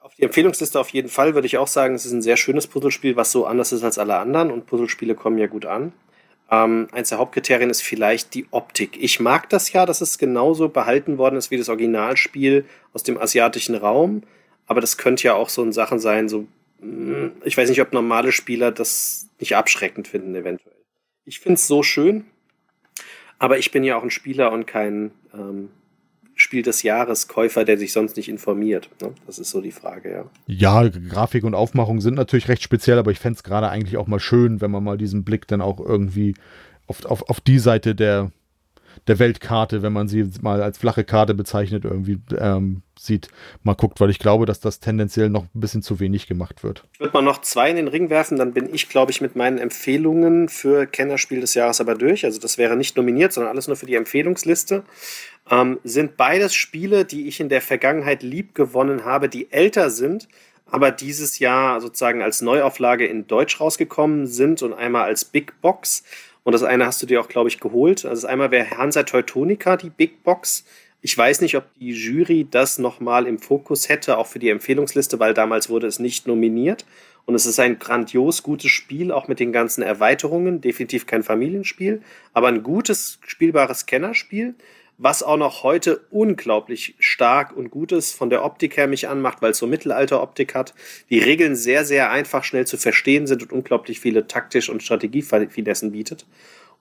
auf die Empfehlungsliste auf jeden Fall würde ich auch sagen, es ist ein sehr schönes Puzzlespiel, was so anders ist als alle anderen. Und Puzzlespiele kommen ja gut an. Ähm, eins der Hauptkriterien ist vielleicht die Optik. Ich mag das ja, dass es genauso behalten worden ist wie das Originalspiel aus dem asiatischen Raum. Aber das könnte ja auch so ein Sachen sein, so, hm, ich weiß nicht, ob normale Spieler das nicht abschreckend finden, eventuell. Ich finde es so schön, aber ich bin ja auch ein Spieler und kein ähm, Spiel des Jahres Käufer, der sich sonst nicht informiert. Ne? Das ist so die Frage, ja. Ja, Grafik und Aufmachung sind natürlich recht speziell, aber ich fände es gerade eigentlich auch mal schön, wenn man mal diesen Blick dann auch irgendwie auf, auf, auf die Seite der, der Weltkarte, wenn man sie mal als flache Karte bezeichnet, irgendwie ähm, sieht, mal guckt, weil ich glaube, dass das tendenziell noch ein bisschen zu wenig gemacht wird. Ich würde mal noch zwei in den Ring werfen, dann bin ich, glaube ich, mit meinen Empfehlungen für Kennerspiel des Jahres aber durch. Also das wäre nicht nominiert, sondern alles nur für die Empfehlungsliste. Ähm, sind beides Spiele, die ich in der Vergangenheit lieb gewonnen habe, die älter sind, aber dieses Jahr sozusagen als Neuauflage in Deutsch rausgekommen sind und einmal als Big Box. Und das eine hast du dir auch, glaube ich, geholt. Also einmal wäre Hansa Teutonica, die Big Box. Ich weiß nicht, ob die Jury das nochmal im Fokus hätte, auch für die Empfehlungsliste, weil damals wurde es nicht nominiert. Und es ist ein grandios gutes Spiel, auch mit den ganzen Erweiterungen. Definitiv kein Familienspiel, aber ein gutes, spielbares Kennerspiel, was auch noch heute unglaublich stark und gut ist, von der Optik her mich anmacht, weil es so Mittelalter-Optik hat. Die Regeln sehr, sehr einfach, schnell zu verstehen sind und unglaublich viele taktisch- und Strategiefinessen bietet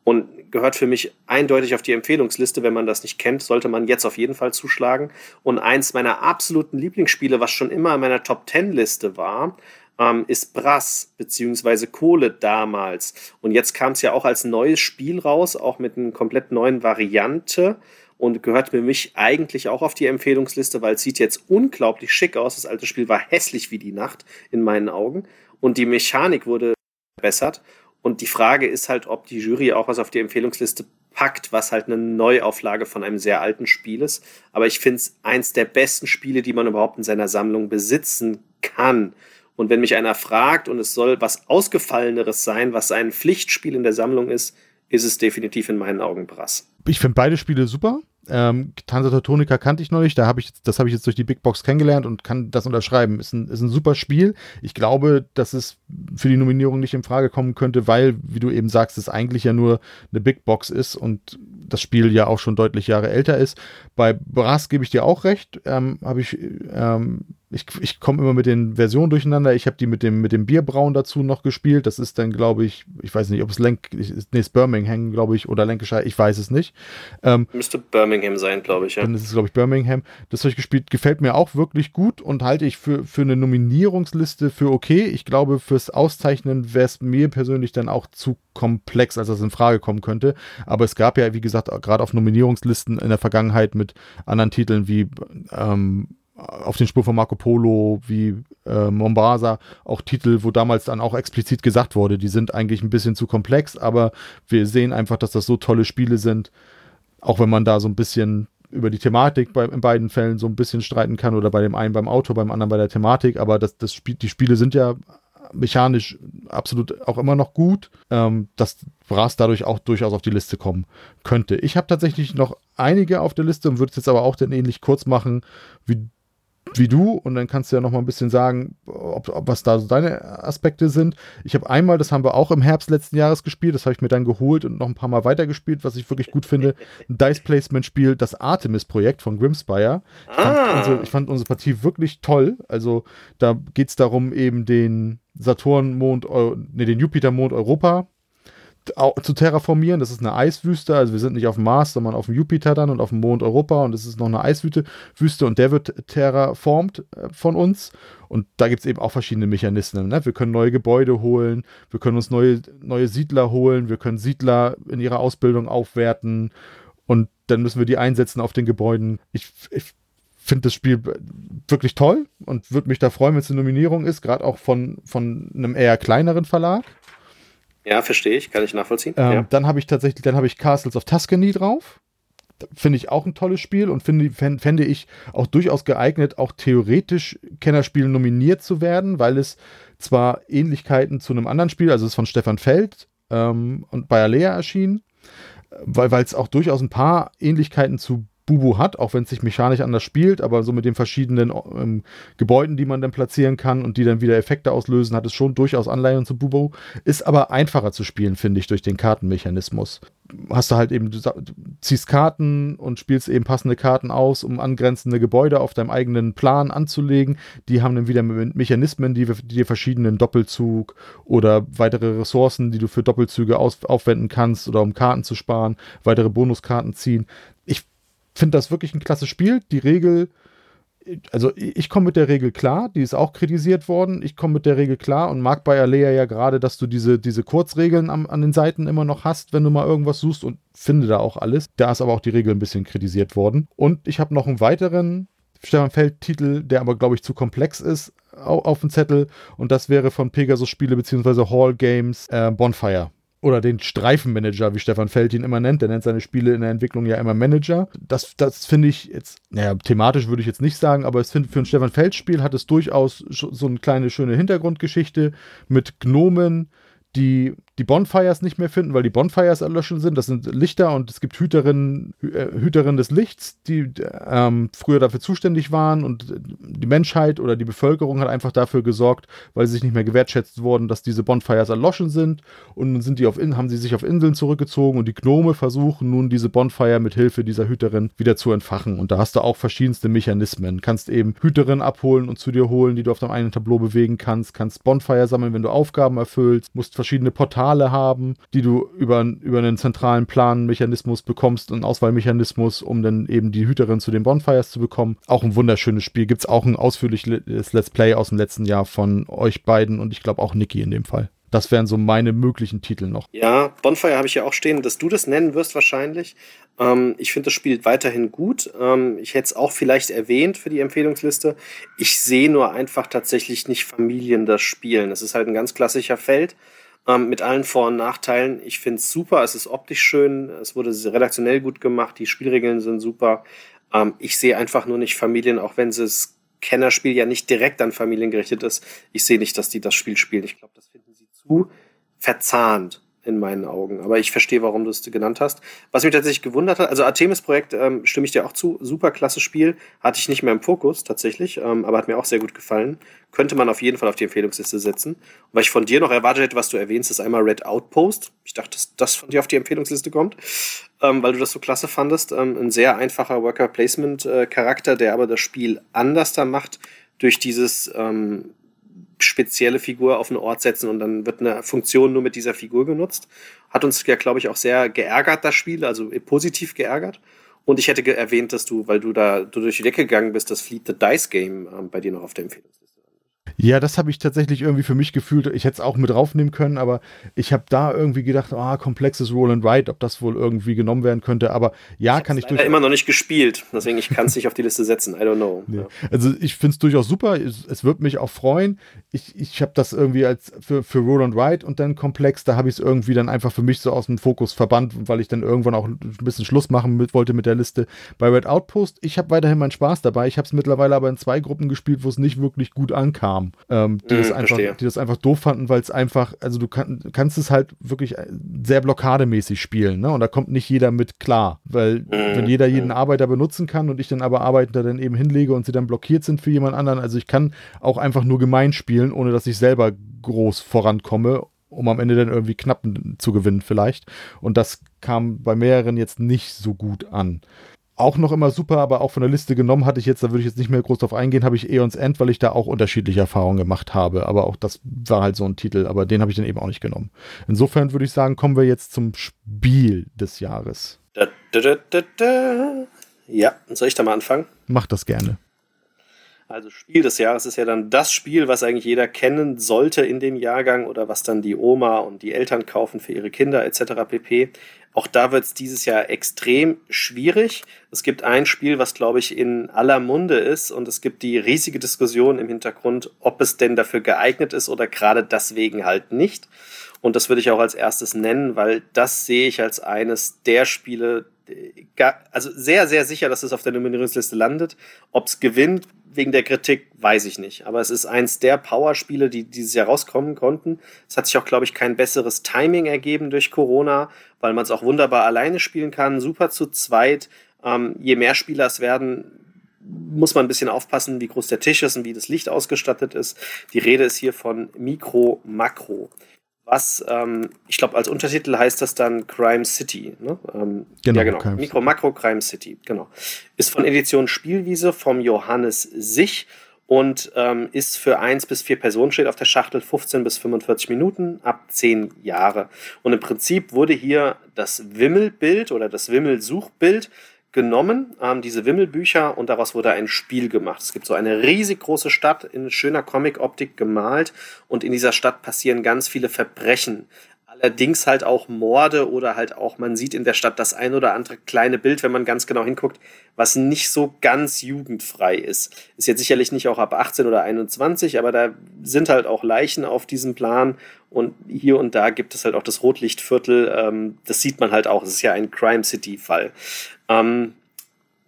und gehört für mich eindeutig auf die Empfehlungsliste. Wenn man das nicht kennt, sollte man jetzt auf jeden Fall zuschlagen. Und eins meiner absoluten Lieblingsspiele, was schon immer in meiner Top 10 Liste war, ähm, ist Brass beziehungsweise Kohle damals. Und jetzt kam es ja auch als neues Spiel raus, auch mit einer komplett neuen Variante und gehört für mich eigentlich auch auf die Empfehlungsliste, weil es sieht jetzt unglaublich schick aus. Das alte Spiel war hässlich wie die Nacht in meinen Augen und die Mechanik wurde verbessert und die Frage ist halt, ob die Jury auch was auf die Empfehlungsliste packt, was halt eine Neuauflage von einem sehr alten Spiel ist. Aber ich finde es eins der besten Spiele, die man überhaupt in seiner Sammlung besitzen kann. Und wenn mich einer fragt und es soll was Ausgefalleneres sein, was ein Pflichtspiel in der Sammlung ist, ist es definitiv in meinen Augen Brass. Ich finde beide Spiele super. Ähm, Tanza Teutonica kannte ich noch nicht, da habe ich, das habe ich jetzt durch die Big Box kennengelernt und kann das unterschreiben. Ist ein, ist ein super Spiel. Ich glaube, dass es für die Nominierung nicht in Frage kommen könnte, weil, wie du eben sagst, es eigentlich ja nur eine Big Box ist und das Spiel ja auch schon deutlich Jahre älter ist. Bei Brass gebe ich dir auch recht. Ähm, habe ich ähm, ich, ich komme immer mit den Versionen durcheinander. Ich habe die mit dem, mit dem Bierbrauen dazu noch gespielt. Das ist dann, glaube ich, ich weiß nicht, ob es Lenk, nee, es Birmingham, glaube ich, oder Lancashire, ich weiß es nicht. Ähm, Müsste Birmingham sein, glaube ich, ja. Dann ist es, glaube ich, Birmingham. Das habe ich gespielt, gefällt mir auch wirklich gut und halte ich für, für eine Nominierungsliste für okay. Ich glaube, fürs Auszeichnen wäre es mir persönlich dann auch zu komplex, als das in Frage kommen könnte. Aber es gab ja, wie gesagt, gerade auf Nominierungslisten in der Vergangenheit mit anderen Titeln wie ähm, auf den Spur von Marco Polo wie äh, Mombasa auch Titel, wo damals dann auch explizit gesagt wurde, die sind eigentlich ein bisschen zu komplex, aber wir sehen einfach, dass das so tolle Spiele sind, auch wenn man da so ein bisschen über die Thematik bei, in beiden Fällen so ein bisschen streiten kann oder bei dem einen beim Auto, beim anderen bei der Thematik, aber das, das Spiel, die Spiele sind ja mechanisch absolut auch immer noch gut, ähm, dass Brass dadurch auch durchaus auf die Liste kommen könnte. Ich habe tatsächlich noch einige auf der Liste und würde es jetzt aber auch dann ähnlich kurz machen, wie wie du und dann kannst du ja noch mal ein bisschen sagen, ob, ob was da so deine Aspekte sind. Ich habe einmal, das haben wir auch im Herbst letzten Jahres gespielt, das habe ich mir dann geholt und noch ein paar Mal weitergespielt, was ich wirklich gut finde. Ein Dice Placement Spiel, das Artemis Projekt von Grimspire. Ich, ah. fand unsere, ich fand unsere Partie wirklich toll. Also da geht es darum, eben den Saturn-Mond, ne, den Jupiter-Mond Europa zu terraformieren. Das ist eine Eiswüste. Also wir sind nicht auf dem Mars, sondern auf dem Jupiter dann und auf dem Mond Europa. Und es ist noch eine Eiswüste Wüste und der wird terraformt äh, von uns. Und da gibt es eben auch verschiedene Mechanismen. Ne? Wir können neue Gebäude holen, wir können uns neue, neue Siedler holen, wir können Siedler in ihrer Ausbildung aufwerten und dann müssen wir die einsetzen auf den Gebäuden. Ich, ich finde das Spiel wirklich toll und würde mich da freuen, wenn es eine Nominierung ist, gerade auch von, von einem eher kleineren Verlag. Ja, verstehe ich, kann ich nachvollziehen. Ähm, ja. Dann habe ich tatsächlich, dann habe ich Castles of Tuscany drauf. Finde ich auch ein tolles Spiel und finde, fände ich auch durchaus geeignet, auch theoretisch Kennerspiel nominiert zu werden, weil es zwar Ähnlichkeiten zu einem anderen Spiel, also es ist von Stefan Feld ähm, und bei Alea erschienen, weil es auch durchaus ein paar Ähnlichkeiten zu Bubu hat, auch wenn es sich mechanisch anders spielt, aber so mit den verschiedenen ähm, Gebäuden, die man dann platzieren kann und die dann wieder Effekte auslösen, hat es schon durchaus Anleihen zu Bubu. Ist aber einfacher zu spielen, finde ich, durch den Kartenmechanismus. Hast du halt eben, du ziehst Karten und spielst eben passende Karten aus, um angrenzende Gebäude auf deinem eigenen Plan anzulegen. Die haben dann wieder Mechanismen, die, die dir verschiedenen Doppelzug oder weitere Ressourcen, die du für Doppelzüge aus, aufwenden kannst oder um Karten zu sparen, weitere Bonuskarten ziehen. Ich finde das wirklich ein klasse Spiel. Die Regel, also ich komme mit der Regel klar, die ist auch kritisiert worden. Ich komme mit der Regel klar und mag bei Alea ja gerade, dass du diese, diese Kurzregeln am, an den Seiten immer noch hast, wenn du mal irgendwas suchst und finde da auch alles. Da ist aber auch die Regel ein bisschen kritisiert worden. Und ich habe noch einen weiteren Stefan Feld-Titel, der aber, glaube ich, zu komplex ist, auf dem Zettel. Und das wäre von Pegasus Spiele bzw. Hall Games äh, Bonfire oder den Streifenmanager, wie Stefan Feld ihn immer nennt. Der nennt seine Spiele in der Entwicklung ja immer Manager. Das, das finde ich jetzt, naja, thematisch würde ich jetzt nicht sagen, aber es find, für ein Stefan Feld-Spiel hat es durchaus so eine kleine schöne Hintergrundgeschichte mit Gnomen, die die Bonfires nicht mehr finden, weil die Bonfires erlöschen sind. Das sind Lichter und es gibt Hüterinnen, äh, Hüterinnen des Lichts, die ähm, früher dafür zuständig waren und die Menschheit oder die Bevölkerung hat einfach dafür gesorgt, weil sie sich nicht mehr gewertschätzt wurden, dass diese Bonfires erloschen sind und dann sind die auf haben sie sich auf Inseln zurückgezogen und die Gnome versuchen nun diese Bonfire mit Hilfe dieser Hüterin wieder zu entfachen und da hast du auch verschiedenste Mechanismen. Kannst eben Hüterinnen abholen und zu dir holen, die du auf deinem eigenen Tableau bewegen kannst, kannst Bonfire sammeln, wenn du Aufgaben erfüllst, musst verschiedene Portale Portale haben, die du über, über einen zentralen Planmechanismus bekommst, einen Auswahlmechanismus, um dann eben die Hüterin zu den Bonfires zu bekommen. Auch ein wunderschönes Spiel. Gibt es auch ein ausführliches Let's Play aus dem letzten Jahr von euch beiden und ich glaube auch Niki in dem Fall. Das wären so meine möglichen Titel noch. Ja, Bonfire habe ich ja auch stehen, dass du das nennen wirst wahrscheinlich. Ähm, ich finde das Spiel weiterhin gut. Ähm, ich hätte es auch vielleicht erwähnt für die Empfehlungsliste. Ich sehe nur einfach tatsächlich nicht Familien das Spielen. Es ist halt ein ganz klassischer Feld ähm, mit allen Vor- und Nachteilen. Ich finde es super, es ist optisch schön, es wurde redaktionell gut gemacht, die Spielregeln sind super. Ähm, ich sehe einfach nur nicht Familien, auch wenn das Kennerspiel ja nicht direkt an Familien gerichtet ist. Ich sehe nicht, dass die das Spiel spielen. Ich glaube, das finden sie zu verzahnt in meinen Augen. Aber ich verstehe, warum du es genannt hast. Was mich tatsächlich gewundert hat, also Artemis-Projekt ähm, stimme ich dir auch zu, super klasse Spiel, hatte ich nicht mehr im Fokus tatsächlich, ähm, aber hat mir auch sehr gut gefallen. Könnte man auf jeden Fall auf die Empfehlungsliste setzen. Und was ich von dir noch erwartet hätte, was du erwähnst, ist einmal Red Outpost. Ich dachte, dass das von dir auf die Empfehlungsliste kommt, ähm, weil du das so klasse fandest. Ähm, ein sehr einfacher Worker-Placement-Charakter, der aber das Spiel anders da macht durch dieses ähm, spezielle Figur auf einen Ort setzen und dann wird eine Funktion nur mit dieser Figur genutzt. Hat uns ja, glaube ich, auch sehr geärgert, das Spiel, also positiv geärgert. Und ich hätte erwähnt, dass du, weil du da du durch die Decke gegangen bist, das Fleet the Dice Game ähm, bei dir noch auf der Empfehlung ist. Ja, das habe ich tatsächlich irgendwie für mich gefühlt. Ich hätte es auch mit draufnehmen können, aber ich habe da irgendwie gedacht, ah, komplexes Roll and Write, ob das wohl irgendwie genommen werden könnte. Aber ja, ich kann ich durch. immer noch nicht gespielt, deswegen ich kann es nicht auf die Liste setzen. I don't know. Nee. Ja. Also ich finde es durchaus super. Es, es wird mich auch freuen. Ich, ich habe das irgendwie als für, für Roll and Write und dann komplex. Da habe ich es irgendwie dann einfach für mich so aus dem Fokus verbannt, weil ich dann irgendwann auch ein bisschen Schluss machen mit, wollte mit der Liste. Bei Red Outpost, ich habe weiterhin meinen Spaß dabei. Ich habe es mittlerweile aber in zwei Gruppen gespielt, wo es nicht wirklich gut ankam. Ähm, die, das hm, einfach, die das einfach doof fanden, weil es einfach, also du kann, kannst es halt wirklich sehr blockademäßig spielen, ne? Und da kommt nicht jeder mit klar, weil mhm. wenn jeder jeden Arbeiter benutzen kann und ich dann aber Arbeiter dann eben hinlege und sie dann blockiert sind für jemand anderen, also ich kann auch einfach nur gemein spielen, ohne dass ich selber groß vorankomme um am Ende dann irgendwie knapp zu gewinnen vielleicht. Und das kam bei mehreren jetzt nicht so gut an auch noch immer super, aber auch von der Liste genommen hatte ich jetzt, da würde ich jetzt nicht mehr groß drauf eingehen, habe ich Eons End, weil ich da auch unterschiedliche Erfahrungen gemacht habe. Aber auch das war halt so ein Titel, aber den habe ich dann eben auch nicht genommen. Insofern würde ich sagen, kommen wir jetzt zum Spiel des Jahres. Da, da, da, ja, soll ich da mal anfangen? Mach das gerne. Also Spiel des Jahres ist ja dann das Spiel, was eigentlich jeder kennen sollte in dem Jahrgang oder was dann die Oma und die Eltern kaufen für ihre Kinder etc. pp. Auch da wird es dieses Jahr extrem schwierig. Es gibt ein Spiel, was glaube ich in aller Munde ist und es gibt die riesige Diskussion im Hintergrund, ob es denn dafür geeignet ist oder gerade deswegen halt nicht. Und das würde ich auch als erstes nennen, weil das sehe ich als eines der Spiele, also sehr, sehr sicher, dass es auf der Nominierungsliste landet. Ob es gewinnt wegen der Kritik, weiß ich nicht. Aber es ist eins der Powerspiele, die dieses Jahr rauskommen konnten. Es hat sich auch, glaube ich, kein besseres Timing ergeben durch Corona, weil man es auch wunderbar alleine spielen kann, super zu zweit. Ähm, je mehr Spieler es werden, muss man ein bisschen aufpassen, wie groß der Tisch ist und wie das Licht ausgestattet ist. Die Rede ist hier von Mikro Makro was, ähm, ich glaube, als Untertitel heißt das dann Crime City. Ne? Ähm, genau, ja, genau. Crime Mikro, Makro, Crime City, genau. Ist von Edition Spielwiese vom Johannes Sich und ähm, ist für eins bis vier Personen steht auf der Schachtel 15 bis 45 Minuten ab 10 Jahre. Und im Prinzip wurde hier das Wimmelbild oder das Wimmelsuchbild genommen, ähm, diese Wimmelbücher, und daraus wurde ein Spiel gemacht. Es gibt so eine riesig große Stadt in schöner Comic-Optik gemalt und in dieser Stadt passieren ganz viele Verbrechen. Allerdings halt auch Morde oder halt auch, man sieht in der Stadt das ein oder andere kleine Bild, wenn man ganz genau hinguckt, was nicht so ganz jugendfrei ist. Ist jetzt sicherlich nicht auch ab 18 oder 21, aber da sind halt auch Leichen auf diesem Plan und hier und da gibt es halt auch das Rotlichtviertel. Ähm, das sieht man halt auch. Es ist ja ein Crime City-Fall. Ähm,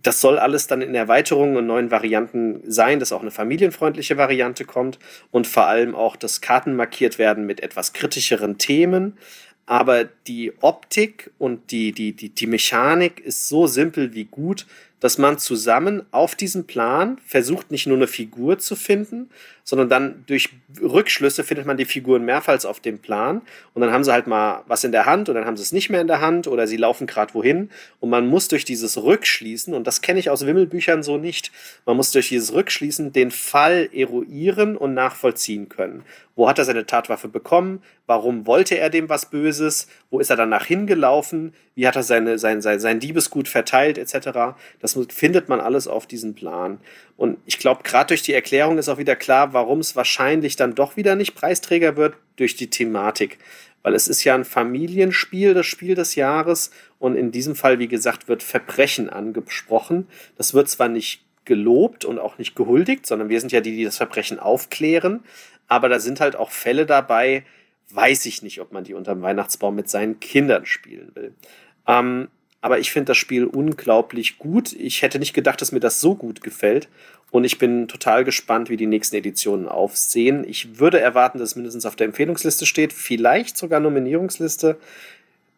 das soll alles dann in Erweiterungen und neuen Varianten sein, dass auch eine familienfreundliche Variante kommt und vor allem auch, dass Karten markiert werden mit etwas kritischeren Themen. Aber die Optik und die, die, die, die Mechanik ist so simpel wie gut, dass man zusammen auf diesem Plan versucht, nicht nur eine Figur zu finden, sondern dann durch Rückschlüsse findet man die Figuren mehrfach auf dem Plan und dann haben sie halt mal was in der Hand und dann haben sie es nicht mehr in der Hand oder sie laufen gerade wohin und man muss durch dieses Rückschließen, und das kenne ich aus Wimmelbüchern so nicht, man muss durch dieses Rückschließen den Fall eruieren und nachvollziehen können. Wo hat er seine Tatwaffe bekommen? Warum wollte er dem was Böses? Wo ist er danach hingelaufen? Wie hat er seine, sein, sein, sein Diebesgut verteilt, etc.? Das findet man alles auf diesem Plan. Und ich glaube, gerade durch die Erklärung ist auch wieder klar, warum es wahrscheinlich dann doch wieder nicht Preisträger wird, durch die Thematik. Weil es ist ja ein Familienspiel, das Spiel des Jahres. Und in diesem Fall, wie gesagt, wird Verbrechen angesprochen. Das wird zwar nicht gelobt und auch nicht gehuldigt, sondern wir sind ja die, die das Verbrechen aufklären. Aber da sind halt auch Fälle dabei, weiß ich nicht, ob man die unterm Weihnachtsbaum mit seinen Kindern spielen will. Ähm, aber ich finde das Spiel unglaublich gut. Ich hätte nicht gedacht, dass mir das so gut gefällt. Und ich bin total gespannt, wie die nächsten Editionen aufsehen. Ich würde erwarten, dass es mindestens auf der Empfehlungsliste steht, vielleicht sogar Nominierungsliste.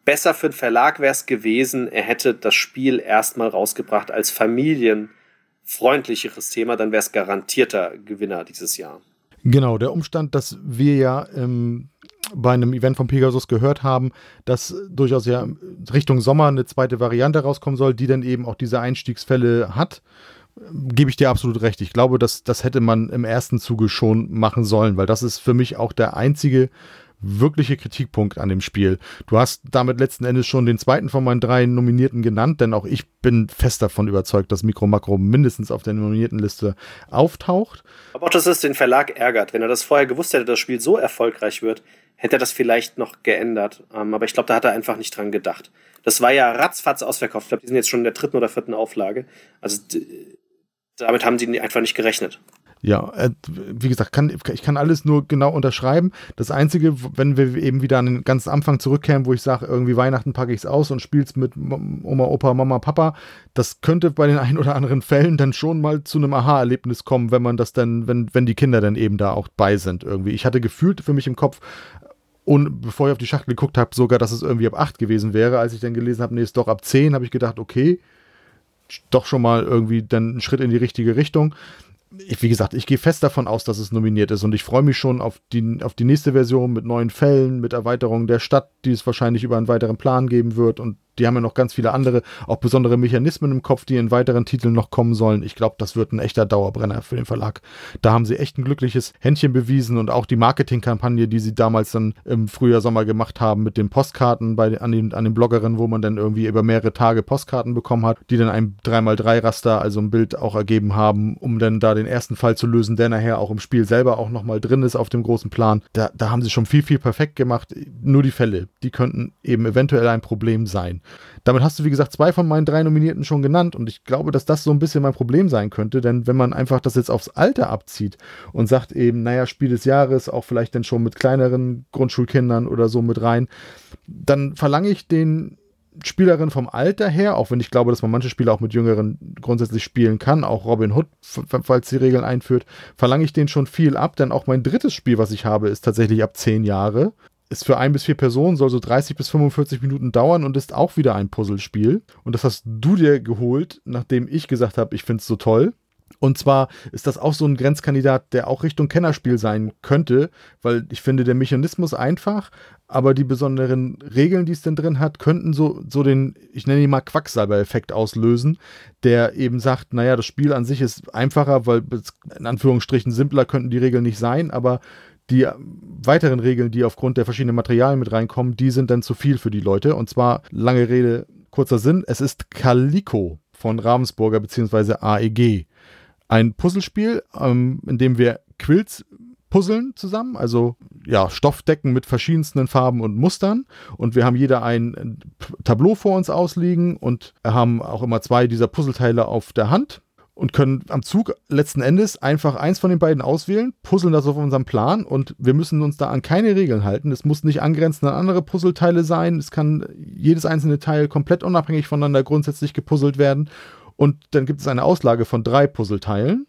Besser für den Verlag wäre es gewesen, er hätte das Spiel erstmal rausgebracht als familienfreundlicheres Thema, dann wäre es garantierter Gewinner dieses Jahr. Genau, der Umstand, dass wir ja ähm, bei einem Event von Pegasus gehört haben, dass durchaus ja Richtung Sommer eine zweite Variante rauskommen soll, die dann eben auch diese Einstiegsfälle hat gebe ich dir absolut recht. Ich glaube, das, das hätte man im ersten Zuge schon machen sollen, weil das ist für mich auch der einzige wirkliche Kritikpunkt an dem Spiel. Du hast damit letzten Endes schon den zweiten von meinen drei Nominierten genannt, denn auch ich bin fest davon überzeugt, dass Mikro Makro mindestens auf der nominierten Liste auftaucht. Aber auch, dass es den Verlag ärgert. Wenn er das vorher gewusst hätte, dass das Spiel so erfolgreich wird, hätte er das vielleicht noch geändert. Ähm, aber ich glaube, da hat er einfach nicht dran gedacht. Das war ja ratzfatz ausverkauft. Ich glaube, die sind jetzt schon in der dritten oder vierten Auflage. Also damit haben sie einfach nicht gerechnet. Ja, äh, wie gesagt, kann, ich kann alles nur genau unterschreiben. Das Einzige, wenn wir eben wieder an den ganzen Anfang zurückkehren, wo ich sage, irgendwie Weihnachten packe ich es aus und spiele es mit Oma, Opa, Mama, Papa, das könnte bei den ein oder anderen Fällen dann schon mal zu einem Aha-Erlebnis kommen, wenn man das dann, wenn, wenn die Kinder dann eben da auch bei sind irgendwie. Ich hatte gefühlt für mich im Kopf, und bevor ich auf die Schachtel geguckt habe, sogar, dass es irgendwie ab 8 gewesen wäre. Als ich dann gelesen habe, nee, ist doch ab 10, habe ich gedacht, okay, doch schon mal irgendwie dann ein Schritt in die richtige Richtung ich, wie gesagt, ich gehe fest davon aus, dass es nominiert ist und ich freue mich schon auf die, auf die nächste Version mit neuen Fällen, mit Erweiterungen der Stadt, die es wahrscheinlich über einen weiteren Plan geben wird und die haben ja noch ganz viele andere, auch besondere Mechanismen im Kopf, die in weiteren Titeln noch kommen sollen. Ich glaube, das wird ein echter Dauerbrenner für den Verlag. Da haben sie echt ein glückliches Händchen bewiesen und auch die Marketingkampagne, die sie damals dann im Frühjahr, Sommer gemacht haben mit den Postkarten bei, an, den, an den Bloggerinnen, wo man dann irgendwie über mehrere Tage Postkarten bekommen hat, die dann ein 3x3-Raster, also ein Bild auch ergeben haben, um dann da den ersten Fall zu lösen, der nachher auch im Spiel selber auch nochmal drin ist auf dem großen Plan. Da, da haben sie schon viel, viel perfekt gemacht. Nur die Fälle, die könnten eben eventuell ein Problem sein. Damit hast du, wie gesagt, zwei von meinen drei Nominierten schon genannt und ich glaube, dass das so ein bisschen mein Problem sein könnte, denn wenn man einfach das jetzt aufs Alter abzieht und sagt eben, naja, Spiel des Jahres, auch vielleicht dann schon mit kleineren Grundschulkindern oder so mit rein, dann verlange ich den Spielerinnen vom Alter her, auch wenn ich glaube, dass man manche Spiele auch mit Jüngeren grundsätzlich spielen kann, auch Robin Hood, falls die Regeln einführt, verlange ich denen schon viel ab, denn auch mein drittes Spiel, was ich habe, ist tatsächlich ab zehn Jahre ist für ein bis vier Personen, soll so 30 bis 45 Minuten dauern und ist auch wieder ein Puzzlespiel. Und das hast du dir geholt, nachdem ich gesagt habe, ich finde es so toll. Und zwar ist das auch so ein Grenzkandidat, der auch Richtung Kennerspiel sein könnte, weil ich finde, der Mechanismus einfach, aber die besonderen Regeln, die es denn drin hat, könnten so, so den, ich nenne ihn mal Quacksalber-Effekt auslösen, der eben sagt, naja, das Spiel an sich ist einfacher, weil in Anführungsstrichen simpler könnten die Regeln nicht sein, aber die weiteren Regeln, die aufgrund der verschiedenen Materialien mit reinkommen, die sind dann zu viel für die Leute. Und zwar, lange Rede, kurzer Sinn, es ist Calico von Ravensburger bzw. AEG. Ein Puzzlespiel, ähm, in dem wir Quills puzzeln zusammen, also ja, Stoffdecken mit verschiedensten Farben und Mustern. Und wir haben jeder ein Tableau vor uns ausliegen und haben auch immer zwei dieser Puzzleteile auf der Hand und können am Zug letzten Endes einfach eins von den beiden auswählen, puzzeln das auf unserem Plan und wir müssen uns da an keine Regeln halten. Es muss nicht angrenzend an andere Puzzleteile sein. Es kann jedes einzelne Teil komplett unabhängig voneinander grundsätzlich gepuzzelt werden. Und dann gibt es eine Auslage von drei Puzzleteilen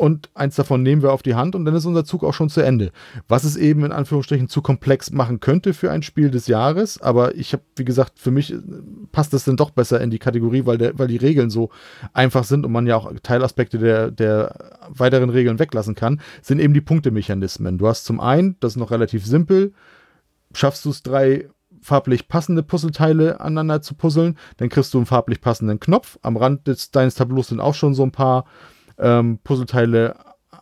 und eins davon nehmen wir auf die Hand und dann ist unser Zug auch schon zu Ende. Was es eben in Anführungsstrichen zu komplex machen könnte für ein Spiel des Jahres, aber ich habe, wie gesagt, für mich äh, passt das dann doch besser in die Kategorie, weil, der, weil die Regeln so einfach sind und man ja auch Teilaspekte der, der weiteren Regeln weglassen kann, sind eben die Punktemechanismen. Du hast zum einen, das ist noch relativ simpel, schaffst du es drei farblich passende Puzzleteile aneinander zu puzzeln, dann kriegst du einen farblich passenden Knopf. Am Rand des, deines Tableaus sind auch schon so ein paar ähm, Puzzleteile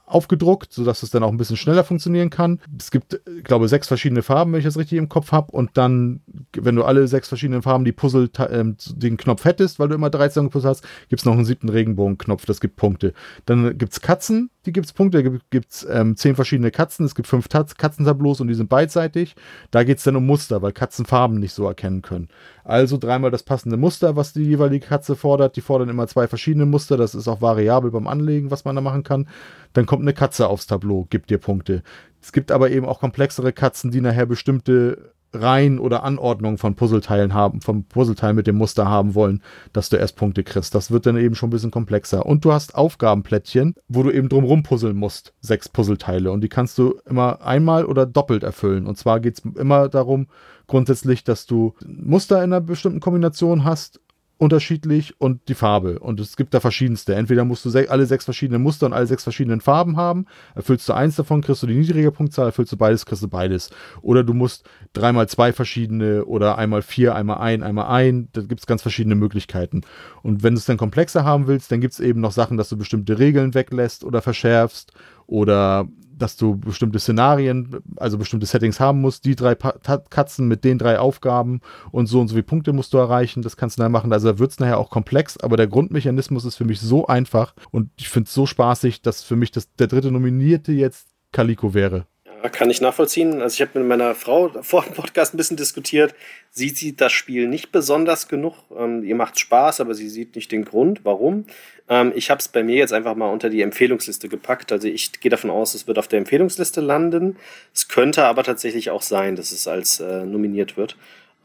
aufgedruckt, sodass es dann auch ein bisschen schneller funktionieren kann. Es gibt, ich glaube, sechs verschiedene Farben, wenn ich das richtig im Kopf habe. Und dann, wenn du alle sechs verschiedenen Farben die Puzzle, äh, den Knopf hättest, weil du immer 13 gepuzzelt hast, gibt es noch einen siebten Regenbogenknopf, das gibt Punkte. Dann gibt es Katzen, die gibt es Punkte. Da gibt es ähm, zehn verschiedene Katzen. Es gibt fünf Katzentableaus und die sind beidseitig. Da geht es dann um Muster, weil Katzen Farben nicht so erkennen können. Also dreimal das passende Muster, was die jeweilige Katze fordert. Die fordern immer zwei verschiedene Muster. Das ist auch variabel beim Anlegen, was man da machen kann. Dann kommt eine Katze aufs Tableau, gibt dir Punkte. Es gibt aber eben auch komplexere Katzen, die nachher bestimmte Reihen oder Anordnungen von Puzzleteilen haben, vom Puzzleteil mit dem Muster haben wollen, dass du erst Punkte kriegst. Das wird dann eben schon ein bisschen komplexer. Und du hast Aufgabenplättchen, wo du eben drumrum puzzeln musst. Sechs Puzzleteile. Und die kannst du immer einmal oder doppelt erfüllen. Und zwar geht es immer darum, grundsätzlich, dass du Muster in einer bestimmten Kombination hast unterschiedlich und die Farbe. Und es gibt da verschiedenste. Entweder musst du alle sechs verschiedene Muster und alle sechs verschiedenen Farben haben. Erfüllst du eins davon, kriegst du die niedrige Punktzahl. Erfüllst du beides, kriegst du beides. Oder du musst dreimal zwei verschiedene oder einmal vier, einmal ein, einmal ein. Da gibt es ganz verschiedene Möglichkeiten. Und wenn du es dann komplexer haben willst, dann gibt es eben noch Sachen, dass du bestimmte Regeln weglässt oder verschärfst oder dass du bestimmte Szenarien, also bestimmte Settings haben musst, die drei pa Katzen mit den drei Aufgaben und so und so viele Punkte musst du erreichen, das kannst du dann machen. Also da wird es nachher auch komplex, aber der Grundmechanismus ist für mich so einfach und ich finde es so spaßig, dass für mich das, der dritte Nominierte jetzt Calico wäre. Kann ich nachvollziehen. Also ich habe mit meiner Frau vor dem Podcast ein bisschen diskutiert. Sie sieht das Spiel nicht besonders genug. Ähm, ihr macht Spaß, aber sie sieht nicht den Grund, warum. Ähm, ich habe es bei mir jetzt einfach mal unter die Empfehlungsliste gepackt. Also ich gehe davon aus, es wird auf der Empfehlungsliste landen. Es könnte aber tatsächlich auch sein, dass es als äh, nominiert wird.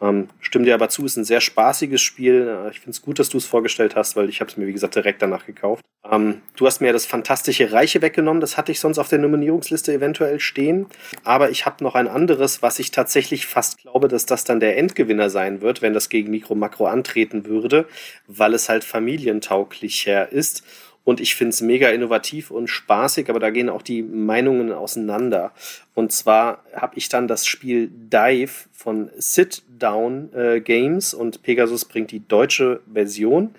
Ähm, stimme dir aber zu, ist ein sehr spaßiges Spiel. Äh, ich finde es gut, dass du es vorgestellt hast, weil ich habe es mir, wie gesagt, direkt danach gekauft. Ähm, du hast mir das fantastische Reiche weggenommen, das hatte ich sonst auf der Nominierungsliste eventuell stehen. Aber ich habe noch ein anderes, was ich tatsächlich fast glaube, dass das dann der Endgewinner sein wird, wenn das gegen Mikro Makro antreten würde, weil es halt familientauglicher ist und ich finde es mega innovativ und spaßig, aber da gehen auch die Meinungen auseinander. Und zwar habe ich dann das Spiel Dive von Sit Down äh, Games und Pegasus bringt die deutsche Version.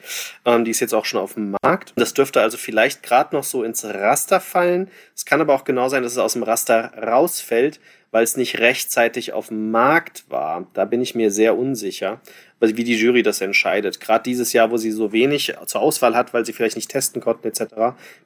Ähm, die ist jetzt auch schon auf dem Markt. Das dürfte also vielleicht gerade noch so ins Raster fallen. Es kann aber auch genau sein, dass es aus dem Raster rausfällt, weil es nicht rechtzeitig auf dem Markt war. Da bin ich mir sehr unsicher wie die Jury das entscheidet. Gerade dieses Jahr, wo sie so wenig zur Auswahl hat, weil sie vielleicht nicht testen konnten etc.,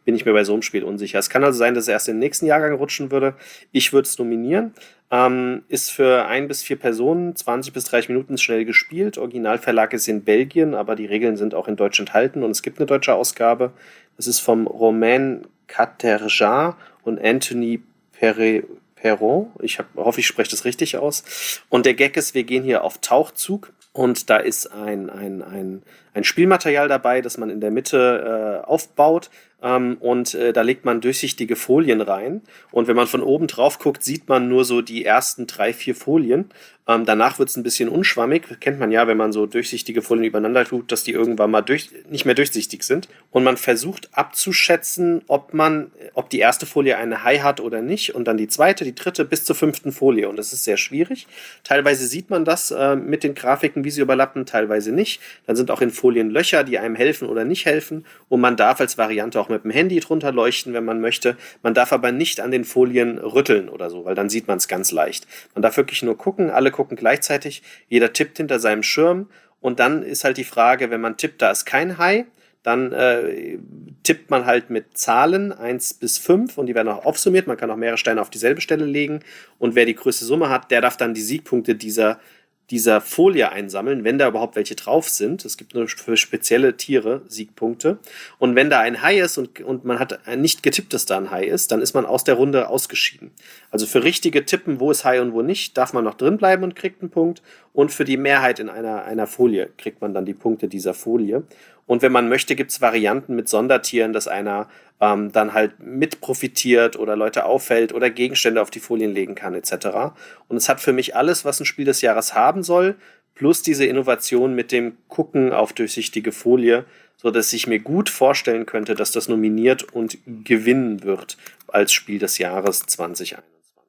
bin ich mir bei so einem Spiel unsicher. Es kann also sein, dass es erst im nächsten Jahrgang rutschen würde. Ich würde es nominieren. Ähm, ist für ein bis vier Personen 20 bis 30 Minuten schnell gespielt. Originalverlag ist in Belgien, aber die Regeln sind auch in Deutsch enthalten und es gibt eine deutsche Ausgabe. Das ist vom Romain Caterja und Anthony Perret. Perron. Ich hab, hoffe, ich spreche das richtig aus. Und der Gag ist, wir gehen hier auf Tauchzug und da ist ein, ein, ein, ein Spielmaterial dabei, das man in der Mitte äh, aufbaut. Ähm, und äh, da legt man durchsichtige Folien rein. Und wenn man von oben drauf guckt, sieht man nur so die ersten drei, vier Folien. Ähm, danach wird es ein bisschen unschwammig. Kennt man ja, wenn man so durchsichtige Folien übereinander tut, dass die irgendwann mal durch, nicht mehr durchsichtig sind. Und man versucht abzuschätzen, ob man, ob die erste Folie eine High hat oder nicht. Und dann die zweite, die dritte bis zur fünften Folie. Und das ist sehr schwierig. Teilweise sieht man das äh, mit den Grafiken, wie sie überlappen, teilweise nicht. Dann sind auch in Folien Löcher, die einem helfen oder nicht helfen. Und man darf als Variante auch mit dem Handy drunter leuchten, wenn man möchte. Man darf aber nicht an den Folien rütteln oder so, weil dann sieht man es ganz leicht. Man darf wirklich nur gucken. Alle gucken gleichzeitig, jeder tippt hinter seinem Schirm. Und dann ist halt die Frage, wenn man tippt, da ist kein High, dann äh, tippt man halt mit Zahlen 1 bis 5 und die werden auch aufsummiert. Man kann auch mehrere Steine auf dieselbe Stelle legen. Und wer die größte Summe hat, der darf dann die Siegpunkte dieser dieser Folie einsammeln, wenn da überhaupt welche drauf sind. Es gibt nur für spezielle Tiere Siegpunkte. Und wenn da ein Hai ist und, und man hat nicht getippt, dass da ein Hai ist, dann ist man aus der Runde ausgeschieden. Also für richtige Tippen, wo ist Hai und wo nicht, darf man noch drin bleiben und kriegt einen Punkt. Und für die Mehrheit in einer, einer Folie kriegt man dann die Punkte dieser Folie. Und wenn man möchte, gibt es Varianten mit Sondertieren, dass einer ähm, dann halt mit profitiert oder Leute auffällt oder Gegenstände auf die Folien legen kann, etc. Und es hat für mich alles, was ein Spiel des Jahres haben soll, plus diese Innovation mit dem Gucken auf durchsichtige Folie, so dass ich mir gut vorstellen könnte, dass das nominiert und gewinnen wird als Spiel des Jahres 2021.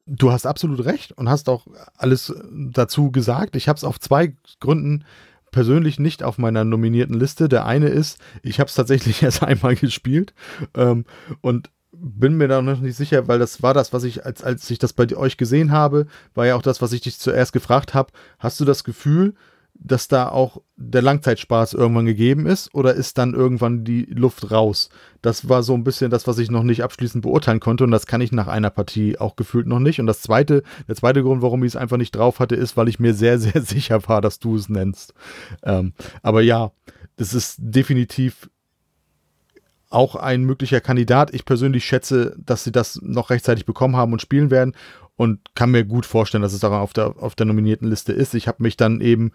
Du hast absolut recht und hast auch alles dazu gesagt. Ich habe es auf zwei Gründen persönlich nicht auf meiner nominierten Liste. Der eine ist, ich habe es tatsächlich erst einmal gespielt ähm, und bin mir da noch nicht sicher, weil das war das, was ich, als, als ich das bei euch gesehen habe, war ja auch das, was ich dich zuerst gefragt habe. Hast du das Gefühl, dass da auch der Langzeitspaß irgendwann gegeben ist oder ist dann irgendwann die Luft raus? Das war so ein bisschen das, was ich noch nicht abschließend beurteilen konnte und das kann ich nach einer Partie auch gefühlt noch nicht. Und das zweite, der zweite Grund, warum ich es einfach nicht drauf hatte, ist, weil ich mir sehr, sehr sicher war, dass du es nennst. Ähm, aber ja, das ist definitiv auch ein möglicher Kandidat. Ich persönlich schätze, dass sie das noch rechtzeitig bekommen haben und spielen werden und kann mir gut vorstellen, dass es daran auf der, auf der nominierten Liste ist. Ich habe mich dann eben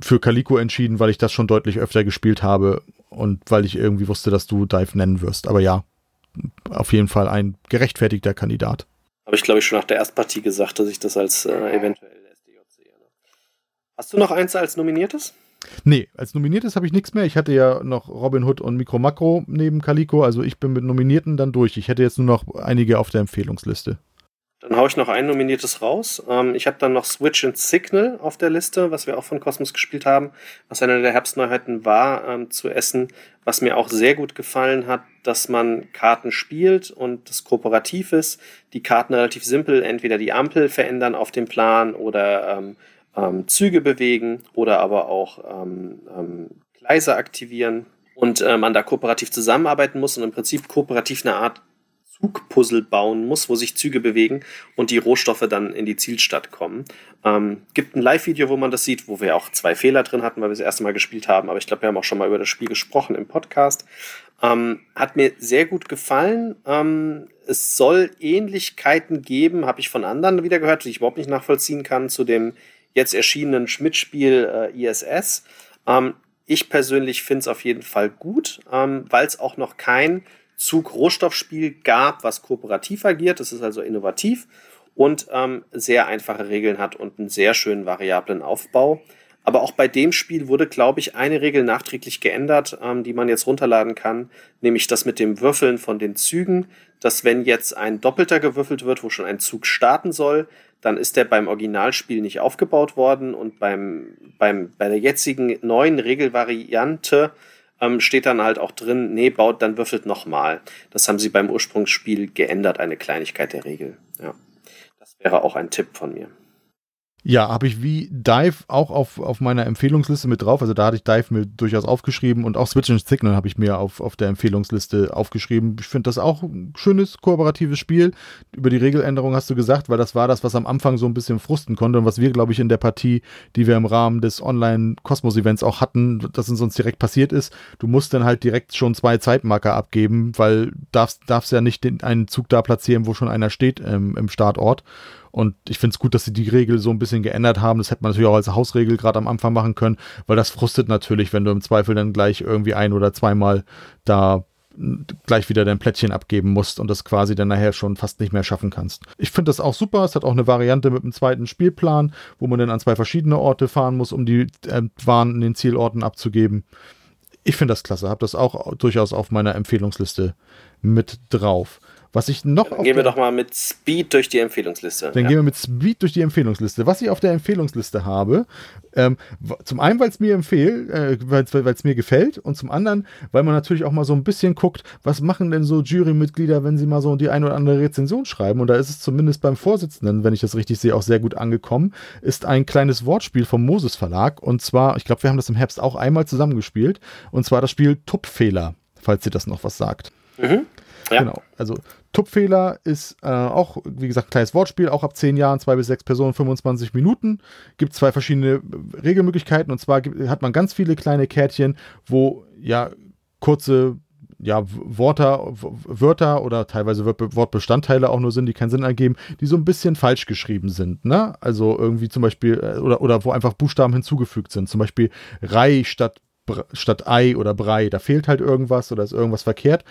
für Calico entschieden, weil ich das schon deutlich öfter gespielt habe und weil ich irgendwie wusste, dass du Dive nennen wirst. Aber ja, auf jeden Fall ein gerechtfertigter Kandidat. Habe ich, glaube ich, schon nach der Erstpartie gesagt, dass ich das als äh, eventuell SDJ sehe. Ne? Hast du noch eins als nominiertes? Nee, als Nominiertes habe ich nichts mehr. Ich hatte ja noch Robin Hood und Mikro Makro neben Calico, also ich bin mit Nominierten dann durch. Ich hätte jetzt nur noch einige auf der Empfehlungsliste. Dann haue ich noch ein nominiertes raus. Ähm, ich habe dann noch Switch and Signal auf der Liste, was wir auch von Cosmos gespielt haben, was eine der Herbstneuheiten war ähm, zu essen. Was mir auch sehr gut gefallen hat, dass man Karten spielt und das kooperativ ist. Die Karten relativ simpel, entweder die Ampel verändern auf dem Plan oder ähm, ähm Züge bewegen oder aber auch ähm, ähm, Gleise aktivieren und äh, man da kooperativ zusammenarbeiten muss und im Prinzip kooperativ eine Art Zugpuzzle bauen muss, wo sich Züge bewegen und die Rohstoffe dann in die Zielstadt kommen. Ähm, gibt ein Live-Video, wo man das sieht, wo wir auch zwei Fehler drin hatten, weil wir das erste Mal gespielt haben. Aber ich glaube, wir haben auch schon mal über das Spiel gesprochen im Podcast. Ähm, hat mir sehr gut gefallen. Ähm, es soll Ähnlichkeiten geben, habe ich von anderen wieder gehört, die ich überhaupt nicht nachvollziehen kann, zu dem jetzt erschienenen Schmidt-Spiel äh, ISS. Ähm, ich persönlich finde es auf jeden Fall gut, ähm, weil es auch noch kein Zug-Rohstoffspiel gab, was kooperativ agiert. Das ist also innovativ und ähm, sehr einfache Regeln hat und einen sehr schönen variablen Aufbau. Aber auch bei dem Spiel wurde, glaube ich, eine Regel nachträglich geändert, ähm, die man jetzt runterladen kann, nämlich das mit dem Würfeln von den Zügen, dass wenn jetzt ein Doppelter gewürfelt wird, wo schon ein Zug starten soll, dann ist der beim Originalspiel nicht aufgebaut worden und beim, beim, bei der jetzigen neuen Regelvariante ähm, steht dann halt auch drin, nee, baut, dann würfelt nochmal. Das haben sie beim Ursprungsspiel geändert, eine Kleinigkeit der Regel. Ja. Das wäre auch ein Tipp von mir. Ja, habe ich wie Dive auch auf, auf meiner Empfehlungsliste mit drauf. Also da hatte ich Dive mir durchaus aufgeschrieben und auch Switch and Signal habe ich mir auf, auf der Empfehlungsliste aufgeschrieben. Ich finde das auch ein schönes kooperatives Spiel. Über die Regeländerung hast du gesagt, weil das war das, was am Anfang so ein bisschen frusten konnte und was wir, glaube ich, in der Partie, die wir im Rahmen des Online-Kosmos-Events auch hatten, dass es uns direkt passiert ist. Du musst dann halt direkt schon zwei Zeitmarker abgeben, weil darfst, darfst ja nicht den, einen Zug da platzieren, wo schon einer steht ähm, im Startort. Und ich finde es gut, dass sie die Regel so ein bisschen geändert haben. Das hätte man natürlich auch als Hausregel gerade am Anfang machen können, weil das frustet natürlich, wenn du im Zweifel dann gleich irgendwie ein oder zweimal da gleich wieder dein Plättchen abgeben musst und das quasi dann nachher schon fast nicht mehr schaffen kannst. Ich finde das auch super. Es hat auch eine Variante mit einem zweiten Spielplan, wo man dann an zwei verschiedene Orte fahren muss, um die äh, Waren in den Zielorten abzugeben. Ich finde das klasse. Habe das auch durchaus auf meiner Empfehlungsliste mit drauf. Was ich noch. Dann gehen wir doch mal mit Speed durch die Empfehlungsliste. Dann ja. gehen wir mit Speed durch die Empfehlungsliste. Was ich auf der Empfehlungsliste habe, ähm, zum einen, weil es mir empfehlt, äh, weil es mir gefällt, und zum anderen, weil man natürlich auch mal so ein bisschen guckt, was machen denn so Jurymitglieder, wenn sie mal so die ein oder andere Rezension schreiben. Und da ist es zumindest beim Vorsitzenden, wenn ich das richtig sehe, auch sehr gut angekommen, ist ein kleines Wortspiel vom Moses Verlag. Und zwar, ich glaube, wir haben das im Herbst auch einmal zusammengespielt. Und zwar das Spiel Tupfehler, falls ihr das noch was sagt. Mhm. Ja. Genau. Also Tupfehler ist äh, auch, wie gesagt, ein kleines Wortspiel, auch ab 10 Jahren, 2 bis 6 Personen, 25 Minuten. Gibt zwei verschiedene Regelmöglichkeiten und zwar gibt, hat man ganz viele kleine Kärtchen, wo ja kurze ja, Worte, Wörter oder teilweise Wortbestandteile auch nur sind, die keinen Sinn ergeben, die so ein bisschen falsch geschrieben sind. Ne? Also irgendwie zum Beispiel, äh, oder, oder wo einfach Buchstaben hinzugefügt sind. Zum Beispiel Rei statt, statt Ei oder Brei. Da fehlt halt irgendwas oder ist irgendwas verkehrt.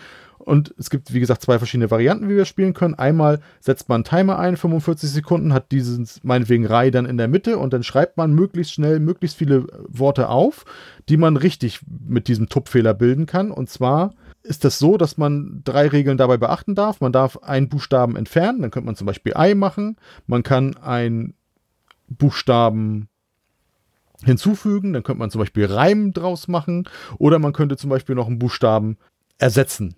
Und es gibt, wie gesagt, zwei verschiedene Varianten, wie wir spielen können. Einmal setzt man einen Timer ein, 45 Sekunden, hat dieses meinetwegen Reihe dann in der Mitte und dann schreibt man möglichst schnell möglichst viele Worte auf, die man richtig mit diesem Tupfehler bilden kann. Und zwar ist das so, dass man drei Regeln dabei beachten darf. Man darf einen Buchstaben entfernen, dann könnte man zum Beispiel Ei machen. Man kann einen Buchstaben hinzufügen, dann könnte man zum Beispiel Reim draus machen oder man könnte zum Beispiel noch einen Buchstaben ersetzen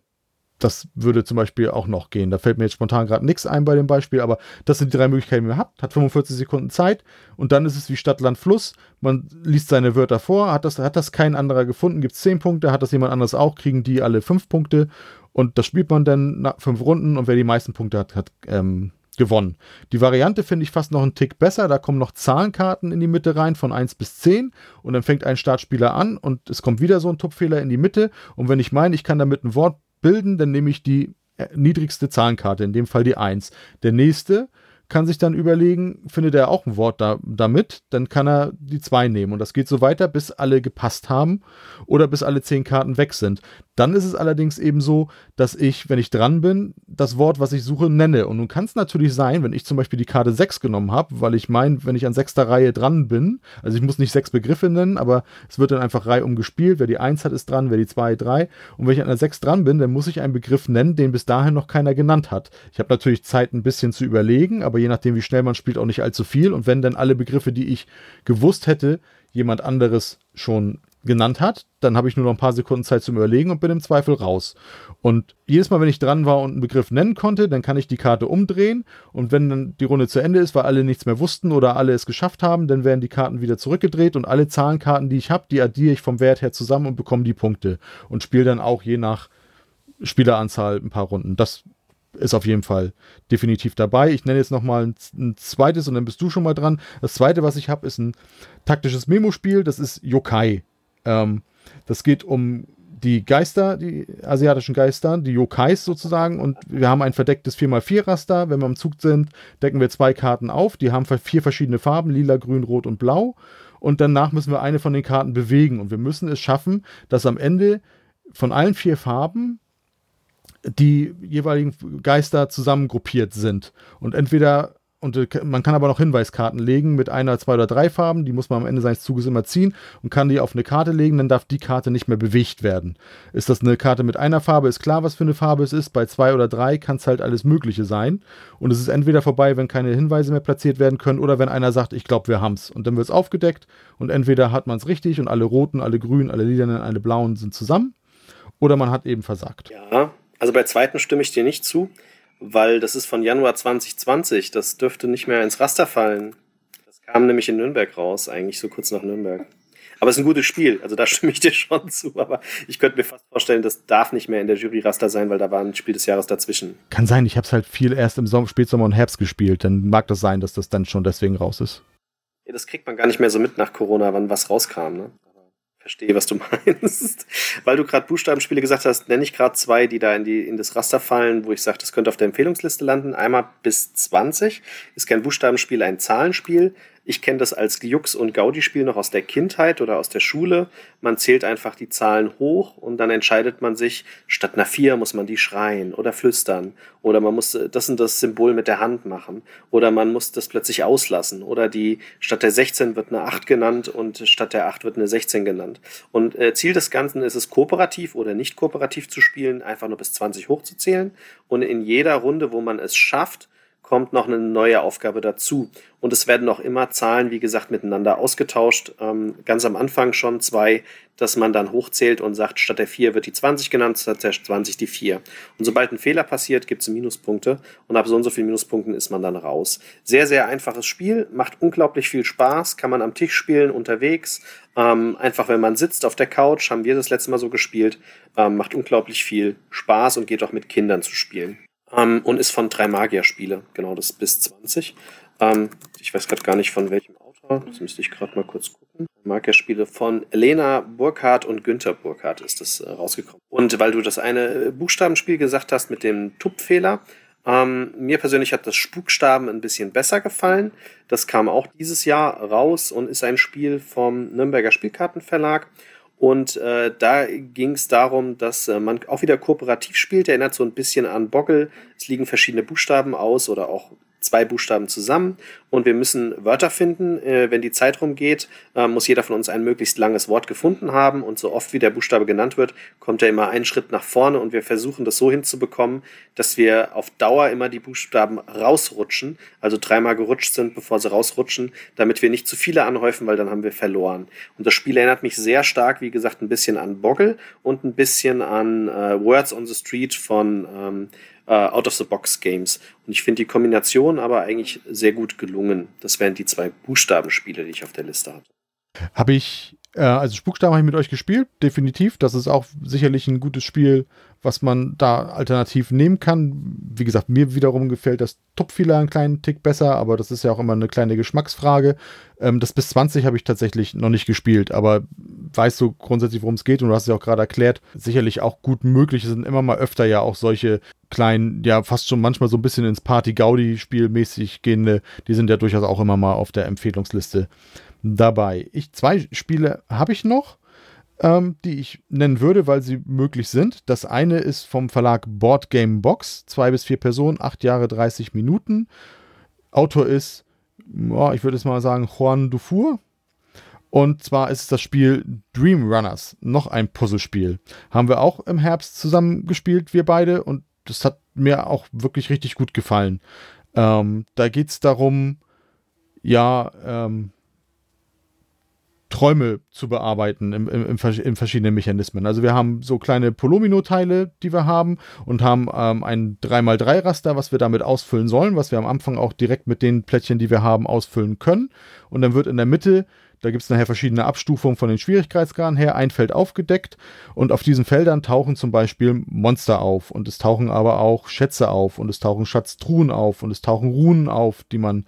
das würde zum Beispiel auch noch gehen. Da fällt mir jetzt spontan gerade nichts ein bei dem Beispiel, aber das sind die drei Möglichkeiten, die man hat. Hat 45 Sekunden Zeit und dann ist es wie Stadt, Land, Fluss. Man liest seine Wörter vor. Hat das, hat das kein anderer gefunden, gibt es 10 Punkte. Hat das jemand anderes auch, kriegen die alle 5 Punkte. Und das spielt man dann nach 5 Runden und wer die meisten Punkte hat, hat ähm, gewonnen. Die Variante finde ich fast noch einen Tick besser. Da kommen noch Zahlenkarten in die Mitte rein von 1 bis 10 und dann fängt ein Startspieler an und es kommt wieder so ein Tupfehler in die Mitte. Und wenn ich meine, ich kann damit ein Wort bilden, dann nehme ich die äh, niedrigste Zahlenkarte, in dem Fall die 1. Der nächste kann sich dann überlegen, findet er auch ein Wort da, damit, dann kann er die zwei nehmen. Und das geht so weiter, bis alle gepasst haben oder bis alle zehn Karten weg sind. Dann ist es allerdings eben so, dass ich, wenn ich dran bin, das Wort, was ich suche, nenne. Und nun kann es natürlich sein, wenn ich zum Beispiel die Karte 6 genommen habe, weil ich meine, wenn ich an sechster Reihe dran bin, also ich muss nicht sechs Begriffe nennen, aber es wird dann einfach reihum gespielt. Wer die 1 hat, ist dran, wer die 2, 3. Und wenn ich an der 6 dran bin, dann muss ich einen Begriff nennen, den bis dahin noch keiner genannt hat. Ich habe natürlich Zeit, ein bisschen zu überlegen, aber je nachdem, wie schnell man spielt, auch nicht allzu viel. Und wenn dann alle Begriffe, die ich gewusst hätte, jemand anderes schon genannt hat, dann habe ich nur noch ein paar Sekunden Zeit zum Überlegen und bin im Zweifel raus. Und jedes Mal, wenn ich dran war und einen Begriff nennen konnte, dann kann ich die Karte umdrehen und wenn dann die Runde zu Ende ist, weil alle nichts mehr wussten oder alle es geschafft haben, dann werden die Karten wieder zurückgedreht und alle Zahlenkarten, die ich habe, die addiere ich vom Wert her zusammen und bekomme die Punkte und spiele dann auch je nach Spieleranzahl ein paar Runden. Das ist auf jeden Fall definitiv dabei. Ich nenne jetzt nochmal ein, ein zweites und dann bist du schon mal dran. Das zweite, was ich habe, ist ein taktisches Memospiel. Das ist Yokai. Ähm, das geht um die Geister, die asiatischen Geister, die Yokais sozusagen. Und wir haben ein verdecktes 4x4-Raster. Wenn wir am Zug sind, decken wir zwei Karten auf. Die haben vier verschiedene Farben: lila, grün, rot und blau. Und danach müssen wir eine von den Karten bewegen. Und wir müssen es schaffen, dass am Ende von allen vier Farben die jeweiligen Geister zusammengruppiert sind. Und entweder, und äh, man kann aber noch Hinweiskarten legen mit einer, zwei oder drei Farben, die muss man am Ende seines Zuges immer ziehen und kann die auf eine Karte legen, dann darf die Karte nicht mehr bewegt werden. Ist das eine Karte mit einer Farbe, ist klar, was für eine Farbe es ist. Bei zwei oder drei kann es halt alles Mögliche sein. Und es ist entweder vorbei, wenn keine Hinweise mehr platziert werden können, oder wenn einer sagt, ich glaube, wir haben's. Und dann wird es aufgedeckt und entweder hat man es richtig und alle roten, alle grünen, alle lilanen, alle blauen sind zusammen. Oder man hat eben versagt. Ja, also bei zweiten stimme ich dir nicht zu, weil das ist von Januar 2020. Das dürfte nicht mehr ins Raster fallen. Das kam nämlich in Nürnberg raus, eigentlich so kurz nach Nürnberg. Aber es ist ein gutes Spiel, also da stimme ich dir schon zu. Aber ich könnte mir fast vorstellen, das darf nicht mehr in der Jury-Raster sein, weil da war ein Spiel des Jahres dazwischen. Kann sein, ich habe es halt viel erst im Sommer, Spätsommer und Herbst gespielt. Dann mag das sein, dass das dann schon deswegen raus ist. Ja, das kriegt man gar nicht mehr so mit nach Corona, wann was rauskam. Ne? Verstehe, was du meinst. Weil du gerade Buchstabenspiele gesagt hast, nenne ich gerade zwei, die da in, die, in das Raster fallen, wo ich sage, das könnte auf der Empfehlungsliste landen. Einmal bis 20 ist kein Buchstabenspiel, ein Zahlenspiel. Ich kenne das als Jux- und Gaudi-Spiel noch aus der Kindheit oder aus der Schule. Man zählt einfach die Zahlen hoch und dann entscheidet man sich, statt einer 4 muss man die schreien oder flüstern. Oder man muss das und das Symbol mit der Hand machen. Oder man muss das plötzlich auslassen. Oder die, statt der 16 wird eine 8 genannt und statt der 8 wird eine 16 genannt. Und äh, Ziel des Ganzen ist es, kooperativ oder nicht kooperativ zu spielen, einfach nur bis 20 hochzuzählen. Und in jeder Runde, wo man es schafft, kommt noch eine neue Aufgabe dazu. Und es werden auch immer Zahlen, wie gesagt, miteinander ausgetauscht. Ähm, ganz am Anfang schon zwei, dass man dann hochzählt und sagt, statt der 4 wird die 20 genannt, statt der 20 die 4. Und sobald ein Fehler passiert, gibt es Minuspunkte. Und ab so und so vielen Minuspunkten ist man dann raus. Sehr, sehr einfaches Spiel, macht unglaublich viel Spaß, kann man am Tisch spielen, unterwegs. Ähm, einfach, wenn man sitzt auf der Couch, haben wir das letzte Mal so gespielt, ähm, macht unglaublich viel Spaß und geht auch mit Kindern zu spielen. Ähm, und ist von drei Magier-Spiele, genau, das bis 20. Ähm, ich weiß gerade gar nicht von welchem Autor, das müsste ich gerade mal kurz gucken. Magier-Spiele von Lena Burkhardt und Günther Burkhardt ist das äh, rausgekommen. Und weil du das eine Buchstabenspiel gesagt hast mit dem Tuppfehler, ähm, mir persönlich hat das Spukstaben ein bisschen besser gefallen. Das kam auch dieses Jahr raus und ist ein Spiel vom Nürnberger Spielkartenverlag. Und äh, da ging es darum, dass äh, man auch wieder kooperativ spielt. Erinnert so ein bisschen an Boggle. Es liegen verschiedene Buchstaben aus oder auch zwei Buchstaben zusammen und wir müssen Wörter finden. Äh, wenn die Zeit rumgeht, äh, muss jeder von uns ein möglichst langes Wort gefunden haben und so oft wie der Buchstabe genannt wird, kommt er immer einen Schritt nach vorne und wir versuchen das so hinzubekommen, dass wir auf Dauer immer die Buchstaben rausrutschen, also dreimal gerutscht sind, bevor sie rausrutschen, damit wir nicht zu viele anhäufen, weil dann haben wir verloren. Und das Spiel erinnert mich sehr stark, wie gesagt, ein bisschen an Boggle und ein bisschen an äh, Words on the Street von ähm, äh, Out-of-the-Box-Games. Und ich finde die Kombination aber eigentlich sehr gut gelungen. Das wären die zwei Buchstabenspiele, die ich auf der Liste hatte. Habe ich, äh, also Spukstaben habe ich mit euch gespielt, definitiv. Das ist auch sicherlich ein gutes Spiel, was man da alternativ nehmen kann. Wie gesagt, mir wiederum gefällt das Tupfila einen kleinen Tick besser, aber das ist ja auch immer eine kleine Geschmacksfrage. Ähm, das bis 20 habe ich tatsächlich noch nicht gespielt, aber weißt du grundsätzlich, worum es geht und du hast es ja auch gerade erklärt. Sicherlich auch gut möglich, es sind immer mal öfter ja auch solche kleinen, ja, fast schon manchmal so ein bisschen ins Party-Gaudi-Spiel mäßig gehende, die sind ja durchaus auch immer mal auf der Empfehlungsliste dabei. Ich, zwei Spiele habe ich noch, ähm, die ich nennen würde, weil sie möglich sind. Das eine ist vom Verlag Board Game Box, zwei bis vier Personen, acht Jahre, 30 Minuten. Autor ist, oh, ich würde es mal sagen, Juan Dufour. Und zwar ist es das Spiel Dream Runners, noch ein Puzzlespiel. Haben wir auch im Herbst zusammen gespielt, wir beide, und das hat mir auch wirklich richtig gut gefallen. Ähm, da geht es darum, ja, ähm, Träume zu bearbeiten in, in, in, verschiedenen Mechanismen. Also wir haben so kleine Polomino-Teile, die wir haben und haben ähm, ein 3x3-Raster, was wir damit ausfüllen sollen, was wir am Anfang auch direkt mit den Plättchen, die wir haben, ausfüllen können. Und dann wird in der Mitte da gibt es nachher verschiedene Abstufungen von den Schwierigkeitsgraden her. Ein Feld aufgedeckt und auf diesen Feldern tauchen zum Beispiel Monster auf und es tauchen aber auch Schätze auf und es tauchen Schatztruhen auf und es tauchen Runen auf, die man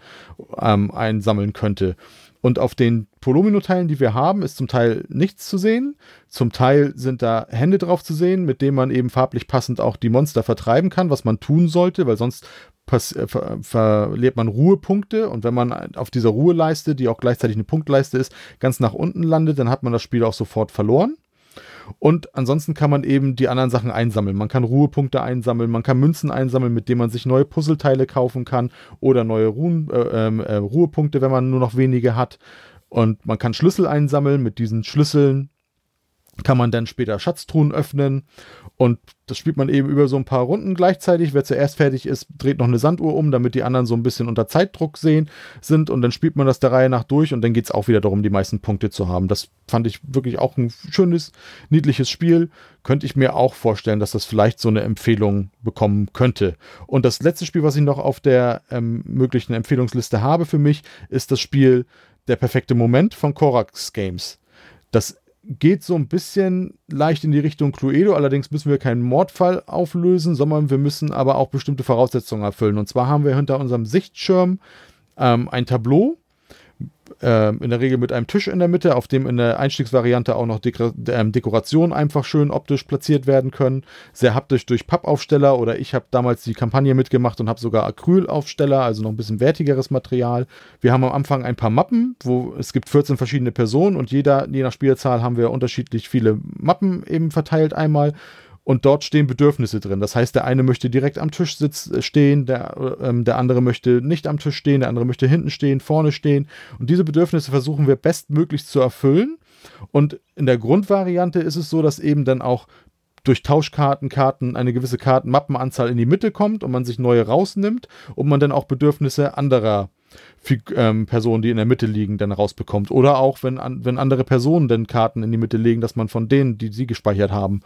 ähm, einsammeln könnte. Und auf den Polomino-Teilen, die wir haben, ist zum Teil nichts zu sehen. Zum Teil sind da Hände drauf zu sehen, mit denen man eben farblich passend auch die Monster vertreiben kann, was man tun sollte, weil sonst äh, ver verliert man Ruhepunkte und wenn man auf dieser Ruheleiste, die auch gleichzeitig eine Punktleiste ist, ganz nach unten landet, dann hat man das Spiel auch sofort verloren. Und ansonsten kann man eben die anderen Sachen einsammeln. Man kann Ruhepunkte einsammeln, man kann Münzen einsammeln, mit denen man sich neue Puzzleteile kaufen kann oder neue Ruhen, äh, ähm, äh, Ruhepunkte, wenn man nur noch wenige hat. Und man kann Schlüssel einsammeln. Mit diesen Schlüsseln kann man dann später Schatztruhen öffnen und das spielt man eben über so ein paar Runden gleichzeitig. Wer zuerst fertig ist, dreht noch eine Sanduhr um, damit die anderen so ein bisschen unter Zeitdruck sehen sind und dann spielt man das der Reihe nach durch und dann geht es auch wieder darum, die meisten Punkte zu haben. Das fand ich wirklich auch ein schönes, niedliches Spiel. Könnte ich mir auch vorstellen, dass das vielleicht so eine Empfehlung bekommen könnte. Und das letzte Spiel, was ich noch auf der ähm, möglichen Empfehlungsliste habe für mich, ist das Spiel Der perfekte Moment von Korax Games. Das geht so ein bisschen leicht in die Richtung Cluedo. Allerdings müssen wir keinen Mordfall auflösen, sondern wir müssen aber auch bestimmte Voraussetzungen erfüllen. Und zwar haben wir hinter unserem Sichtschirm ähm, ein Tableau in der Regel mit einem Tisch in der Mitte, auf dem in der Einstiegsvariante auch noch Deko äh, Dekorationen einfach schön optisch platziert werden können. Sehr haptisch durch Pappaufsteller oder ich habe damals die Kampagne mitgemacht und habe sogar Acrylaufsteller, also noch ein bisschen wertigeres Material. Wir haben am Anfang ein paar Mappen, wo es gibt 14 verschiedene Personen und jeder, je nach Spielzahl, haben wir unterschiedlich viele Mappen eben verteilt einmal und dort stehen Bedürfnisse drin. Das heißt, der eine möchte direkt am Tisch sitz, äh, stehen, der, ähm, der andere möchte nicht am Tisch stehen, der andere möchte hinten stehen, vorne stehen. Und diese Bedürfnisse versuchen wir bestmöglichst zu erfüllen. Und in der Grundvariante ist es so, dass eben dann auch durch Tauschkarten, Karten eine gewisse Kartenmappenanzahl in die Mitte kommt und man sich neue rausnimmt und man dann auch Bedürfnisse anderer ähm, Personen, die in der Mitte liegen, dann rausbekommt. Oder auch, wenn, an, wenn andere Personen dann Karten in die Mitte legen, dass man von denen, die sie gespeichert haben,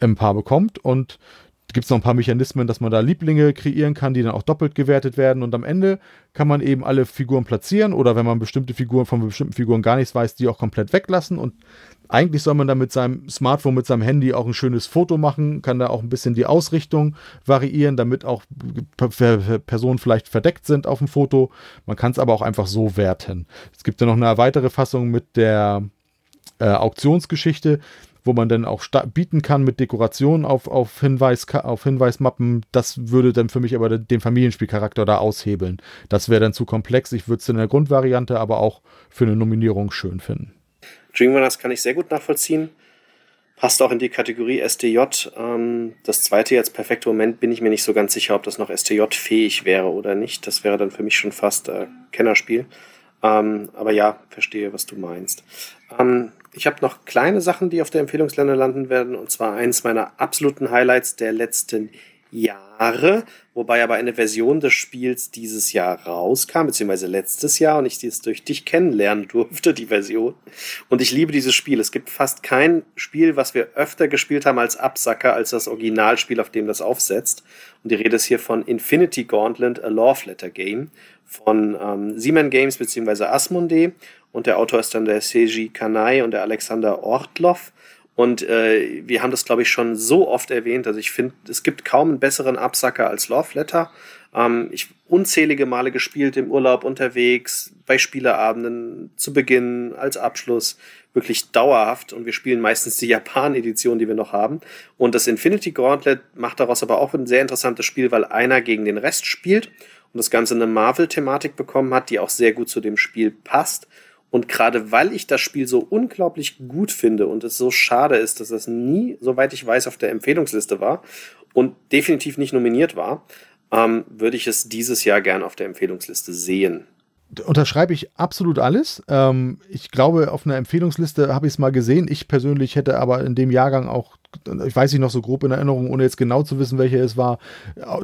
ein paar bekommt. Und gibt es noch ein paar Mechanismen, dass man da Lieblinge kreieren kann, die dann auch doppelt gewertet werden. Und am Ende kann man eben alle Figuren platzieren oder wenn man bestimmte Figuren von bestimmten Figuren gar nichts weiß, die auch komplett weglassen. Und eigentlich soll man da mit seinem Smartphone, mit seinem Handy auch ein schönes Foto machen, kann da auch ein bisschen die Ausrichtung variieren, damit auch Personen vielleicht verdeckt sind auf dem Foto. Man kann es aber auch einfach so werten. Es gibt ja noch eine weitere Fassung mit der äh, Auktionsgeschichte wo man dann auch bieten kann mit Dekorationen auf, auf, Hinweis, auf Hinweismappen. Das würde dann für mich aber den Familienspielcharakter da aushebeln. Das wäre dann zu komplex. Ich würde es in der Grundvariante aber auch für eine Nominierung schön finden. Dreamrunners kann ich sehr gut nachvollziehen. Passt auch in die Kategorie STJ. Ähm, das zweite jetzt, perfekte Moment, bin ich mir nicht so ganz sicher, ob das noch STJ-fähig wäre oder nicht. Das wäre dann für mich schon fast äh, Kennerspiel. Ähm, aber ja, verstehe, was du meinst. Ähm, ich habe noch kleine Sachen, die auf der Empfehlungsländer landen werden. Und zwar eins meiner absoluten Highlights der letzten Jahre, wobei aber eine Version des Spiels dieses Jahr rauskam, beziehungsweise letztes Jahr und ich dies durch dich kennenlernen durfte, die Version. Und ich liebe dieses Spiel. Es gibt fast kein Spiel, was wir öfter gespielt haben als Absacker, als das Originalspiel, auf dem das aufsetzt. Und die Rede ist hier von Infinity Gauntlet, a Love Letter Game von ähm, Siemens Games beziehungsweise Asmodee. Und der Autor ist dann der Seiji Kanai und der Alexander Ortloff. Und äh, wir haben das, glaube ich, schon so oft erwähnt. Also ich finde, es gibt kaum einen besseren Absacker als Love Letter. Ähm, ich unzählige Male gespielt im Urlaub unterwegs, bei Spieleabenden, zu Beginn, als Abschluss, wirklich dauerhaft. Und wir spielen meistens die Japan-Edition, die wir noch haben. Und das Infinity Gauntlet macht daraus aber auch ein sehr interessantes Spiel, weil einer gegen den Rest spielt und das Ganze eine Marvel-Thematik bekommen hat, die auch sehr gut zu dem Spiel passt. Und gerade weil ich das Spiel so unglaublich gut finde und es so schade ist, dass das nie, soweit ich weiß, auf der Empfehlungsliste war und definitiv nicht nominiert war, ähm, würde ich es dieses Jahr gern auf der Empfehlungsliste sehen. Unterschreibe ich absolut alles. Ähm, ich glaube, auf einer Empfehlungsliste habe ich es mal gesehen. Ich persönlich hätte aber in dem Jahrgang auch, ich weiß nicht noch so grob in Erinnerung, ohne jetzt genau zu wissen, welcher es war,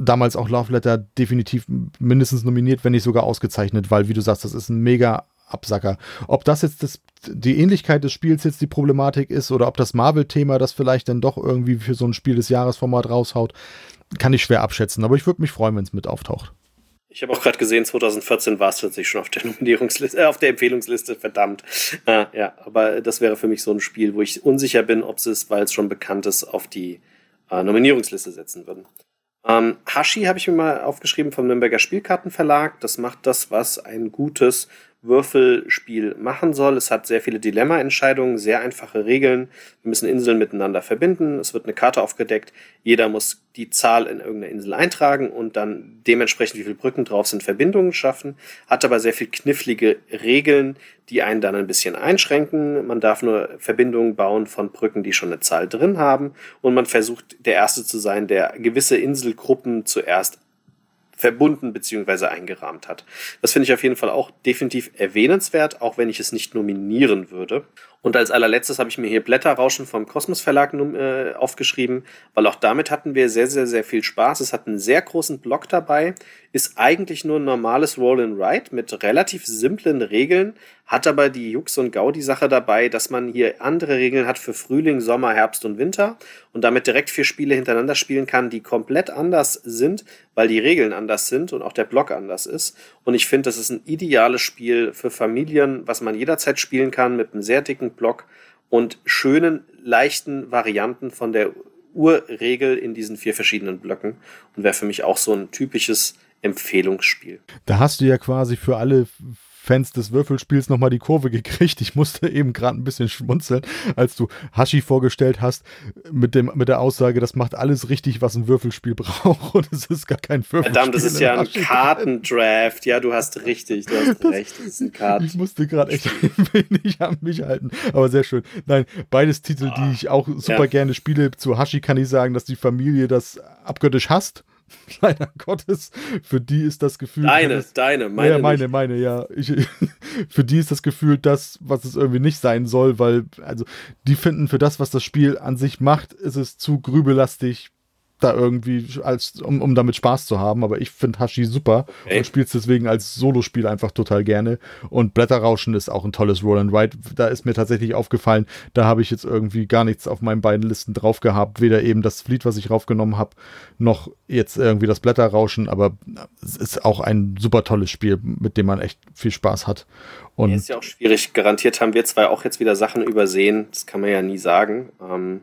damals auch Love Letter definitiv mindestens nominiert, wenn nicht sogar ausgezeichnet, weil, wie du sagst, das ist ein mega Absacker. Ob das jetzt das, die Ähnlichkeit des Spiels jetzt die Problematik ist oder ob das Marvel-Thema das vielleicht dann doch irgendwie für so ein Spiel des Jahresformat raushaut, kann ich schwer abschätzen, aber ich würde mich freuen, wenn es mit auftaucht. Ich habe auch gerade gesehen, 2014 war es tatsächlich schon auf der Nominierungsliste, äh, auf der Empfehlungsliste, verdammt. Äh, ja, aber das wäre für mich so ein Spiel, wo ich unsicher bin, ob sie es, weil es schon bekannt ist, auf die äh, Nominierungsliste setzen würden. Ähm, Hashi habe ich mir mal aufgeschrieben vom Nürnberger Spielkartenverlag. Das macht das, was ein gutes Würfelspiel machen soll. Es hat sehr viele Dilemma-Entscheidungen, sehr einfache Regeln. Wir müssen Inseln miteinander verbinden. Es wird eine Karte aufgedeckt. Jeder muss die Zahl in irgendeiner Insel eintragen und dann dementsprechend, wie viele Brücken drauf sind, Verbindungen schaffen. Hat aber sehr viel knifflige Regeln, die einen dann ein bisschen einschränken. Man darf nur Verbindungen bauen von Brücken, die schon eine Zahl drin haben. Und man versucht, der Erste zu sein, der gewisse Inselgruppen zuerst verbunden bzw. eingerahmt hat. Das finde ich auf jeden Fall auch definitiv erwähnenswert, auch wenn ich es nicht nominieren würde. Und als allerletztes habe ich mir hier Blätterrauschen vom Kosmos Verlag äh, aufgeschrieben, weil auch damit hatten wir sehr, sehr, sehr viel Spaß. Es hat einen sehr großen Block dabei, ist eigentlich nur ein normales Roll and Ride mit relativ simplen Regeln, hat aber die Jux und Gaudi-Sache dabei, dass man hier andere Regeln hat für Frühling, Sommer, Herbst und Winter und damit direkt vier Spiele hintereinander spielen kann, die komplett anders sind, weil die Regeln anders sind und auch der Block anders ist. Und ich finde, das ist ein ideales Spiel für Familien, was man jederzeit spielen kann mit einem sehr dicken Block und schönen, leichten Varianten von der Urregel in diesen vier verschiedenen Blöcken und wäre für mich auch so ein typisches Empfehlungsspiel. Da hast du ja quasi für alle Fans des Würfelspiels nochmal die Kurve gekriegt. Ich musste eben gerade ein bisschen schmunzeln, als du Hashi vorgestellt hast, mit, dem, mit der Aussage, das macht alles richtig, was ein Würfelspiel braucht und es ist gar kein Würfelspiel. Verdammt, das ist ja ein Kartendraft. Ja, du hast richtig, du hast das, recht. Das ist ein Karten ich musste gerade echt ein wenig an mich halten, aber sehr schön. Nein, beides Titel, ah, die ich auch super ja. gerne spiele. Zu Hashi kann ich sagen, dass die Familie das abgöttisch hasst leider Gottes, für die ist das Gefühl. Deine, das, deine, meine. Ja, meine, nicht. meine, ja. Ich, für die ist das Gefühl das, was es irgendwie nicht sein soll, weil, also, die finden für das, was das Spiel an sich macht, ist es zu grübelastig, da irgendwie, als, um, um damit Spaß zu haben. Aber ich finde Hashi super okay. und spiele es deswegen als Solospiel einfach total gerne. Und Blätterrauschen ist auch ein tolles Roll and Ride. Da ist mir tatsächlich aufgefallen, da habe ich jetzt irgendwie gar nichts auf meinen beiden Listen drauf gehabt. Weder eben das Fleet, was ich raufgenommen habe, noch jetzt irgendwie das Blätterrauschen. Aber es ist auch ein super tolles Spiel, mit dem man echt viel Spaß hat. Und ist ja auch schwierig. Garantiert haben wir zwei auch jetzt wieder Sachen übersehen. Das kann man ja nie sagen. Ähm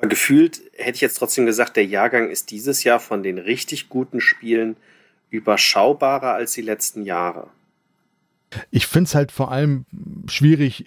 aber gefühlt hätte ich jetzt trotzdem gesagt, der Jahrgang ist dieses Jahr von den richtig guten Spielen überschaubarer als die letzten Jahre. Ich finde es halt vor allem schwierig,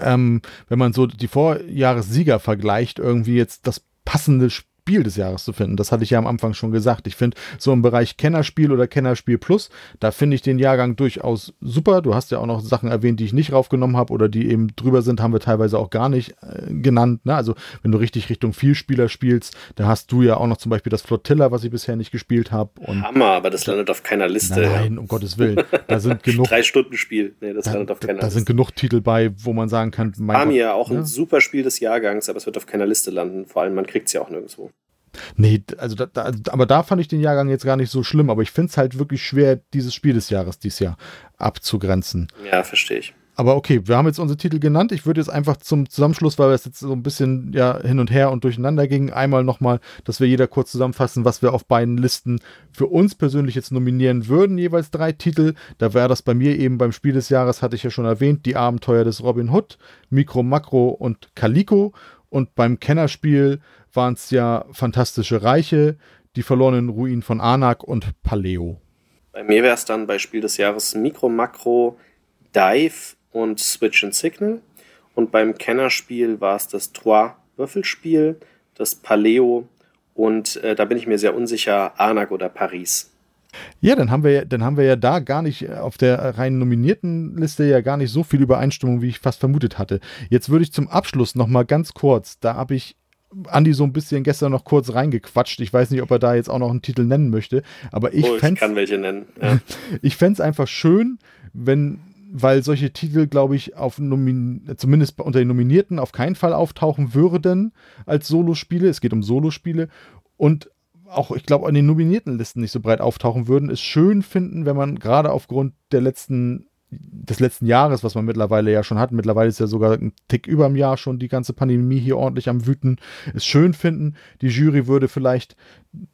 ähm, wenn man so die Vorjahressieger vergleicht, irgendwie jetzt das passende Spiel Spiel des Jahres zu finden. Das hatte ich ja am Anfang schon gesagt. Ich finde, so im Bereich Kennerspiel oder Kennerspiel Plus, da finde ich den Jahrgang durchaus super. Du hast ja auch noch Sachen erwähnt, die ich nicht raufgenommen habe oder die eben drüber sind, haben wir teilweise auch gar nicht äh, genannt. Ne? Also, wenn du richtig Richtung Vielspieler spielst, da hast du ja auch noch zum Beispiel das Flotilla, was ich bisher nicht gespielt habe. Hammer, aber das landet auf keiner Liste. Nein, um Gottes Willen. Da sind genug. Drei Stunden Spiel. Nee, das da, landet auf keiner da, da Liste. Da sind genug Titel bei, wo man sagen kann, mein Amia, auch ja? ein super Spiel des Jahrgangs, aber es wird auf keiner Liste landen. Vor allem, man kriegt es ja auch nirgendwo. Nee, also da, da, aber da fand ich den Jahrgang jetzt gar nicht so schlimm, aber ich finde es halt wirklich schwer, dieses Spiel des Jahres dieses Jahr abzugrenzen. Ja, verstehe ich. Aber okay, wir haben jetzt unsere Titel genannt. Ich würde jetzt einfach zum Zusammenschluss, weil es jetzt so ein bisschen ja hin und her und durcheinander ging, einmal nochmal, dass wir jeder kurz zusammenfassen, was wir auf beiden Listen für uns persönlich jetzt nominieren würden, jeweils drei Titel. Da wäre das bei mir eben beim Spiel des Jahres, hatte ich ja schon erwähnt, die Abenteuer des Robin Hood, Mikro, Makro und Calico. Und beim Kennerspiel waren es ja Fantastische Reiche, Die verlorenen Ruinen von Anak und Paleo. Bei mir wäre es dann bei Spiel des Jahres Mikro, Makro, Dive und Switch and Signal. Und beim Kennerspiel war es das Trois Würfelspiel, das Paleo und äh, da bin ich mir sehr unsicher, Anak oder Paris. Ja, dann haben wir ja, dann haben wir ja da gar nicht äh, auf der rein nominierten Liste ja gar nicht so viel Übereinstimmung, wie ich fast vermutet hatte. Jetzt würde ich zum Abschluss noch mal ganz kurz, da habe ich Andi so ein bisschen gestern noch kurz reingequatscht. Ich weiß nicht, ob er da jetzt auch noch einen Titel nennen möchte, aber ich, oh, ich kann welche nennen. Ja. ich fände es einfach schön, wenn weil solche Titel, glaube ich, auf Nomin zumindest unter den Nominierten auf keinen Fall auftauchen würden als Solospiele. Es geht um Solospiele. Und auch, ich glaube, an den nominierten Listen nicht so breit auftauchen würden, es schön finden, wenn man gerade aufgrund der letzten des letzten Jahres, was man mittlerweile ja schon hat, mittlerweile ist ja sogar ein Tick über dem Jahr schon die ganze Pandemie hier ordentlich am Wüten, es schön finden. Die Jury würde vielleicht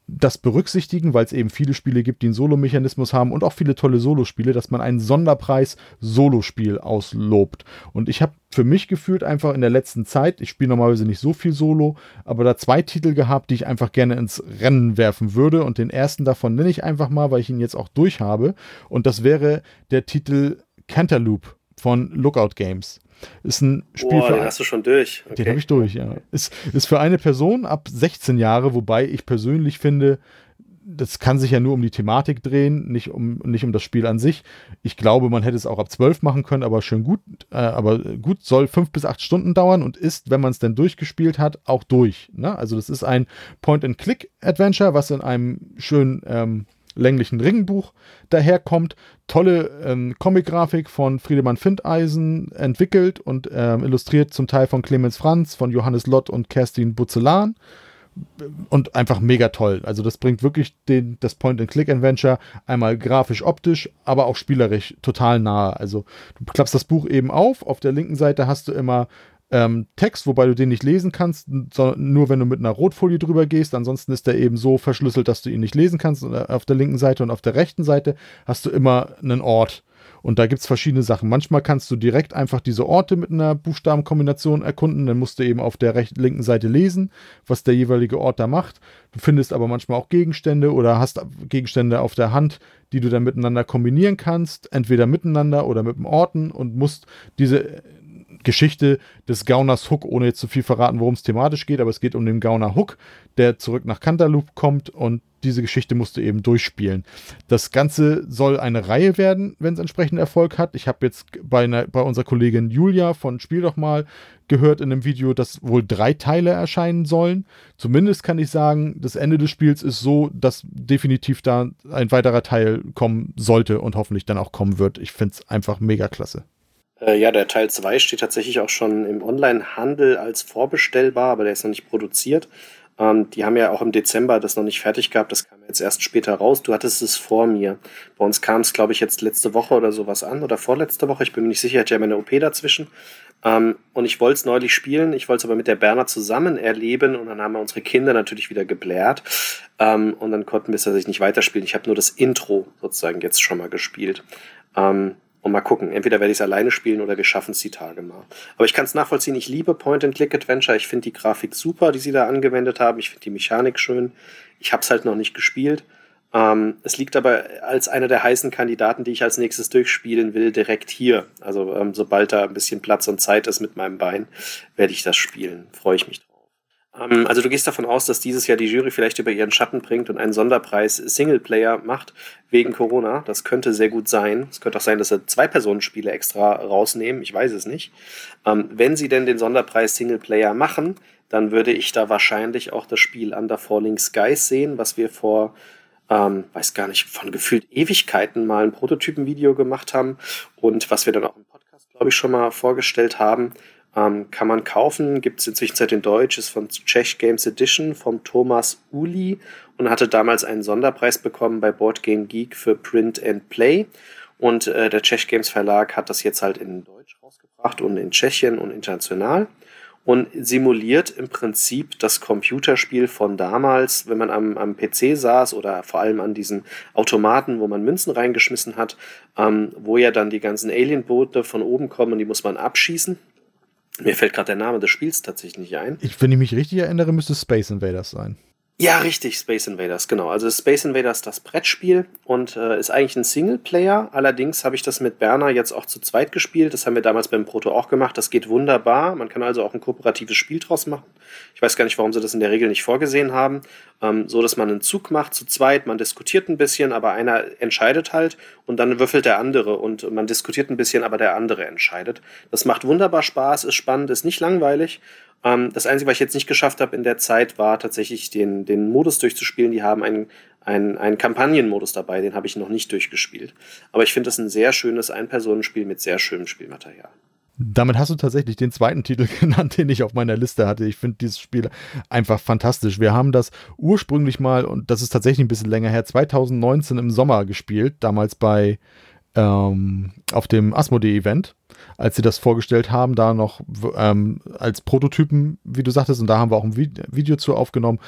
das berücksichtigen, weil es eben viele Spiele gibt, die einen Solo-Mechanismus haben und auch viele tolle Solospiele, dass man einen Sonderpreis Solospiel auslobt. Und ich habe für mich gefühlt einfach in der letzten Zeit, ich spiele normalerweise nicht so viel Solo, aber da zwei Titel gehabt, die ich einfach gerne ins Rennen werfen würde. Und den ersten davon nenne ich einfach mal, weil ich ihn jetzt auch durch habe. Und das wäre der Titel Cantaloupe von Lookout Games. Ist ein Spiel Boah, für. Den hast du schon durch. Okay. Den habe ich durch, ja. Ist, ist für eine Person ab 16 Jahre, wobei ich persönlich finde, das kann sich ja nur um die Thematik drehen, nicht um, nicht um das Spiel an sich. Ich glaube, man hätte es auch ab 12 machen können, aber schön gut. Äh, aber gut, soll fünf bis acht Stunden dauern und ist, wenn man es denn durchgespielt hat, auch durch. Ne? Also, das ist ein Point-and-Click-Adventure, was in einem schönen ähm, länglichen Ringbuch daherkommt. Tolle ähm, Comic-Grafik von Friedemann Findeisen entwickelt und ähm, illustriert zum Teil von Clemens Franz, von Johannes Lott und Kerstin Butzelan. Und einfach mega toll. Also, das bringt wirklich den, das Point-and-Click-Adventure einmal grafisch, optisch, aber auch spielerisch total nahe. Also, du klappst das Buch eben auf. Auf der linken Seite hast du immer ähm, Text, wobei du den nicht lesen kannst, nur wenn du mit einer Rotfolie drüber gehst. Ansonsten ist der eben so verschlüsselt, dass du ihn nicht lesen kannst. Und auf der linken Seite und auf der rechten Seite hast du immer einen Ort. Und da gibt es verschiedene Sachen. Manchmal kannst du direkt einfach diese Orte mit einer Buchstabenkombination erkunden. Dann musst du eben auf der rechten, linken Seite lesen, was der jeweilige Ort da macht. Du findest aber manchmal auch Gegenstände oder hast Gegenstände auf der Hand, die du dann miteinander kombinieren kannst. Entweder miteinander oder mit dem Orten und musst diese Geschichte des Gauners Hook, ohne jetzt zu viel verraten, worum es thematisch geht, aber es geht um den Gauner Hook, der zurück nach Cantaloupe kommt und diese Geschichte musst du eben durchspielen. Das Ganze soll eine Reihe werden, wenn es entsprechend Erfolg hat. Ich habe jetzt bei, einer, bei unserer Kollegin Julia von Spiel doch mal gehört in einem Video, dass wohl drei Teile erscheinen sollen. Zumindest kann ich sagen, das Ende des Spiels ist so, dass definitiv da ein weiterer Teil kommen sollte und hoffentlich dann auch kommen wird. Ich finde es einfach mega klasse. Äh, ja, der Teil 2 steht tatsächlich auch schon im Online-Handel als vorbestellbar, aber der ist noch nicht produziert. Ähm, die haben ja auch im Dezember das noch nicht fertig gehabt, das kam jetzt erst später raus. Du hattest es vor mir. Bei uns kam es, glaube ich, jetzt letzte Woche oder sowas an oder vorletzte Woche. Ich bin mir nicht sicher, ich hatte ja meine OP dazwischen. Ähm, und ich wollte es neulich spielen, ich wollte es aber mit der Berner zusammen erleben und dann haben wir unsere Kinder natürlich wieder geblärt. Ähm, und dann konnten wir es tatsächlich nicht weiterspielen. Ich habe nur das Intro sozusagen jetzt schon mal gespielt. Ähm, und mal gucken, entweder werde ich es alleine spielen oder wir schaffen es die Tage mal. Aber ich kann es nachvollziehen, ich liebe Point-and-Click-Adventure. Ich finde die Grafik super, die sie da angewendet haben. Ich finde die Mechanik schön. Ich habe es halt noch nicht gespielt. Ähm, es liegt aber als einer der heißen Kandidaten, die ich als nächstes durchspielen will, direkt hier. Also ähm, sobald da ein bisschen Platz und Zeit ist mit meinem Bein, werde ich das spielen. Freue ich mich drauf. Ähm, also du gehst davon aus, dass dieses Jahr die Jury vielleicht über ihren Schatten bringt und einen Sonderpreis Singleplayer macht wegen Corona. Das könnte sehr gut sein. Es könnte auch sein, dass sie Zwei-Personen-Spiele extra rausnehmen. Ich weiß es nicht. Ähm, wenn sie denn den Sonderpreis Singleplayer machen, dann würde ich da wahrscheinlich auch das Spiel Under Falling Skies sehen, was wir vor ähm, weiß gar nicht, von gefühlt Ewigkeiten mal ein Prototypenvideo gemacht haben und was wir dann auch im Podcast, glaube ich, schon mal vorgestellt haben. Ähm, kann man kaufen, gibt es inzwischen in Deutsch, ist von Czech Games Edition vom Thomas Uli und hatte damals einen Sonderpreis bekommen bei Board Game Geek für Print and Play. Und äh, der Czech Games Verlag hat das jetzt halt in Deutsch rausgebracht und in Tschechien und international und simuliert im Prinzip das Computerspiel von damals, wenn man am, am PC saß oder vor allem an diesen Automaten, wo man Münzen reingeschmissen hat, ähm, wo ja dann die ganzen Alienboote von oben kommen und die muss man abschießen. Mir fällt gerade der Name des Spiels tatsächlich nicht ein. Ich, wenn ich mich richtig erinnere, müsste Space Invaders sein. Ja, richtig, Space Invaders, genau. Also Space Invaders das Brettspiel und äh, ist eigentlich ein Singleplayer. Allerdings habe ich das mit Berner jetzt auch zu zweit gespielt. Das haben wir damals beim Proto auch gemacht. Das geht wunderbar. Man kann also auch ein kooperatives Spiel draus machen. Ich weiß gar nicht, warum sie das in der Regel nicht vorgesehen haben. Ähm, so, dass man einen Zug macht zu zweit, man diskutiert ein bisschen, aber einer entscheidet halt und dann würfelt der andere und man diskutiert ein bisschen, aber der andere entscheidet. Das macht wunderbar Spaß, ist spannend, ist nicht langweilig das Einzige, was ich jetzt nicht geschafft habe in der Zeit, war tatsächlich den, den Modus durchzuspielen. Die haben einen, einen, einen Kampagnenmodus dabei, den habe ich noch nicht durchgespielt. Aber ich finde das ein sehr schönes Ein-Personen-Spiel mit sehr schönem Spielmaterial. Damit hast du tatsächlich den zweiten Titel genannt, den ich auf meiner Liste hatte. Ich finde dieses Spiel einfach fantastisch. Wir haben das ursprünglich mal, und das ist tatsächlich ein bisschen länger her, 2019 im Sommer gespielt, damals bei ähm, auf dem Asmodee-Event als sie das vorgestellt haben, da noch ähm, als Prototypen, wie du sagtest, und da haben wir auch ein Video zu aufgenommen.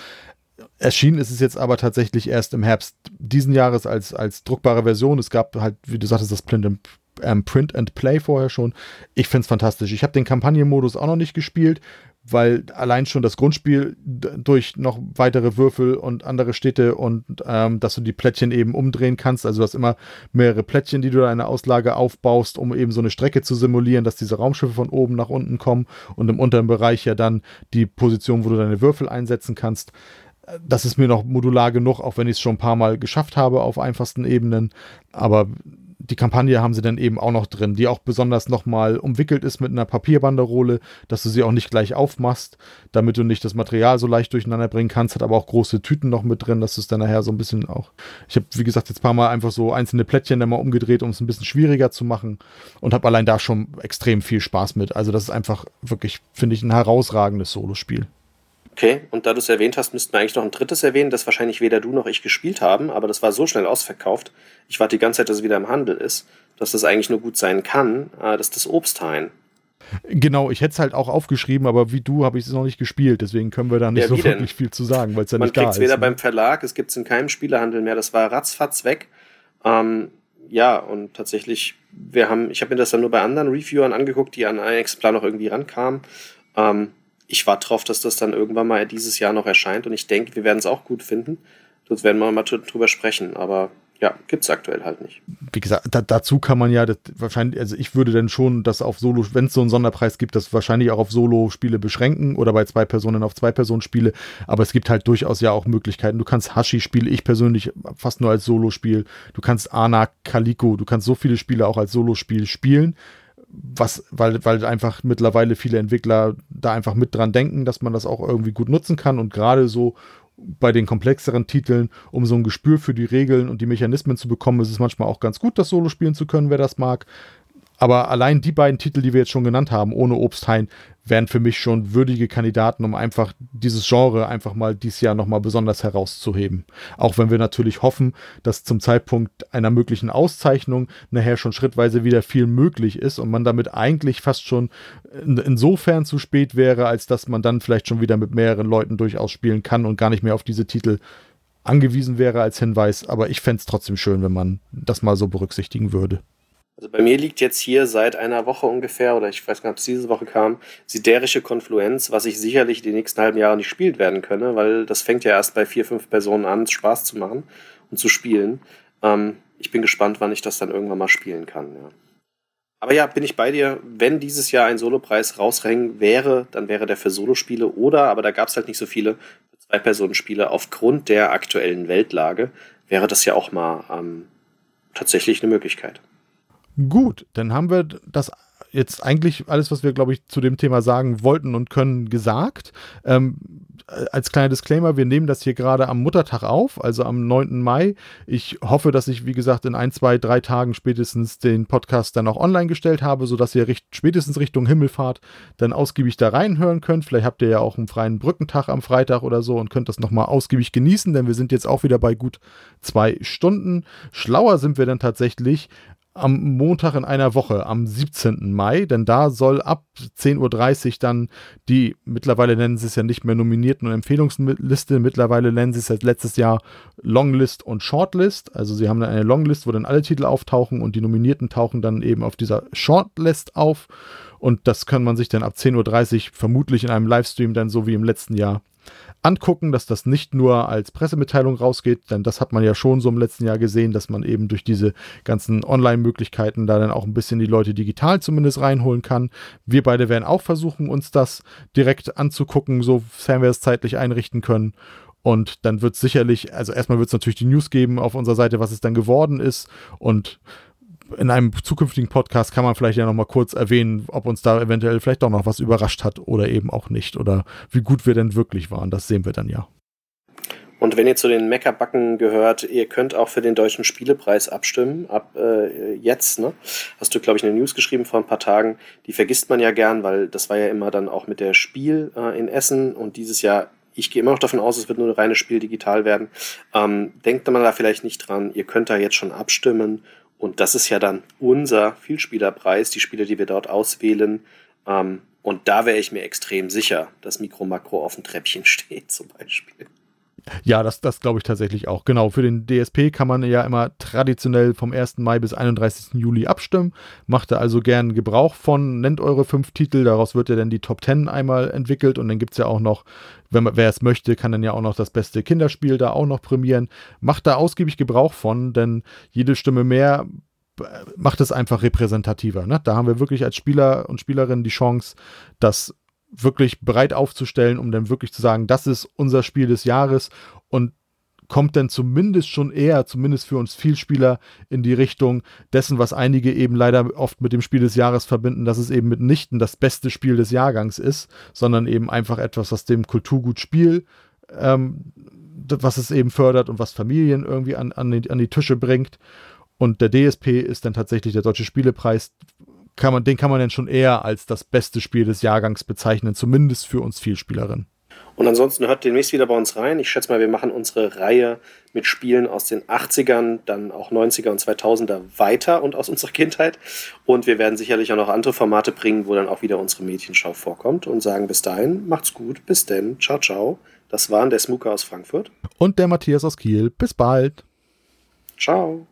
Erschienen ist es jetzt aber tatsächlich erst im Herbst diesen Jahres als, als druckbare Version. Es gab halt, wie du sagtest, das Print and, ähm, Print and Play vorher schon. Ich finde es fantastisch. Ich habe den Kampagnenmodus auch noch nicht gespielt weil allein schon das Grundspiel durch noch weitere Würfel und andere Städte und ähm, dass du die Plättchen eben umdrehen kannst. Also du hast immer mehrere Plättchen, die du da in der Auslage aufbaust, um eben so eine Strecke zu simulieren, dass diese Raumschiffe von oben nach unten kommen und im unteren Bereich ja dann die Position, wo du deine Würfel einsetzen kannst. Das ist mir noch modular genug, auch wenn ich es schon ein paar Mal geschafft habe auf einfachsten Ebenen. Aber die Kampagne haben sie dann eben auch noch drin, die auch besonders nochmal umwickelt ist mit einer Papierbanderole, dass du sie auch nicht gleich aufmachst, damit du nicht das Material so leicht durcheinander bringen kannst, hat aber auch große Tüten noch mit drin, dass du es dann nachher so ein bisschen auch. Ich habe, wie gesagt, jetzt ein paar Mal einfach so einzelne Plättchen dann mal umgedreht, um es ein bisschen schwieriger zu machen und habe allein da schon extrem viel Spaß mit. Also, das ist einfach wirklich, finde ich, ein herausragendes Solospiel. Okay, und da du es erwähnt hast, müssten wir eigentlich noch ein drittes erwähnen, das wahrscheinlich weder du noch ich gespielt haben, aber das war so schnell ausverkauft. Ich warte die ganze Zeit, dass es wieder im Handel ist, dass das eigentlich nur gut sein kann. Äh, das ist das Obsthain. Genau, ich hätte es halt auch aufgeschrieben, aber wie du habe ich es noch nicht gespielt, deswegen können wir da nicht ja, so wirklich viel zu sagen, weil es ja Man nicht da ist. Man kriegt es weder ne? beim Verlag, es gibt es in keinem Spielehandel mehr, das war ratzfatz weg. Ähm, ja, und tatsächlich, wir haben, ich habe mir das dann nur bei anderen Reviewern angeguckt, die an ein Exemplar noch irgendwie rankamen. Ähm, ich warte drauf, dass das dann irgendwann mal dieses Jahr noch erscheint und ich denke, wir werden es auch gut finden. Das werden wir mal drüber sprechen, aber ja, gibt es aktuell halt nicht. Wie gesagt, da, dazu kann man ja das, wahrscheinlich, also ich würde dann schon das auf Solo, wenn es so einen Sonderpreis gibt, das wahrscheinlich auch auf Solo-Spiele beschränken oder bei zwei Personen auf Zwei-Personen-Spiele. Aber es gibt halt durchaus ja auch Möglichkeiten. Du kannst Hashi spiele ich persönlich fast nur als Solo-Spiel. Du kannst Ana Kaliko, du kannst so viele Spiele auch als Solo-Spiel spielen was, weil, weil einfach mittlerweile viele Entwickler da einfach mit dran denken, dass man das auch irgendwie gut nutzen kann und gerade so bei den komplexeren Titeln, um so ein Gespür für die Regeln und die Mechanismen zu bekommen, ist es manchmal auch ganz gut, das Solo spielen zu können, wer das mag. Aber allein die beiden Titel, die wir jetzt schon genannt haben, ohne Obsthain, wären für mich schon würdige Kandidaten, um einfach dieses Genre einfach mal dieses Jahr nochmal besonders herauszuheben. Auch wenn wir natürlich hoffen, dass zum Zeitpunkt einer möglichen Auszeichnung nachher schon schrittweise wieder viel möglich ist und man damit eigentlich fast schon insofern zu spät wäre, als dass man dann vielleicht schon wieder mit mehreren Leuten durchaus spielen kann und gar nicht mehr auf diese Titel angewiesen wäre als Hinweis. Aber ich fände es trotzdem schön, wenn man das mal so berücksichtigen würde. Also bei mir liegt jetzt hier seit einer Woche ungefähr, oder ich weiß gar nicht, ob es diese Woche kam, siderische Konfluenz, was ich sicherlich die nächsten halben Jahre nicht spielt werden könne, weil das fängt ja erst bei vier, fünf Personen an, Spaß zu machen und zu spielen. Ähm, ich bin gespannt, wann ich das dann irgendwann mal spielen kann. Ja. Aber ja, bin ich bei dir. Wenn dieses Jahr ein Solopreis rausrängen wäre, dann wäre der für Solospiele oder, aber da gab es halt nicht so viele Zwei-Personen-Spiele aufgrund der aktuellen Weltlage, wäre das ja auch mal ähm, tatsächlich eine Möglichkeit. Gut, dann haben wir das jetzt eigentlich alles, was wir, glaube ich, zu dem Thema sagen wollten und können, gesagt. Ähm, als kleiner Disclaimer, wir nehmen das hier gerade am Muttertag auf, also am 9. Mai. Ich hoffe, dass ich, wie gesagt, in ein, zwei, drei Tagen spätestens den Podcast dann auch online gestellt habe, sodass ihr richt spätestens Richtung Himmelfahrt dann ausgiebig da reinhören könnt. Vielleicht habt ihr ja auch einen freien Brückentag am Freitag oder so und könnt das nochmal ausgiebig genießen, denn wir sind jetzt auch wieder bei gut zwei Stunden. Schlauer sind wir dann tatsächlich am Montag in einer Woche, am 17. Mai, denn da soll ab 10.30 Uhr dann die, mittlerweile nennen sie es ja nicht mehr Nominierten- und Empfehlungsliste, mittlerweile nennen sie es seit letztes Jahr Longlist und Shortlist. Also sie haben dann eine Longlist, wo dann alle Titel auftauchen und die Nominierten tauchen dann eben auf dieser Shortlist auf. Und das kann man sich dann ab 10.30 Uhr vermutlich in einem Livestream dann so wie im letzten Jahr angucken, dass das nicht nur als Pressemitteilung rausgeht, denn das hat man ja schon so im letzten Jahr gesehen, dass man eben durch diese ganzen Online-Möglichkeiten da dann auch ein bisschen die Leute digital zumindest reinholen kann. Wir beide werden auch versuchen, uns das direkt anzugucken, sofern wir es zeitlich einrichten können. Und dann wird es sicherlich, also erstmal wird es natürlich die News geben auf unserer Seite, was es dann geworden ist. Und in einem zukünftigen Podcast kann man vielleicht ja noch mal kurz erwähnen, ob uns da eventuell vielleicht doch noch was überrascht hat oder eben auch nicht oder wie gut wir denn wirklich waren. Das sehen wir dann ja. Und wenn ihr zu den Meckerbacken gehört, ihr könnt auch für den Deutschen Spielepreis abstimmen, ab äh, jetzt. Ne? Hast du, glaube ich, eine News geschrieben vor ein paar Tagen. Die vergisst man ja gern, weil das war ja immer dann auch mit der Spiel äh, in Essen und dieses Jahr ich gehe immer noch davon aus, es wird nur ein reines Spiel digital werden. Ähm, denkt man da vielleicht nicht dran, ihr könnt da jetzt schon abstimmen und das ist ja dann unser Vielspielerpreis, die Spiele, die wir dort auswählen. Ähm, und da wäre ich mir extrem sicher, dass Mikro Makro auf dem Treppchen steht, zum Beispiel. Ja, das, das glaube ich tatsächlich auch. Genau, für den DSP kann man ja immer traditionell vom 1. Mai bis 31. Juli abstimmen. Macht da also gern Gebrauch von, nennt eure fünf Titel, daraus wird ja dann die Top 10 einmal entwickelt und dann gibt es ja auch noch, wenn wer es möchte, kann dann ja auch noch das beste Kinderspiel da auch noch prämieren. Macht da ausgiebig Gebrauch von, denn jede Stimme mehr äh, macht es einfach repräsentativer. Ne? Da haben wir wirklich als Spieler und Spielerinnen die Chance, das wirklich bereit aufzustellen, um dann wirklich zu sagen, das ist unser Spiel des Jahres und kommt dann zumindest schon eher, zumindest für uns Vielspieler, in die Richtung dessen, was einige eben leider oft mit dem Spiel des Jahres verbinden, dass es eben mitnichten das beste Spiel des Jahrgangs ist, sondern eben einfach etwas, was dem Kulturgutspiel, ähm, was es eben fördert und was Familien irgendwie an, an, die, an die Tische bringt. Und der DSP ist dann tatsächlich der Deutsche Spielepreis, kann man, den kann man dann schon eher als das beste Spiel des Jahrgangs bezeichnen, zumindest für uns Vielspielerinnen. Und ansonsten hört demnächst wieder bei uns rein. Ich schätze mal, wir machen unsere Reihe mit Spielen aus den 80ern, dann auch 90er und 2000er weiter und aus unserer Kindheit. Und wir werden sicherlich auch noch andere Formate bringen, wo dann auch wieder unsere Mädchenschau vorkommt und sagen bis dahin, macht's gut, bis denn, ciao, ciao. Das waren der Smuka aus Frankfurt. Und der Matthias aus Kiel. Bis bald. Ciao.